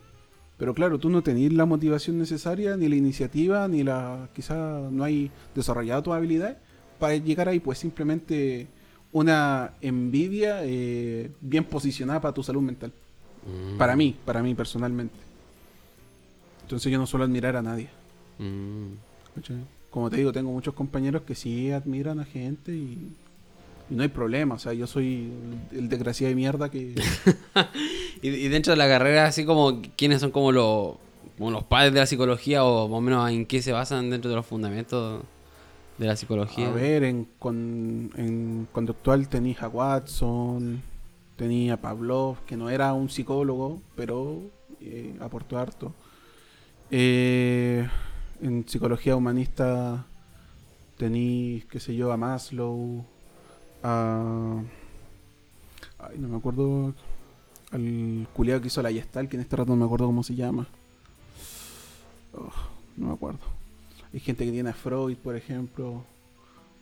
Pero claro, tú no tenés la motivación necesaria, ni la iniciativa, ni la. quizá no hay desarrollado tus habilidades para llegar ahí, pues simplemente una envidia eh, bien posicionada para tu salud mental. Para mí, para mí personalmente. Entonces yo no suelo admirar a nadie. Como te digo, tengo muchos compañeros que sí admiran a gente y, no hay problema. O sea, yo soy el, desgraciado de mierda que... Y, y dentro de la carrera, así como, ¿quiénes son como los, como los padres de la psicología o más o menos en qué se basan dentro de los fundamentos de la psicología? A ver, en, con, en conductual tenía a Watson, tenía a Pavlov, que no era un psicólogo, pero eh, aportó harto. Eh, en psicología humanista tenía, qué sé yo, a Maslow, a... Ay, no me acuerdo, al culiado que hizo la Gestal, que en este rato no me acuerdo cómo se llama. Oh, no me acuerdo. Hay gente que tiene a Freud, por ejemplo,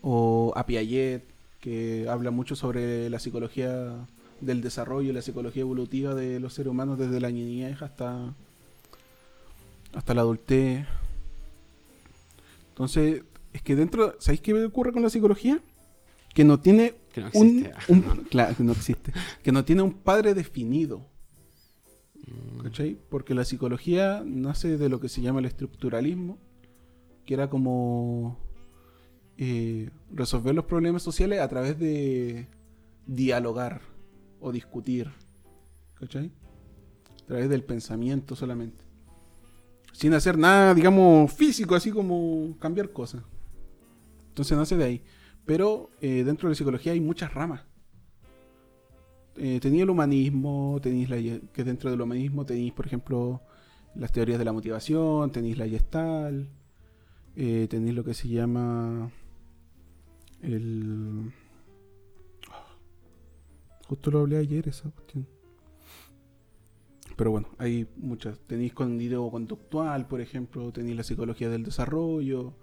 o a Piaget, que habla mucho sobre la psicología del desarrollo y la psicología evolutiva de los seres humanos desde la niñez hasta, hasta la adultez. Entonces, es que dentro, ¿sabéis qué ocurre con la psicología? Que no tiene Que no un, claro, que no existe. Que no tiene un padre definido. ¿Cachai? Porque la psicología nace de lo que se llama el estructuralismo, que era como eh, resolver los problemas sociales a través de dialogar o discutir. ¿Cachai? a través del pensamiento solamente. Sin hacer nada, digamos, físico, así como cambiar cosas. Entonces nace de ahí. Pero eh, dentro de la psicología hay muchas ramas. Eh, el humanismo, tenéis la, que dentro del humanismo tenéis, por ejemplo, las teorías de la motivación, tenéis la gestal, eh, tenéis lo que se llama el... Justo lo hablé ayer esa cuestión. Pero bueno, hay muchas. Tenéis cognitivo conductual, por ejemplo, tenéis la psicología del desarrollo,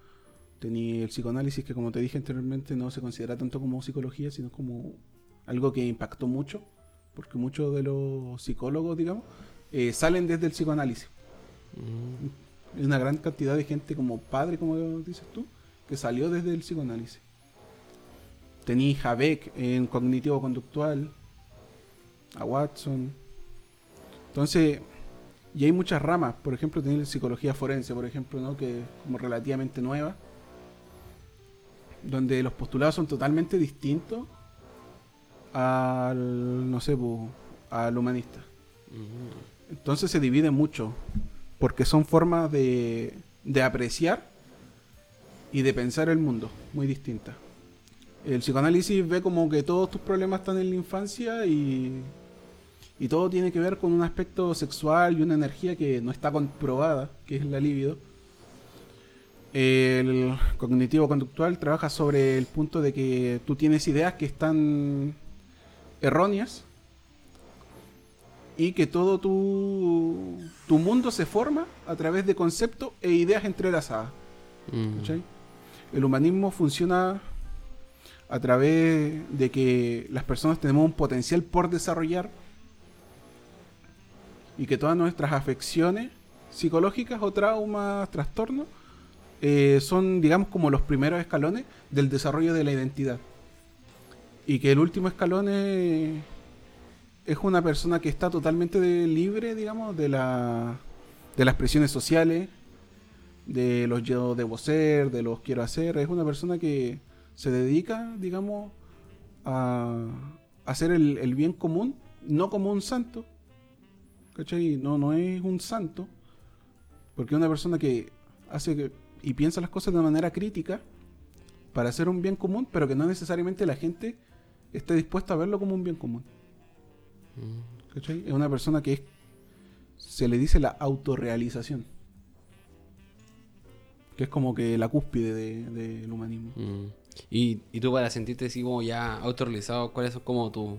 tenéis el psicoanálisis, que como te dije anteriormente, no se considera tanto como psicología, sino como algo que impactó mucho, porque muchos de los psicólogos, digamos, eh, salen desde el psicoanálisis. Mm. Una gran cantidad de gente como padre, como dices tú, que salió desde el psicoanálisis. Tenéis a Beck en cognitivo conductual, a Watson. Entonces, y hay muchas ramas. Por ejemplo, tenéis la psicología forense, por ejemplo, ¿no? que es como relativamente nueva, donde los postulados son totalmente distintos al, no sé, al humanista. Entonces se divide mucho, porque son formas de, de apreciar y de pensar el mundo muy distintas. El psicoanálisis ve como que todos tus problemas están en la infancia y, y todo tiene que ver con un aspecto sexual y una energía que no está comprobada, que es la libido. El cognitivo conductual trabaja sobre el punto de que tú tienes ideas que están erróneas y que todo tu, tu mundo se forma a través de conceptos e ideas entrelazadas. Mm. El humanismo funciona a través de que las personas tenemos un potencial por desarrollar y que todas nuestras afecciones psicológicas o traumas, trastornos, eh, son, digamos, como los primeros escalones del desarrollo de la identidad. Y que el último escalón es, es una persona que está totalmente libre, digamos, de, la, de las presiones sociales, de los yo debo ser, de los quiero hacer. Es una persona que se dedica, digamos, a hacer el, bien común, no como un santo. ¿Cachai? No, no es un santo. Porque es una persona que hace y piensa las cosas de manera crítica para hacer un bien común, pero que no necesariamente la gente esté dispuesta a verlo como un bien común. ¿Cachai? Es una persona que es, se le dice la autorrealización. Que es como que la cúspide de- del humanismo. Mm. Y, y tú para sentirte así como ya autorrealizado, ¿cuáles son como tu-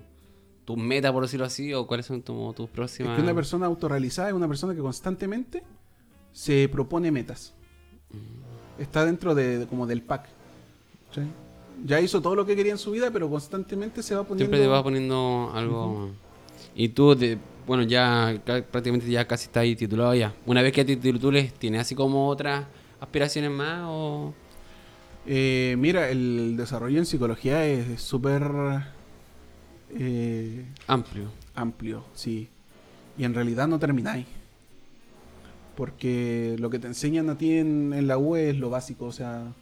tus metas, por decirlo así? ¿O cuáles son tus Es próximas...? que una persona autorrealizada es una persona que constantemente se propone metas. Está dentro de, de- como del pack. Ya hizo todo lo que quería en su vida, pero constantemente se va poniendo. Siempre te vas poniendo algo... Y tú, te- bueno, ya ca- prácticamente ya casi estás ahí titulado ya. Una vez que te titules, ¿tienes así como otras aspiraciones más o...? Eh, mira, el desarrollo en psicología es súper eh, Amplio. amplio, sí. Y en realidad no termináis. Porque lo que te enseñan a ti en, en la U es lo básico, o sea,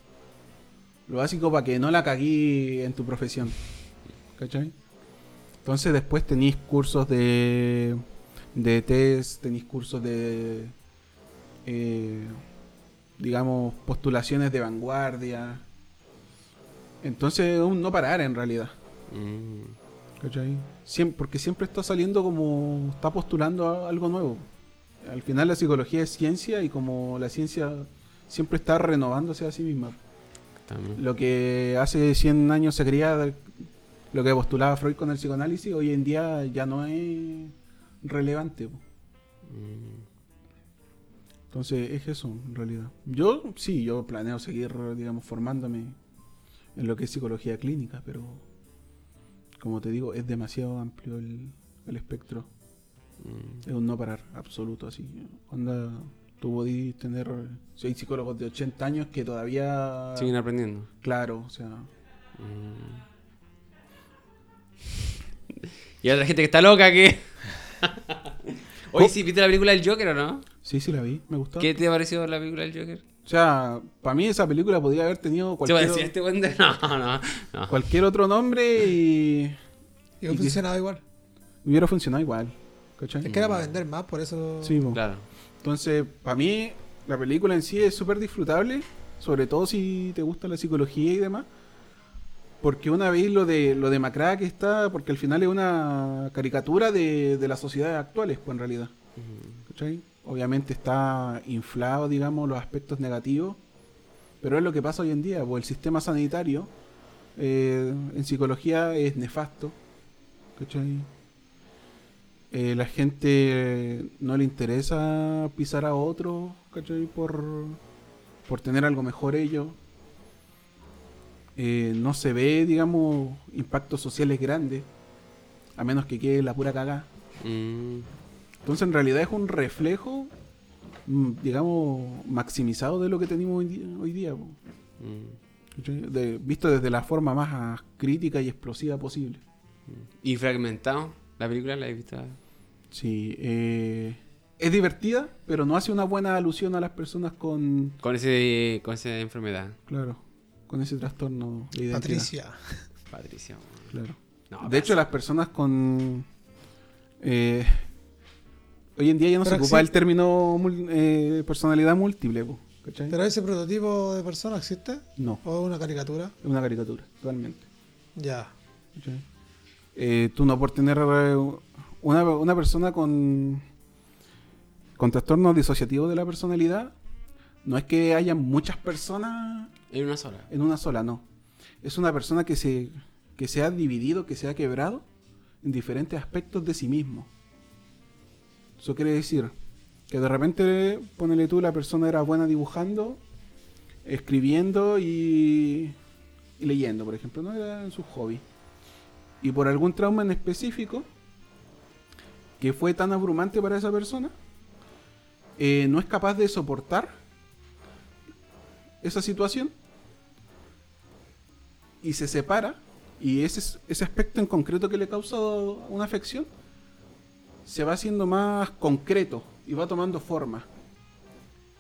lo básico para que no la caguí en tu profesión. ¿Cachai? Entonces después tenéis cursos de, de test, tenéis cursos de, eh, digamos, postulaciones de vanguardia. Entonces es un no parar en realidad. Mm. ¿Cachai? Porque siempre está saliendo como. está postulando algo nuevo. Al final la psicología es ciencia y como la ciencia siempre está renovándose a sí misma. También. Lo que hace 100 años se creía, lo que postulaba Freud con el psicoanálisis, hoy en día ya no es relevante. Mm. Entonces es eso, en realidad. Yo sí, yo planeo seguir, digamos, formándome en lo que es psicología clínica, pero como te digo, es demasiado amplio el, el espectro. Mm. Es un no parar, absoluto, así. Onda, tú podís tener, si hay psicólogos de 80 años que todavía... Siguen aprendiendo. Claro, o sea... Mm. Y hay otra gente que está loca que... Oye, ¿sí viste la película del Joker o no? Sí, sí la vi, me gustó. ¿Qué te ha parecido la película del Joker? O sea, para mí esa película podría haber tenido ¿Se va a cualquier, este buen de... No, no, no. cualquier otro nombre y... Y ¿Y qué? funcionaba igual. hubiera funcionado igual. ¿Cachai? Es que era para vender más, por eso. Sí, po. Claro. Entonces, para mí, la película en sí es súper disfrutable, sobre todo si te gusta la psicología y demás. Porque una vez lo de lo demacrada que está, porque al final es una caricatura de, de las sociedades actuales, pues en realidad. ¿Cachai? Obviamente está inflado, digamos, los aspectos negativos, pero es lo que pasa hoy en día, pues el sistema sanitario eh, en psicología es nefasto. ¿Cachai? Eh, la gente no le interesa pisar a otro, ¿cachai? Por, por tener algo mejor ellos. Eh, no se ve, digamos, impactos sociales grandes, a menos que quede la pura cagada. Mm. Entonces, en realidad es un reflejo, mm, digamos, maximizado de lo que tenemos hoy día. Hoy día. Mm. Visto desde la forma más crítica y explosiva posible. ¿Y fragmentado? ¿La película la he visto? Sí, eh, es divertida, pero no hace una buena alusión a las personas con, Con, ese, con esa enfermedad. claro, con ese trastorno de identidad. Patricia. Patricia. Claro. No, de hecho, las personas con... eh, hoy en día ya no Pero se ocupa el término eh, personalidad múltiple, po, ¿cachai? ¿Pero ese prototipo de persona existe? No, ¿O es una caricatura? es una caricatura, totalmente. Ya. ¿cachai? Eh, tú no por tener eh, una, una persona con, con trastorno disociativo de la personalidad, no es que haya muchas personas En una sola. en una sola, no. Es una persona que se, que se ha dividido, que se ha quebrado en diferentes aspectos de sí mismo. Eso quiere decir que de repente, ponele tú, la persona era buena dibujando, escribiendo y, y leyendo, por ejemplo, no era su hobby. Y por algún trauma en específico, que fue tan abrumante para esa persona, eh, no es capaz de soportar esa situación y se separa y ese, ese aspecto en concreto que le causa una afección se va haciendo más concreto y va tomando forma.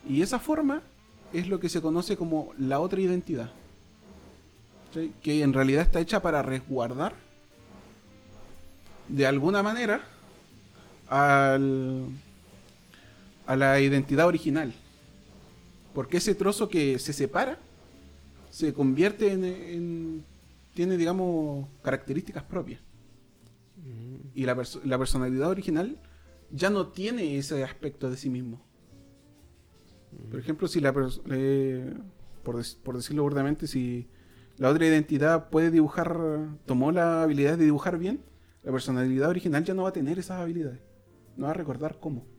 Y esa forma es lo que se conoce como la otra identidad. Que en realidad está hecha para resguardar de alguna manera al, a la identidad original. Porque ese trozo que se separa se convierte en, en- tiene digamos características propias y la, perso- la personalidad original ya no tiene ese aspecto de sí mismo por ejemplo si la eh, por, dec- por decirlo burdamente si la otra identidad puede dibujar tomó la habilidad de dibujar bien la personalidad original ya no va a tener esas habilidades no va a recordar cómo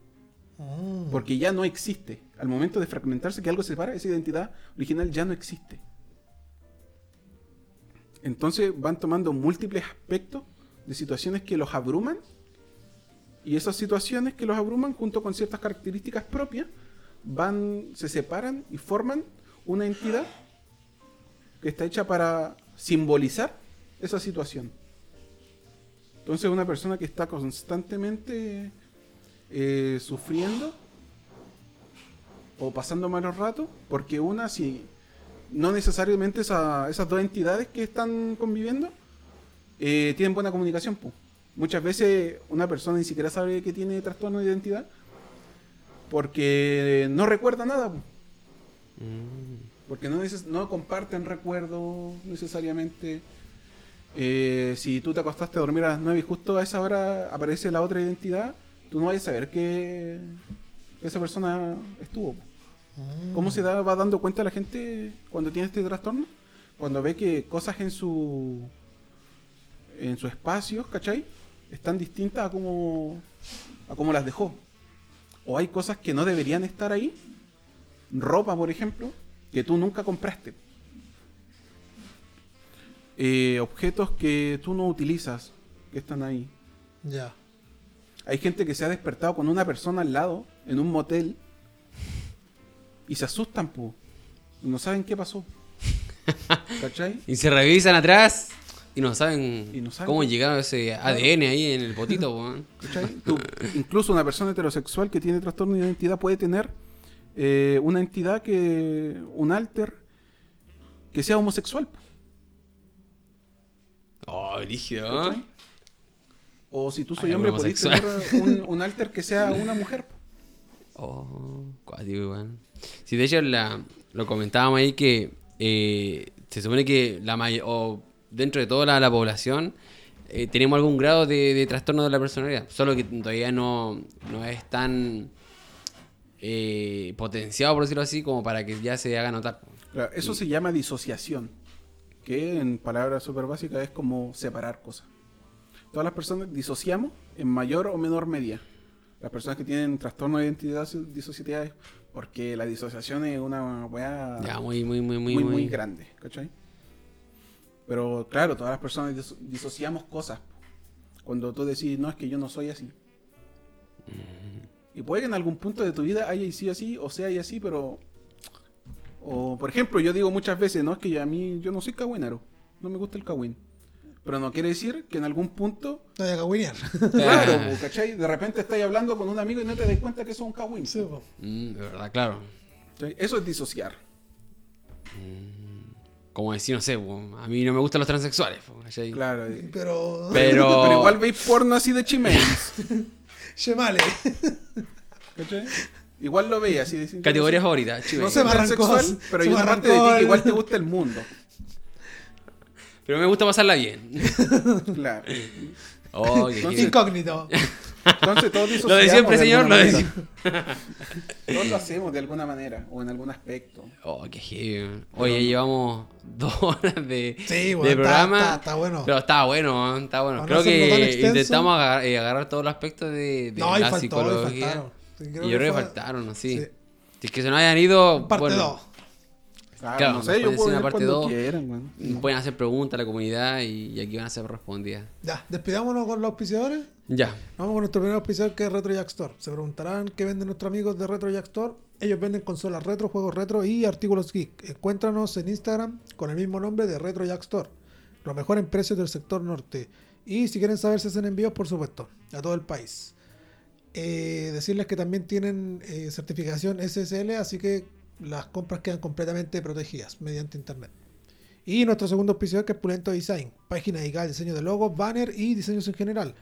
Mm. porque ya no existe. Al momento de fragmentarse, que algo se separa, esa identidad original ya no existe. Entonces van tomando múltiples aspectos de situaciones que los abruman. Y esas situaciones que los abruman, junto con ciertas características propias, van, se separan y forman una entidad que está hecha para simbolizar esa situación. Entonces una persona que está constantemente eh, sufriendo o pasando malos ratos, porque una, si no necesariamente esa- esas dos entidades que están conviviendo eh, tienen buena comunicación. po. Muchas veces una persona ni siquiera sabe que tiene trastorno de identidad porque no recuerda nada. po. Porque no, neces- no comparten recuerdos necesariamente. Eh, si tú te acostaste a dormir a las 9 y justo a esa hora aparece la otra identidad, tú no vas a saber que esa persona estuvo. ¿Cómo se da, va dando cuenta la gente cuando tiene este trastorno? Cuando ve que cosas en su en su espacio, ¿cachai? Están distintas a como, a como las dejó. O hay cosas que no deberían estar ahí. Ropa, por ejemplo, que tú nunca compraste. Eh, objetos que tú no utilizas, que están ahí. Ya. Hay gente que se ha despertado con una persona al lado, en un motel, y se asustan, po. Y no saben qué pasó. ¿Cachai? Y se revisan atrás y no saben, Y no saben. cómo llegaron ese ADN ahí en el potito, weón. ¿Cachai? Tú- incluso una persona heterosexual que tiene trastorno de identidad puede tener eh, una entidad que. un alter que sea homosexual. po, Oh, rígido, ¿cachai? ¿eh? O si tú soy hombre, podés tener un, un alter que sea una mujer. Oh, cuático igual. Sí, de hecho la- lo comentábamos ahí que eh, se supone que la o dentro de toda la, la población eh, tenemos algún grado de, de trastorno de la personalidad, solo que todavía no, no es tan eh, potenciado, por decirlo así, como para que ya se haga notar. Claro, eso se llama disociación, que en palabras súper básicas es como separar cosas. Todas las personas disociamos en mayor o menor medida. Las personas que tienen trastorno de identidad disociativa porque la disociación es una weá Ya, muy, muy, muy, muy, muy, muy grande, ¿cachai? Pero claro, todas las personas diso- disociamos cosas. Cuando tú decís, no, es que yo no soy así. Y puede que en algún punto de tu vida haya sido así o sea así, pero... O, por ejemplo, yo digo muchas veces, no, es que a mí yo no soy cagüinero. No me gusta el cagüín. Pero no quiere decir que en algún punto... No hay que cagüinear. Claro, po, ¿cachai? De repente estás hablando con un amigo y no te das cuenta que eso es un cagüín. Sí, po. Mm, de verdad, claro. ¿cachai? Eso es disociar. Como decir, no sé, po, a mí no me gustan los transexuales. po, ¿cachai? Claro. eh. Pero. Pero, Pero igual veis porno así de chimeis. Shemale. ¿Cachai? Igual lo veis así de categoría favorita, No chivo. Se sé me arrancó, transexual, pero se hay me una parte de arrancó ti que el- igual te gusta el mundo. Pero me gusta pasarla bien. Claro. Oh, qué Entonces-. Incógnito. Entonces todos Lo de siempre, de señor, lo de siempre. Todos lo hacemos de alguna manera o en algún aspecto. Oh, qué heavy. Oye, llevamos dos horas de, Sí, bueno, está- programa. está- está bueno. Pero está bueno, está bueno. Para Creo que intentamos agarrar, eh, agarrar todos los aspectos de, de No, y la y psicología. faltaron. Sí, y creo yo que creo que fue- faltaron, ¿no? sí. sí. Si es que se nos hayan ido, Parte bueno, 2. Claro, Claro, no sé, pueden yo puedo ir parte cuando dos. quieran, weón. pueden hacer preguntas a la comunidad y, y aquí van a ser respondidas. Ya, despidámonos con los auspiciadores. Ya. Vamos con nuestro primer auspiciador que es Retro Jack Store. Se preguntarán qué venden nuestros amigos de Retro Jack Store. Ellos venden consolas retro, juegos retro y artículos geek. Encuéntranos en Instagram con el mismo nombre de Retro Jack Store. Lo mejor en precios del sector norte. Y si quieren saber si hacen envíos, por supuesto, a todo el país. Eh, decirles que también tienen eh, certificación SSL, así que las compras quedan completamente protegidas mediante internet. Y nuestro segundo auspiciador que es Pulento Design, página dedicada al diseño de logos, banner y diseños en general.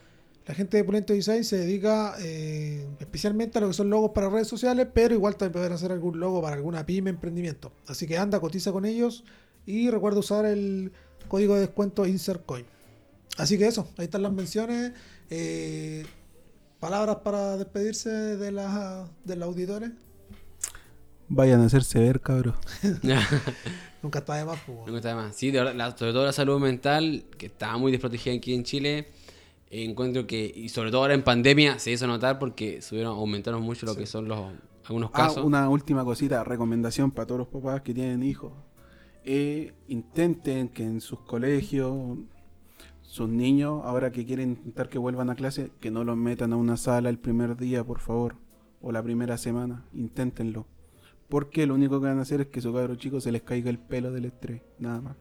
La gente de Pulento Design se dedica eh, especialmente a lo que son logos para redes sociales, pero igual también pueden hacer algún logo para alguna pyme emprendimiento. Así que anda, cotiza con ellos y recuerda usar el código de descuento InsertCoin. Así que eso, ahí están las menciones. Eh, palabras para despedirse de, las de los auditores. Vayan a hacerse ver, cabrón. Nunca está de más, pues, Me gusta más. Sí, de verdad, la- sobre todo la salud mental, que está muy desprotegida aquí en Chile. encuentro que, y sobre todo ahora en pandemia, se hizo notar porque subieron, aumentaron mucho lo que son los algunos Ah, casos. una última cosita, recomendación para todos los papás que tienen hijos. Eh, intenten que en sus colegios, sus niños, ahora que quieren intentar que vuelvan a clase, que no los metan a una sala el primer día, por favor, o la primera semana. Inténtenlo. Porque lo único que van a hacer es que su cabro chico se les caiga el pelo del estrés, nada más.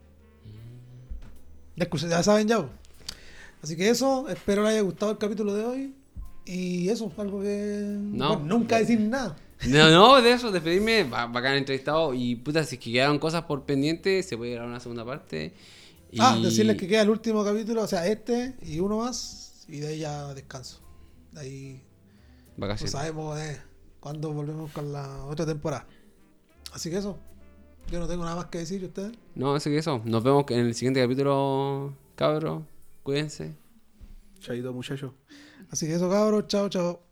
Ya, ya saben ya. po. Así que eso, espero les haya gustado el capítulo de hoy. Y eso, algo que... No. bueno, nunca decir nada. No, no, de eso, despedirme, ba- bacán entrevistado. Y puta, si es que quedaron cosas por pendiente, se puede grabar una segunda parte. Y... Ah, decirles que queda el último capítulo, o sea, este y uno más. Y de ahí ya descanso. De ahí no Vacaciones. sabemos eh, cuándo volvemos con la otra temporada. Así que eso. Yo no tengo nada más que decir, ¿y ustedes? No, así que eso. Nos vemos en el siguiente capítulo, cabros. Cuídense. Chaito, muchachos. Así que eso, cabros. Chao, chao.